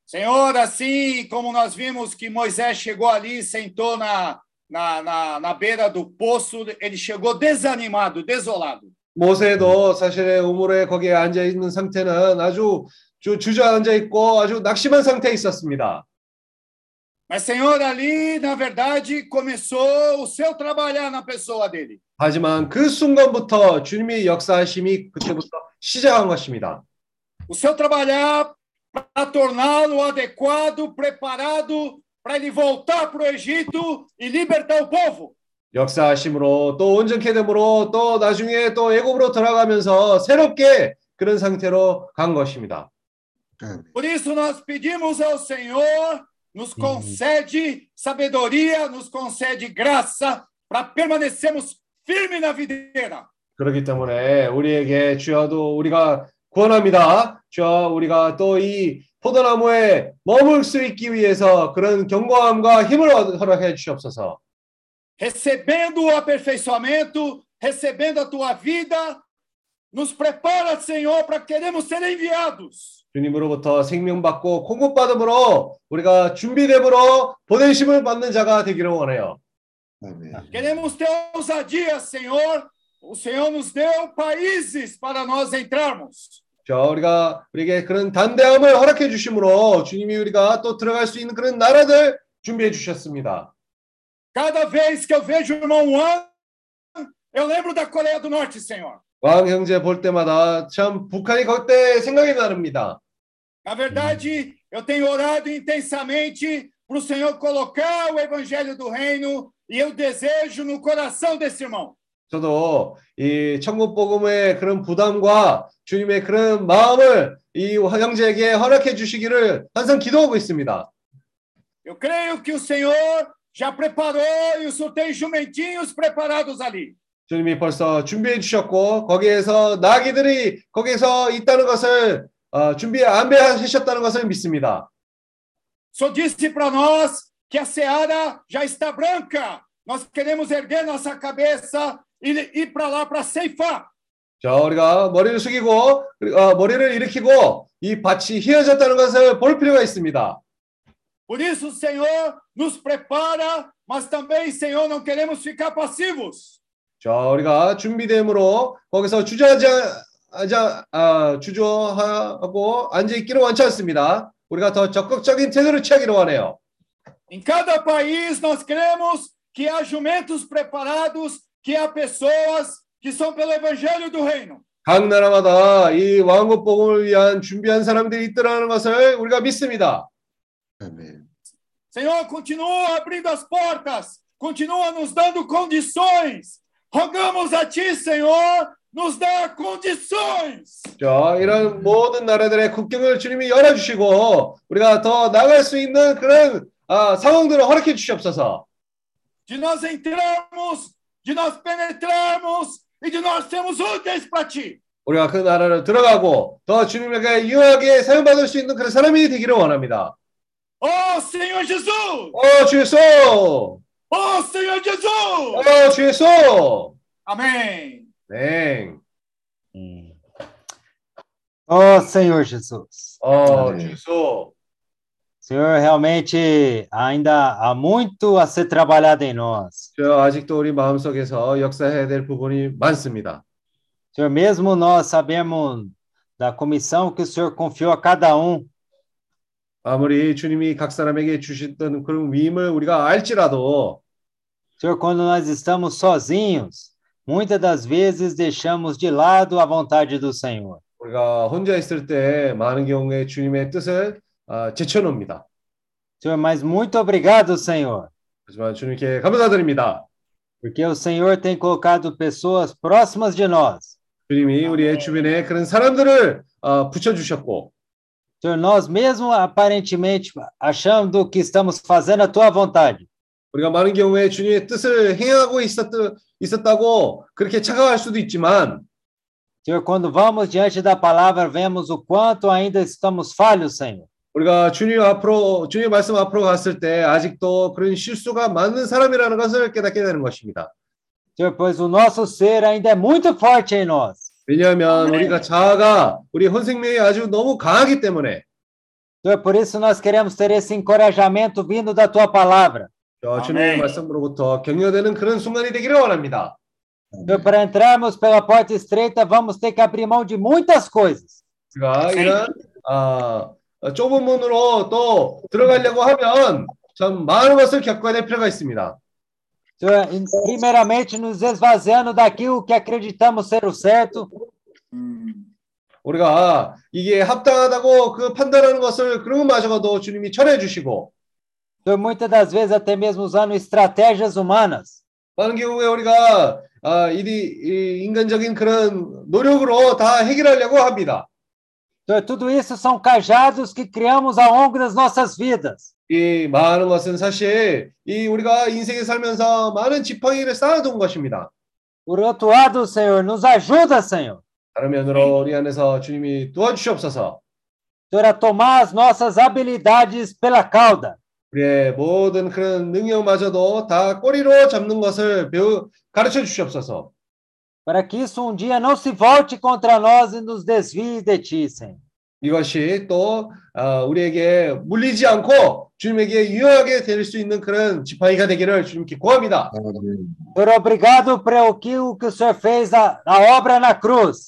S2: Senhor, assim como nós vimos que Moisés chegou ali, sentou na, na, na, na beira do poço, ele chegou desanimado, desolado.
S1: 모세도 사실의 우물에 거기에 앉아 있는 상태는 아주 주, 주저앉아 있고 아주 낙심한 상태에 있었습니다.
S2: Mas, Senhor, ali, na verdade, começou o seu trabalhar na pessoa dele.
S1: 하지만 그 순간부터 주님의 역사하심이 그때부터 시작한 것입니다.
S2: O seu trabalhar para torná-lo adequado, preparado para ele voltar para o Egito e libertar o povo.
S1: 역사하심으로 또 온전케 됨으로 또 나중에 또 애굽으로 들어가면서 새롭게 그런 상태로 간 것입니다.
S11: 아멘.
S2: Por isso, nós pedimos ao Senhor, nos concede sabedoria, nos concede graça para permanecermos firmes na videira.
S1: 그렇기 때문에 우리에게 주여도 우리가 구원합니다. 주여 우리가 또 이 포도나무에 머물 수 있기 위해서 그런 견고함과 힘을 허락해 주시옵소서.
S2: recebendo o aperfeiçoamento, recebendo a tua vida, nos prepara, Senhor, para queremos ser enviados.
S1: 주님으로부터 생명 받고 공급 받음으로 우리가 준비됨으로 보내심을 받는 자가 되기를 원해요.
S11: 아멘.
S2: Queremos ter ousadia, Senhor. O Senhor nos deu países para nós entrarmos.
S1: 자, 우리가 우리에게 그런 단대함을 허락해 주심으로 주님이 우리가 또 들어갈 수 있는 그런 나라들 준비해 주셨습니다.
S2: Cada vez que eu vejo o irmão Juan, eu lembro da Coreia do Norte, Senhor.
S1: 왕 형제 볼 때마다 참 북한이 그때 생각이 나릅니다.
S2: Na verdade, eu tenho orado intensamente para o Senhor colocar o evangelho do reino e eu desejo no coração desse irmão.
S1: 저도 이 천국 복음의 그런 부담과 주님의 그런 마음을 이 형제에게 허락해 주시기를 항상 기도하고 있습니다.
S2: Eu creio que o Senhor já preparou e o Senhor tem jumentinhos preparados ali.
S1: 주님이 벌써 준비해 주셨고 거기에서 나귀들이 거기에서 있다는 것을 어, 준비 안배하셨다는 것을 믿습니다.
S2: Senhor disse para nós que a seara já está branca. Nós queremos erguer nossa cabeça e ir para lá para ceifar.
S1: 자, 우리가 머리를 숙이고 어, 머리를 일으키고 이 밭이 휘어졌다는 것을 볼 필요가 있습니다.
S2: Por isso Senhor nos prepara, mas também, Senhor, não queremos ficar passivos.
S1: 자, 우리가 준비됨으로 거기서 주저하지 하자 아, 주저하고 앉아 있기를 원치 않습니다. 우리가 더 적극적인 태도를 취하기를 원해요.
S2: Em cada país nós queremos que há jumentos preparados, que há pessoas que são pelo evangelho do reino.
S1: 각 나라마다 이 왕국 복음을 위한 준비한 사람들이 있더라는 것을 우리가 믿습니다.
S11: 아멘.
S2: Senhor, continua abrindo as portas, continua nos dando condições. Rogamos a Ti, Senhor, nos dá condições.
S1: 자, 이런 모든 나라들의 국경을 주님이 열어주시고 우리가 더 나갈 수 있는 그런 아, 상황들을 허락해 주시옵소서.
S2: De nós entrarmos, de nós penetrarmos e de nós sermos úteis para Ti.
S1: 우리가 그 나라를 들어가고 더 주님에게 유하게 사용받을 수 있는 그런 사람이 되기를 원합니다.
S2: Oh, Senhor Jesus!
S1: 어, 주 예수!
S2: Oh, Senhor Jesus!
S1: 어, 주 예수!
S2: Amém.
S1: 네.
S7: Senhor Jesus,
S1: 어,
S11: 네.
S1: 주 예수.
S7: Senhor, realmente ainda há muito a ser trabalhado em nós.
S1: 저 아직도 우리 마음속에서 역사해야 될 부분이 많습니다.
S7: Senhor, mesmo nós sabemos da comissão que o Senhor confiou a cada um,
S1: 아무리 주님이 각 사람에게 주셨던 그런 위임을 우리가 알지라도
S7: Senhor, quando nós estamos sozinhos, muitas das vezes deixamos de lado a vontade do Senhor.
S1: 우리가 혼자 있을 때 많은 경우에 주님의 뜻을 아, 제쳐놓습니다.
S7: Senhor, mas muito obrigado, Senhor,
S1: 하지만 주님께 감사드립니다.
S7: porque o Senhor tem colocado pessoas próximas de nós.
S1: 주님이 우리의 주변에 그런 사람들을 아, 붙여주셨고
S7: Senhor, nós mesmo aparentemente achando que estamos fazendo a tua vontade,
S1: 우리가 많은 경우에 주님의 뜻을 행하고 있었, 있었다고 그렇게 착각할 수도 있지만
S7: Senhor, quando vamos diante da palavra, vemos o quanto ainda estamos falhos, Senhor.
S1: 우리가 주님 앞으로 주님 말씀 앞으로 갔을 때 아직도 그런 실수가 많은 사람이라는 것을 깨닫게 되는 것입니다.
S7: Pois o nosso ser ainda é muito forte em nós.
S1: 왜냐하면 우리가 자아가 우리 혼생명이 아주 너무 강하기 때문에
S7: Senhor, por isso nós queremos ter esse encorajamento vindo da tua palavra.
S1: 저 주님의. 말씀으로부터 격려되는 그런 순간이 되기를 원합니다.
S7: Senhor, para entrarmos pela porta estreita, vamos ter que abrir mão de muitas coisas.
S1: 우리가 이런 아, 좁은 문으로 또 들어가려고 하면 참 많은 것을 겪어야 될 필요가 있습니다.
S7: Primeiramente nos esvaziando daquilo que acreditamos ser o certo,
S1: 우리가 이게 합당하다고 그 판단하는 것을 그런 것마저도 주님이 철회해 주시고
S7: Senhor, muitas das vezes até mesmo usando estratégias humanas.
S1: 많은 경우에 우리가 아, 이, 이 인간적인 그런 노력으로 다 해결하려고 합니다.
S7: Senhor, tudo isso são cajados que criamos ao longo das nossas vidas.
S1: 이 많은 것은 사실 이 우리가 인생에 살면서 많은 지팡이를 쌓아둔 것입니다.
S7: Por outro lado, Senhor, nos ajuda, Senhor.
S1: 다른 면으로 우리 안에서 주님이 도와주시옵소서.
S7: Senhor, a tomar as nossas habilidades pela cauda.
S1: 우리의 모든 그런 능력마저도 다 꼬리로 잡는 것을 배우 가르쳐 주시옵소서.
S7: para que isso um dia não se volte contra nós e nos desvie de ti, Senhor.
S1: 이것이 또 아, 우리에게 물리지 않고 주님에게 유효하게 될 수 있는 그런 지팡이가 되기를 주님께 구합니다.
S11: 아멘.
S7: Senhor, obrigado por aquilo que o Senhor fez, a, a obra na cruz.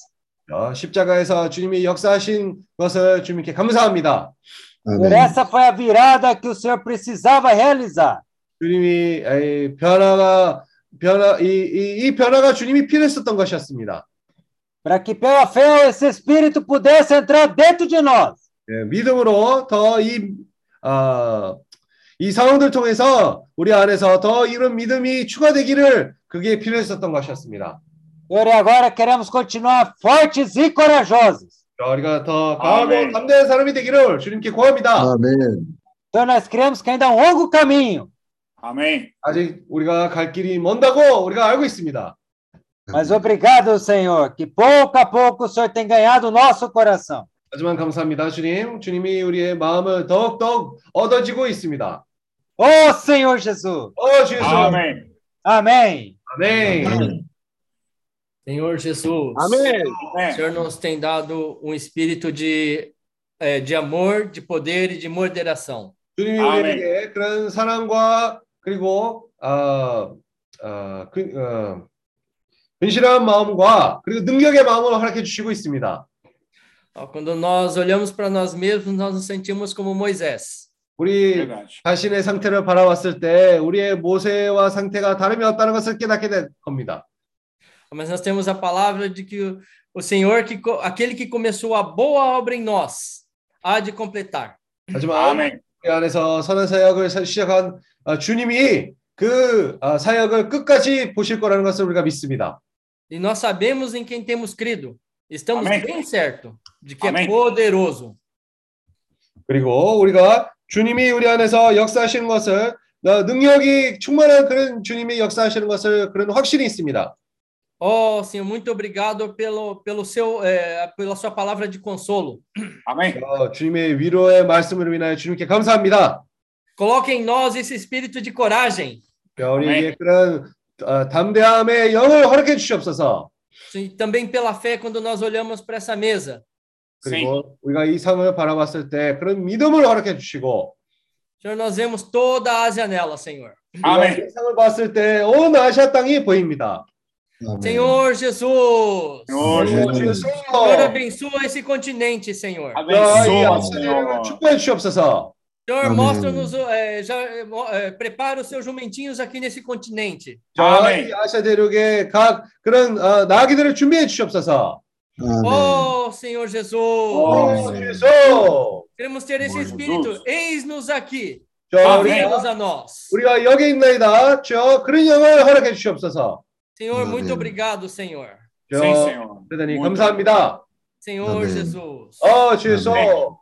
S1: 어, 십자가에서 주님이 역사하신 것을 주님께 감사합니다.
S7: Por
S11: 아멘.
S7: essa foi a virada que o Senhor precisava realizar.
S1: 주님이 이 변화가 변화 이, 이, 이 변화가 주님이 필요했었던 것이었습니다.
S7: para que pela fé esse Espírito pudesse entrar dentro de nós.
S1: 예, 믿음으로 더 이, 아, 이 상황들 통해서 우리 안에서 더 이런 믿음이 추가되기를 그게 필요했었던 것이었습니다.
S7: Senhor, e agora queremos continuar fortes e corajosos.
S1: 자, 우리가 더 강하고. 담대한 사람이 되기를 주님께 구합니다.
S11: 아멘.
S7: Então nós cremos que ainda há um longo caminho,
S2: Amém.
S1: 아직 우리가 갈 길이 먼다고 우리가 알고 있습니다.
S7: mas obrigado, Senhor, que pouco a pouco o Senhor tem ganhado o nosso coração.
S1: 하지만 감사합니다, 주님. 주님이 우리의 마음을 더욱더욱 얻어지고 있습니다.
S7: Ô Senhor Jesus.
S1: 어, 주여.
S2: Amém.
S7: Amém.
S1: 아멘.
S6: Senhor Jesus,
S2: Amém.
S6: o Senhor nos tem dado um espírito de, eh, de amor, de poder e de moderação.
S1: 주님이
S2: 아멘.
S1: 우리에게 그런 사랑과 그리고 어, 어, 그, 어, 근실한 마음과 그리고 능력의 마음을 허락해 주시고 있습니다.
S6: Ó, Quando nós olhamos para nós mesmos, nós nos sentimos como Moisés.
S1: 우리
S2: Verdade.
S1: 자신의 상태를 바라봤을 때 우리의 모세와 상태가 다름이 없다는 것을 깨닫게 될 겁니다.
S6: Mas nós temos a palavra de que o, o Senhor, que, co- aquele que começou a boa obra em nós, há de completar.
S1: 하지만
S2: Amém.
S1: 우리 안에서 선한 사역을 사- 시작한 어, 주님이 그 어, 사역을 끝까지 보실 거라는 것을 우리가 믿습니다.
S6: E nós sabemos em quem temos crido. Estamos
S2: Amém.
S6: bem certo de que é
S2: Amém.
S6: poderoso.
S1: 그리고 우리가 주님이 우리 안에서 역사하시는 것을 어, 능력이 충만한 그런 주님이 역사하시는 것을 그런 확신이 있습니다.
S6: Oh, Senhor, muito obrigado pelo, pelo seu, eh, pela sua palavra de consolo.
S2: Amém.
S1: 어, 주님의 위로의 말씀을 인하여 주님께 감사합니다.
S6: Coloque em nós esse espírito de coragem.
S1: 자, 우리에게
S2: 아멘.
S1: 그런 어, 담대함의 영을 허락해 주시옵소서.
S6: E também pela fé, quando nós olhamos para essa mesa.
S1: 그리고 우리가 이 상을 바라봤을 때 그런 믿음을 허락해 주시고
S6: Senhor, nós vemos toda a Ásia nela, Senhor.
S1: 우리가
S2: 아멘.
S1: 이 상을 봤을 때 온 아시아 땅이 보입니다.
S11: 아멘.
S6: Senhor Jesus.
S2: Senhor
S1: 오,
S2: Jesus.
S6: Senhor, abençoa esse continente, Senhor.
S1: 자, 이
S2: Abençoa,
S1: 아시아를
S2: Senhor.
S1: 축복해 ju시옵소서.
S6: Senhor,
S11: Amém.
S6: mostra-nos, eh, já eh, mo- eh, prepara os seus jumentinhos aqui nesse continente.
S1: 자,
S2: 아멘.
S1: 이 아시아 대륙의 각 그런 어, 나귀들을 준비해 주시옵소서.
S11: 아멘.
S6: Oh, Senhor Jesus.
S1: 오,
S11: 아멘.
S1: 주소.
S6: Queremos ter esse
S2: Senhor
S6: espírito.
S2: Jesus.
S6: Eis-nos aqui.
S1: 자,
S2: 아멘.
S6: Envia-nos
S1: 우리가,
S6: a nós.
S1: 우리가 여기 있나이다. 저 그런 영을 허락해 주시옵소서.
S6: Senhor,
S11: Amém.
S6: muito obrigado, Senhor.
S1: 저
S2: Sim, Senhor.
S1: 대단히
S2: Muito
S1: 감사합니다.
S6: Senhor
S11: Amém.
S6: Jesus.
S1: 어, 주소.
S2: Amém.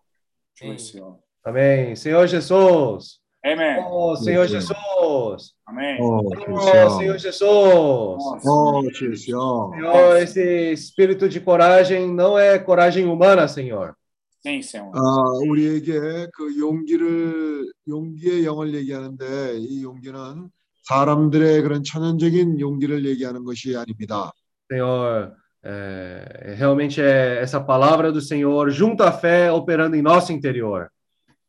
S6: Sim.
S2: Senhor.
S1: 아멘. Senhor Jesus.
S2: Amém.
S1: Oh, Senhor
S11: Sim.
S1: Jesus.
S2: Amém.
S11: 어,
S1: Oh, Senhor
S11: 주시오.
S1: Jesus.
S11: 어, 주시오.
S1: Senhor, esse espírito de coragem não é coragem humana, Senhor.
S2: Sim, Senhor.
S11: 아, 우리에게 그 용기를 용기의 영을 얘기하는데 이 용기는 사람들의 그런 천연적인 용기를 얘기하는 것이 아닙니다.
S1: Senhor, é, realmente é essa palavra do Senhor junto à fé operando em nosso interior.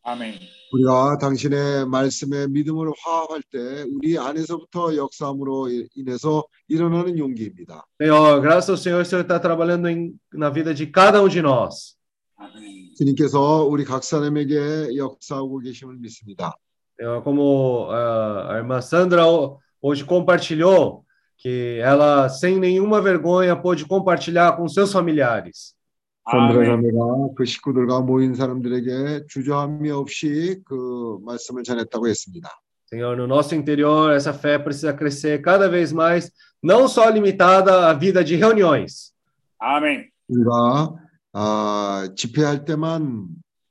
S2: Amém.
S11: 우리가 당신의 말씀에 믿음을 화합할 때 우리 안에서부터 역사함으로 인해서 일어나는 용기입니다.
S1: Senhor, graças ao Senhor, o Senhor está trabalhando em, na vida de cada um de nós.
S2: Amém.
S11: 주님께서 우리 각 사람에게 역사하고 계심을 믿습니다.
S1: Senhor, como ah, a irmã Sandra ho- hoje compartilhou, que ela, sem nenhuma vergonha, pôde compartilhar com seus familiares.
S11: 선드라
S2: Amém.
S11: 자매가 그 식구들과 모인 사람들에게 주저함이 없이 그 말씀을 전했다고 했습니다.
S1: Senhor, no nosso interior, essa fé precisa crescer cada vez mais, não só limitada à vida de reuniões.
S2: Amém.
S11: 우리가 아, 집회할 때만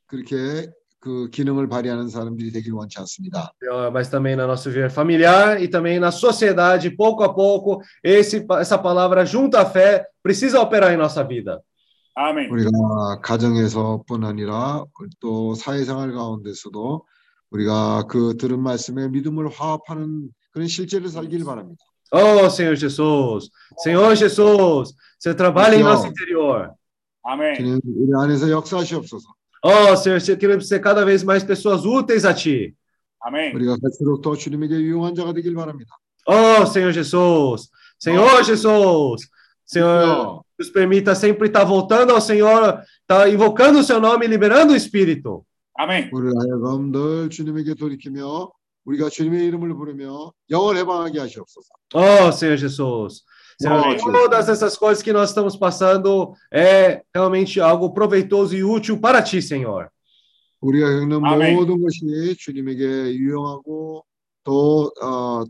S11: 그렇게 그 기능을 발휘하는 사람들이 되길 원치 않습니다.
S1: Mas também na nossa vida familiar e também na sociedade, pouco a pouco, esse, essa palavra junto à fé precisa operar em nossa vida.
S2: Amém.
S11: 우리가 가정에서뿐 아니라 또 사회생활 가운데서도 우리가 그 들은 말씀에 믿음을 화합하는 그런 실제를 살길 바랍니다.
S1: Oh, Senhor Jesus, Senhor Jesus, você trabalha em nosso interior.
S2: Amém.
S11: 주님 우리 안에서 역사하시옵소서.
S1: Oh, Senhor, você- queremos ser cada vez mais pessoas úteis a Ti.
S2: Amém.
S11: 우리가 갈수록 더 주님에게 유용한 자가 되길 바랍니다.
S1: Oh, Senhor Jesus, Senhor Jesus, Senhor,
S11: 주여,
S1: nos permita sempre estar voltando ao Senhor, estar invocando o Seu nome e liberando o Espírito.
S2: Amém.
S11: 우리를 하여금 늘 주님에게 돌이키며 우리가 주님의 이름을 부르며 영을 해방하게 하시옵소서.
S1: Oh, Senhor Jesus, Senhor,
S2: Oh, Jesus.
S1: todas essas coisas que nós estamos passando é realmente algo proveitoso e útil para ti, Senhor.
S11: 우리가 겪는
S2: 아멘.
S11: 모든 것이 주님에게 유용하고 또 어,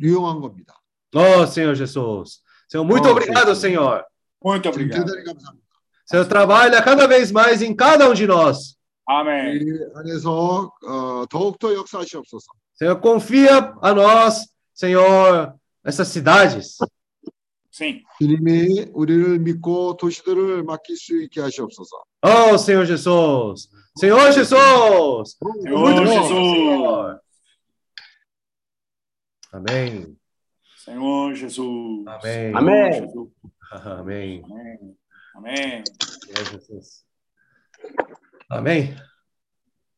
S11: 유용한 겁니다.
S1: Oh, Senhor Jesus. Senhor, muito
S11: Oh,
S1: obrigado,
S11: Jesus.
S1: Senhor.
S2: Muito
S11: 지금
S2: obrigado.
S11: 대단히 감사합니다.
S1: Senhor, trabalha cada vez mais em cada um de nós.
S2: Amém.
S11: 이 안에서 어, 더욱더 역사하시옵소서.
S1: Senhor, confia a nós, Senhor, essas cidades.
S2: Sim.
S11: 주님이 우리를 믿고 도시들을 맡길 수 있게 하시옵소서.
S1: Oh, Senhor Jesus. Senhor Jesus.
S2: Senhor
S1: Muito bom,
S2: Jesus.
S1: Senhor. Amém.
S2: Senhor Jesus.
S1: Amém.
S2: Senhor
S7: Amém.
S2: Jesus.
S1: Amém.
S2: Amém. Amém.
S1: Senhor Jesus. Amém.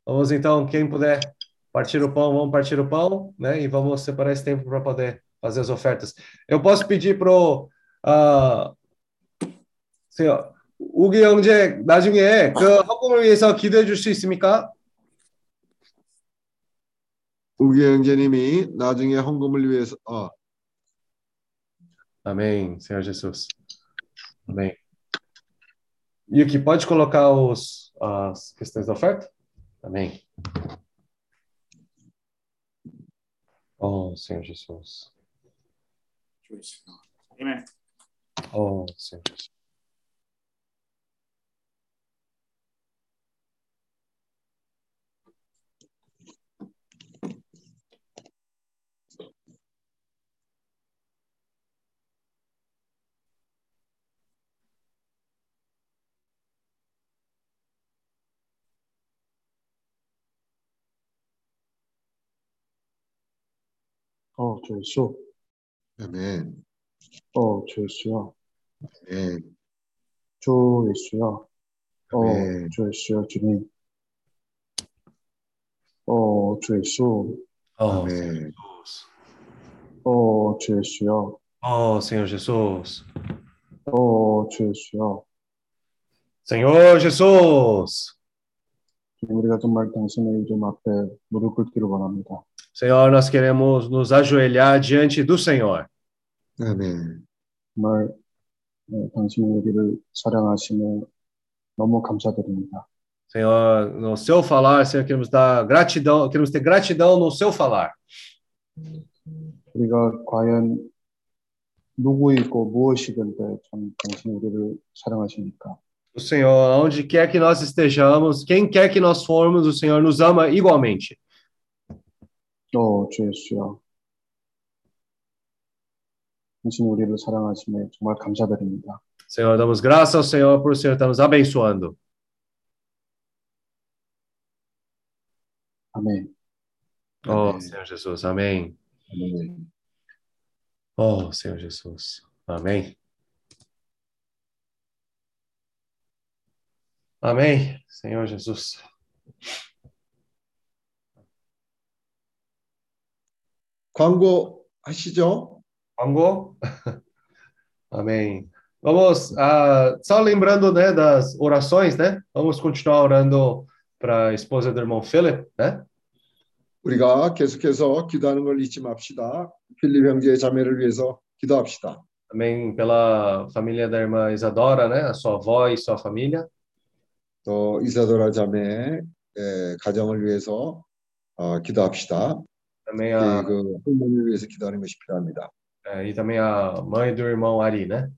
S1: Vamos então, quem puder partir o pão, vamos partir o pão, né? E vamos separar esse tempo para poder fazer as ofertas. Eu posso pedir pro 아, senhor, 우기 형제 나중에 그 헌금을 위해서 기도해 줄 수 있습니까?
S11: 우기 형제님이 나중에 헌금을 위해서 어,
S1: Amém, Senhor Jesus. Amém. Yuki, pode colocar os, as questões da oferta? Amém. Oh, Senhor Jesus. God. Amen.
S12: Oh, thank Okay, so
S11: 아멘.
S12: 어, 주 예수야.
S11: 아멘.
S12: 주 예수야. 어,
S11: 아멘.
S12: 주 예수야, 주님. 어, 주 예수.
S1: Oh,
S11: 아멘.
S12: 어, 주 예수야.
S1: oh, Senhor Jesus.
S12: 어, 주 예수야.
S1: Senhor Jesus.
S12: 우리가 정말 당신의 이름 앞에 무릎 꿇기를 원합니다.
S1: Senhor, nós queremos nos ajoelhar diante do Senhor.
S11: 아멘.
S12: 정말 네, 당신이 우리를 사랑하시며 너무 감사드립니다.
S1: Senhor, no seu falar, Senhor, queremos dar gratidão, queremos ter gratidão no seu falar.
S12: 우리가 과연 누구이고 무엇이든지 참 당신이 우리를 사랑하시니까
S1: O Senhor, onde quer que nós estejamos, quem quer que nós formos, o Senhor nos ama igualmente.
S12: 어, 주 예수야. 당신이 우리를 사랑하시며 정말 감사드립니다.
S1: Senhor, damos graças ao Senhor por o Senhor estar nos abençoando.
S12: 아멘.
S1: Oh,
S11: Amém.
S1: Senhor Jesus, amém.
S11: 아멘.
S1: Oh, Senhor Jesus, amém. Amém, Senhor Jesus.
S11: 광고 하시죠?
S1: 광고? Amém. Vamos, ah, só lembrando, né, das orações, né? Vamos continuar orando para a esposa do irmão Philip, né?
S11: 우리가 계속해서 기도하는 걸 잊지 맙시다. 필립 형제의 자매를 위해서 기도합시다.
S1: Também pela família da irmã Isadora, né? A sua avó e sua família.
S11: 또 이사도라 자매의 에, 가정을 위해서 어, 기도합시다.
S1: Também
S11: 특히
S1: a,
S11: 그 할머니를 위해서 기도하는 것이 필요합니다.
S1: é, e também a mãe do irmão Ari, né?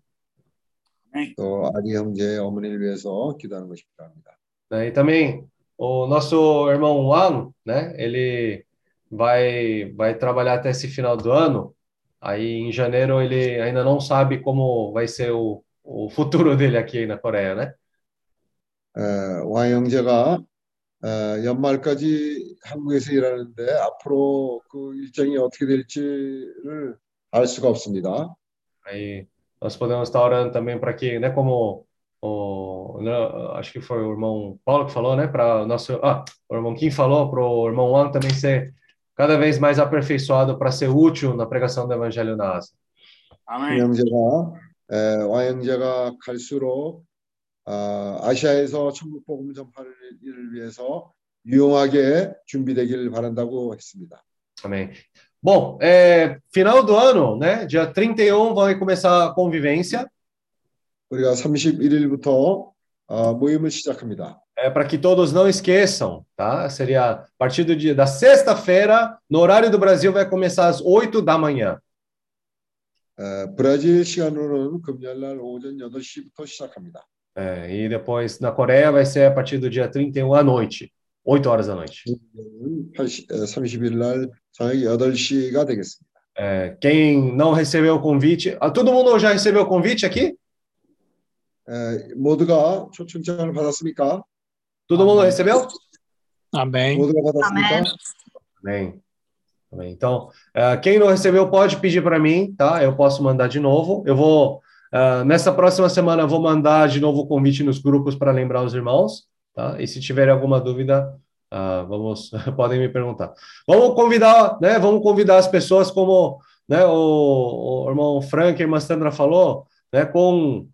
S11: 또 아리 형제의 어머니를 위해서 기도하는 것이 필요합니다.
S1: Né? E também o nosso irmão Wang, né? Ele vai vai trabalhar até esse final do ano. Aí em janeiro ele ainda não sabe como vai ser o, o futuro *laughs* dele aqui na Coreia, né?
S11: 에, 왕 형제가 에, 연말까지 한국에서 일하는데 앞으로 그 일정이 어떻게 될지를 알 수가 없습니다.
S1: Aí nós podemos estar orando também para que, né, como o, né, acho que foi o irmão Paulo que falou, né, para o nosso, ah, o irmão Kim falou para o irmão Wang também ser cada vez mais aperfeiçoado para ser útil na pregação do evangelho na Ásia.
S11: 왕
S2: Amém.
S11: 형제가 에, 왕 형제가 갈수록 아, 아시아에서 천국 복음 전파를 일을 위해서 유용하게 준비되기를 바란다고 했습니다.
S1: Amém. Bom, é, final do ano, né? Dia 31 vai começar a convivência.
S11: 우리가 31일부터 아, 모임을 시작합니다.
S1: É para que todos não esqueçam, tá? Seria a partir do dia da sexta-feira, no horário do Brasil, vai começar às 8 da manhã.
S11: 에, 브라질 시간으로는 금요일 날 오전 8시부터 시작합니다.
S1: É, e depois na Coreia vai ser a partir do dia 31 à noite, 8 horas da noite.
S11: 30일 날 저녁 8시가 되겠습니다.
S1: É, quem não recebeu o convite, ah, todo mundo já recebeu o convite aqui?
S11: 에, 모두가 초청장을 받았습니까?
S1: Todo mundo recebeu?
S9: Amém.
S11: 모두가 받았습니까?
S1: Amém. Amém. Então, eh, quem não recebeu pode pedir para mim, tá? Eu posso mandar de novo. Eu vou eh, nessa próxima semana eu vou mandar de novo o convite nos grupos para lembrar os irmãos, tá? E se tiverem alguma dúvida, ah, vamos *laughs* podem me perguntar. Vamos convidar, né? Vamos convidar as pessoas como, né? O, o irmão Frank, a irmã Sandra falou, né? Com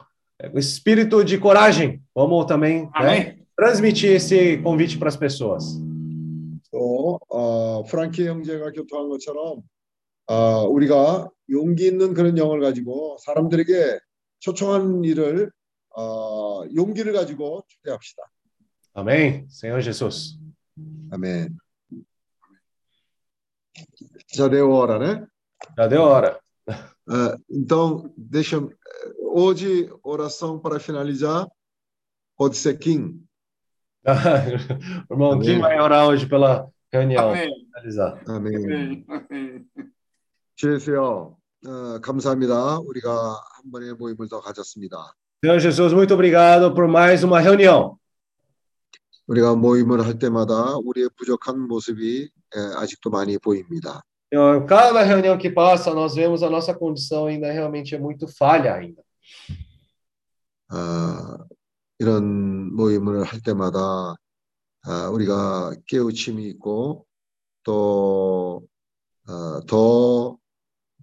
S1: o espírito de coragem. Vamos também, né? Transmitir esse convite para as pessoas.
S11: 또 어, 프랑키 형제가 교통한 것처럼 어, 우리가 용기 있는 그런 영을 가지고 사람들에게 초청한 일을 어, 용기를 가지고 초대합시다.
S1: Amém? Senhor Jesus.
S11: 아멘. Já deu hora, né?
S1: Já deu hora.
S11: Eh, então, deixa eu- hoje oração para finalizar. Pode ser Kim. *laughs*
S1: o irmão Kim vai orar hoje pela reunião.
S2: Amém.
S1: Finalizar.
S11: 아멘. 주여, 어, 감사합니다. 우리가 한 번의 모임을 더 가졌습니다.
S1: Senhor Jesus, muito obrigado por mais uma reunião.
S11: 우리가 모임을 할 때마다 우리의 부족한 모습이 에, 아직도 많이 보입니다.
S1: Senhor, cada reunião que passa, nós vemos a nossa condição ainda realmente é muito falha ainda.
S11: 어, 이런 모임을 할 때마다 어, 우리가 깨우침이 있고 또 어, 더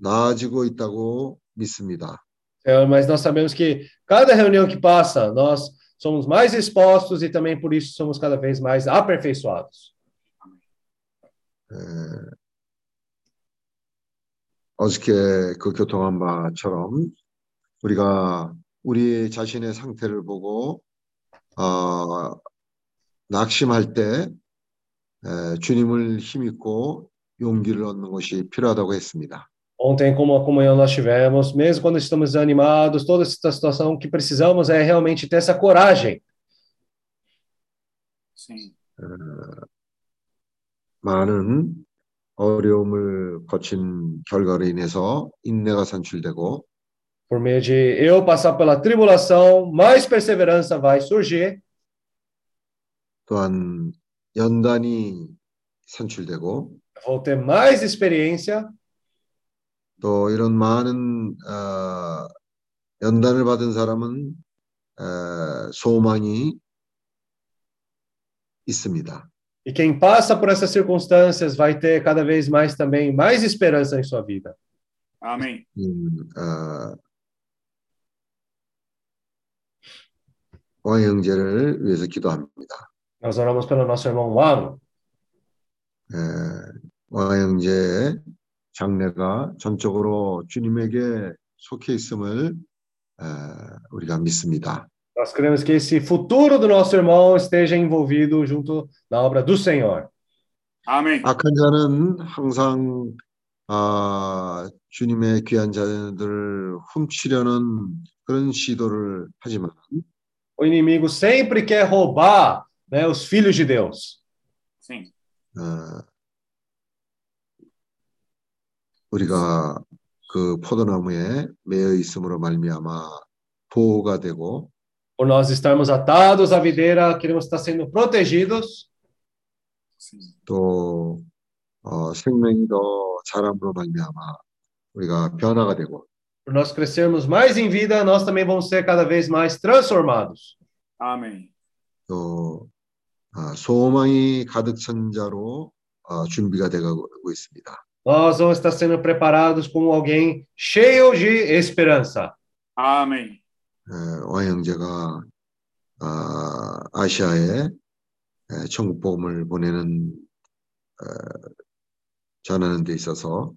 S11: 나아지고 있다고 믿습니다.
S1: Senhor, mas nós sabemos que cada reunião que passa, nós somos mais expostos e também por isso somos cada vez mais aperfeiçoados.
S11: 에, 어저께 그 교통한 바처럼 우리가 우리 자신의 상태를 보고 어, 낙심할 때 에, 주님을 힘입고 용기를 얻는 것이 필요하다고 했습니다.
S1: Ontem, como a comunhão nós tivemos, mesmo quando estamos desanimados, toda essa situação, o que precisamos é realmente ter essa coragem.
S2: Sim.
S11: 어, 많은 어려움을 거친 결과로 인해서 인내가 산출되고
S1: Por meio de eu passar pela tribulação, mais perseverança vai surgir,
S11: 또한 연단이 산출되고
S1: vou ter mais experiência,
S11: 또 이런 많은 어, 연단을 받은 사람은 어, 소망이 있습니다.
S1: e quem passa por essas circunstâncias vai ter cada vez mais também mais esperança em sua vida.
S2: Amém.
S11: 음, 어, 왕 형제를 위해서 기도합니다.
S1: Nós oramos pelo nosso irmão Wang,
S11: 에, 왕 형제의 장래가 전적으로 주님에게 속해 있음을 에, 우리가 믿습니다.
S1: Nós queremos que esse futuro do nosso irmão esteja envolvido junto na obra do Senhor.
S2: Amém.
S11: 악한 자는 항상 아, 주님의 귀한 자들을 훔치려는 그런 시도를 하지만
S1: O inimigo sempre quer roubar né, os filhos de Deus.
S2: Sim.
S11: 어, 우리가 그 포도나무에 매여 있음으로 말미암아 보호가 되고
S1: Por nós estarmos atados à videira, queremos estar sendo protegidos
S2: Sim.
S11: 또 어, 생명이 더 자람으로 말미암아 우리가 변화가 되고
S1: por nós crescermos mais em vida, nós também vamos ser cada vez mais transformados.
S2: Amém.
S11: 또 아, 소망이 가득 찬 자로 어, 준비가 되고 있습니다.
S1: Nós vamos estar sendo preparados como alguém cheio de esperança.
S2: Amém.
S11: 에, 왕 형제가 아, 아시아에 에, 천국 복음을 보내는 에, 전하는 데 있어서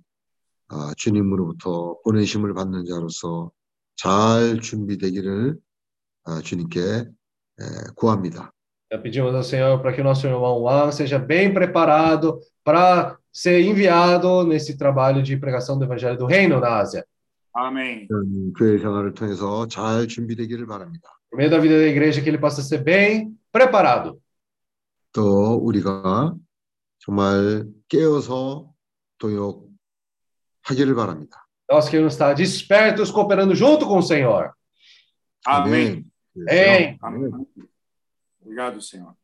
S11: 아, 주님으로부터 보내심을 받는 자로서 잘 준비되기를 아, 주님께 에, 구합니다.
S1: Já pedimos ao Senhor para que o nosso irmão Juan seja bem preparado para ser enviado nesse trabalho de pregação do Evangelho do Reino na Ásia.
S2: Amém.
S11: 음, 교회 생활을 통해서 잘 준비되기를 바랍니다.
S1: Por meio da vida da igreja, que ele possa ser bem preparado.
S11: 또 우리가 정말 깨어서 도역하기를 바랍니다.
S1: Nós queremos estar despertos, cooperando junto com o Senhor.
S2: Amém.
S1: Amém.
S2: Amém. Obrigado, Senhor.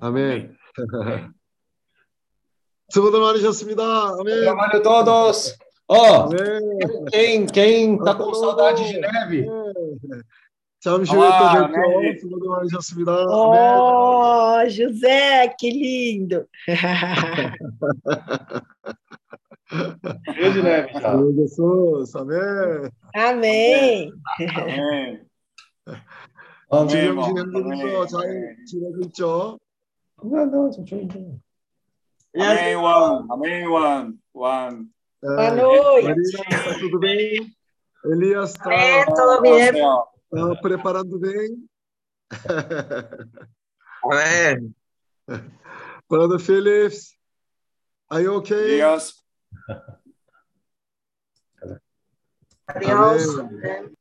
S11: 아멘. *laughs*
S1: Trabalho todos. Ó,
S11: oh,
S1: quem, quem tá com saudade de neve?
S11: Olá,
S8: oh, José, que lindo!
S1: Cheio de neve, já.
S8: Amém.
S2: Amém.
S1: Amém. Amém. Amém. Amém. Amém.
S2: Amém, Juan. Amém, Juan. Juan.
S8: Boa noite.
S11: Marina, está tudo bem? Elias está
S8: É, tudo bem.
S2: Senhor.
S11: tá preparando bem?
S13: Amém.
S11: Brother Phillips, are you okay?
S2: Dias.
S11: Amém.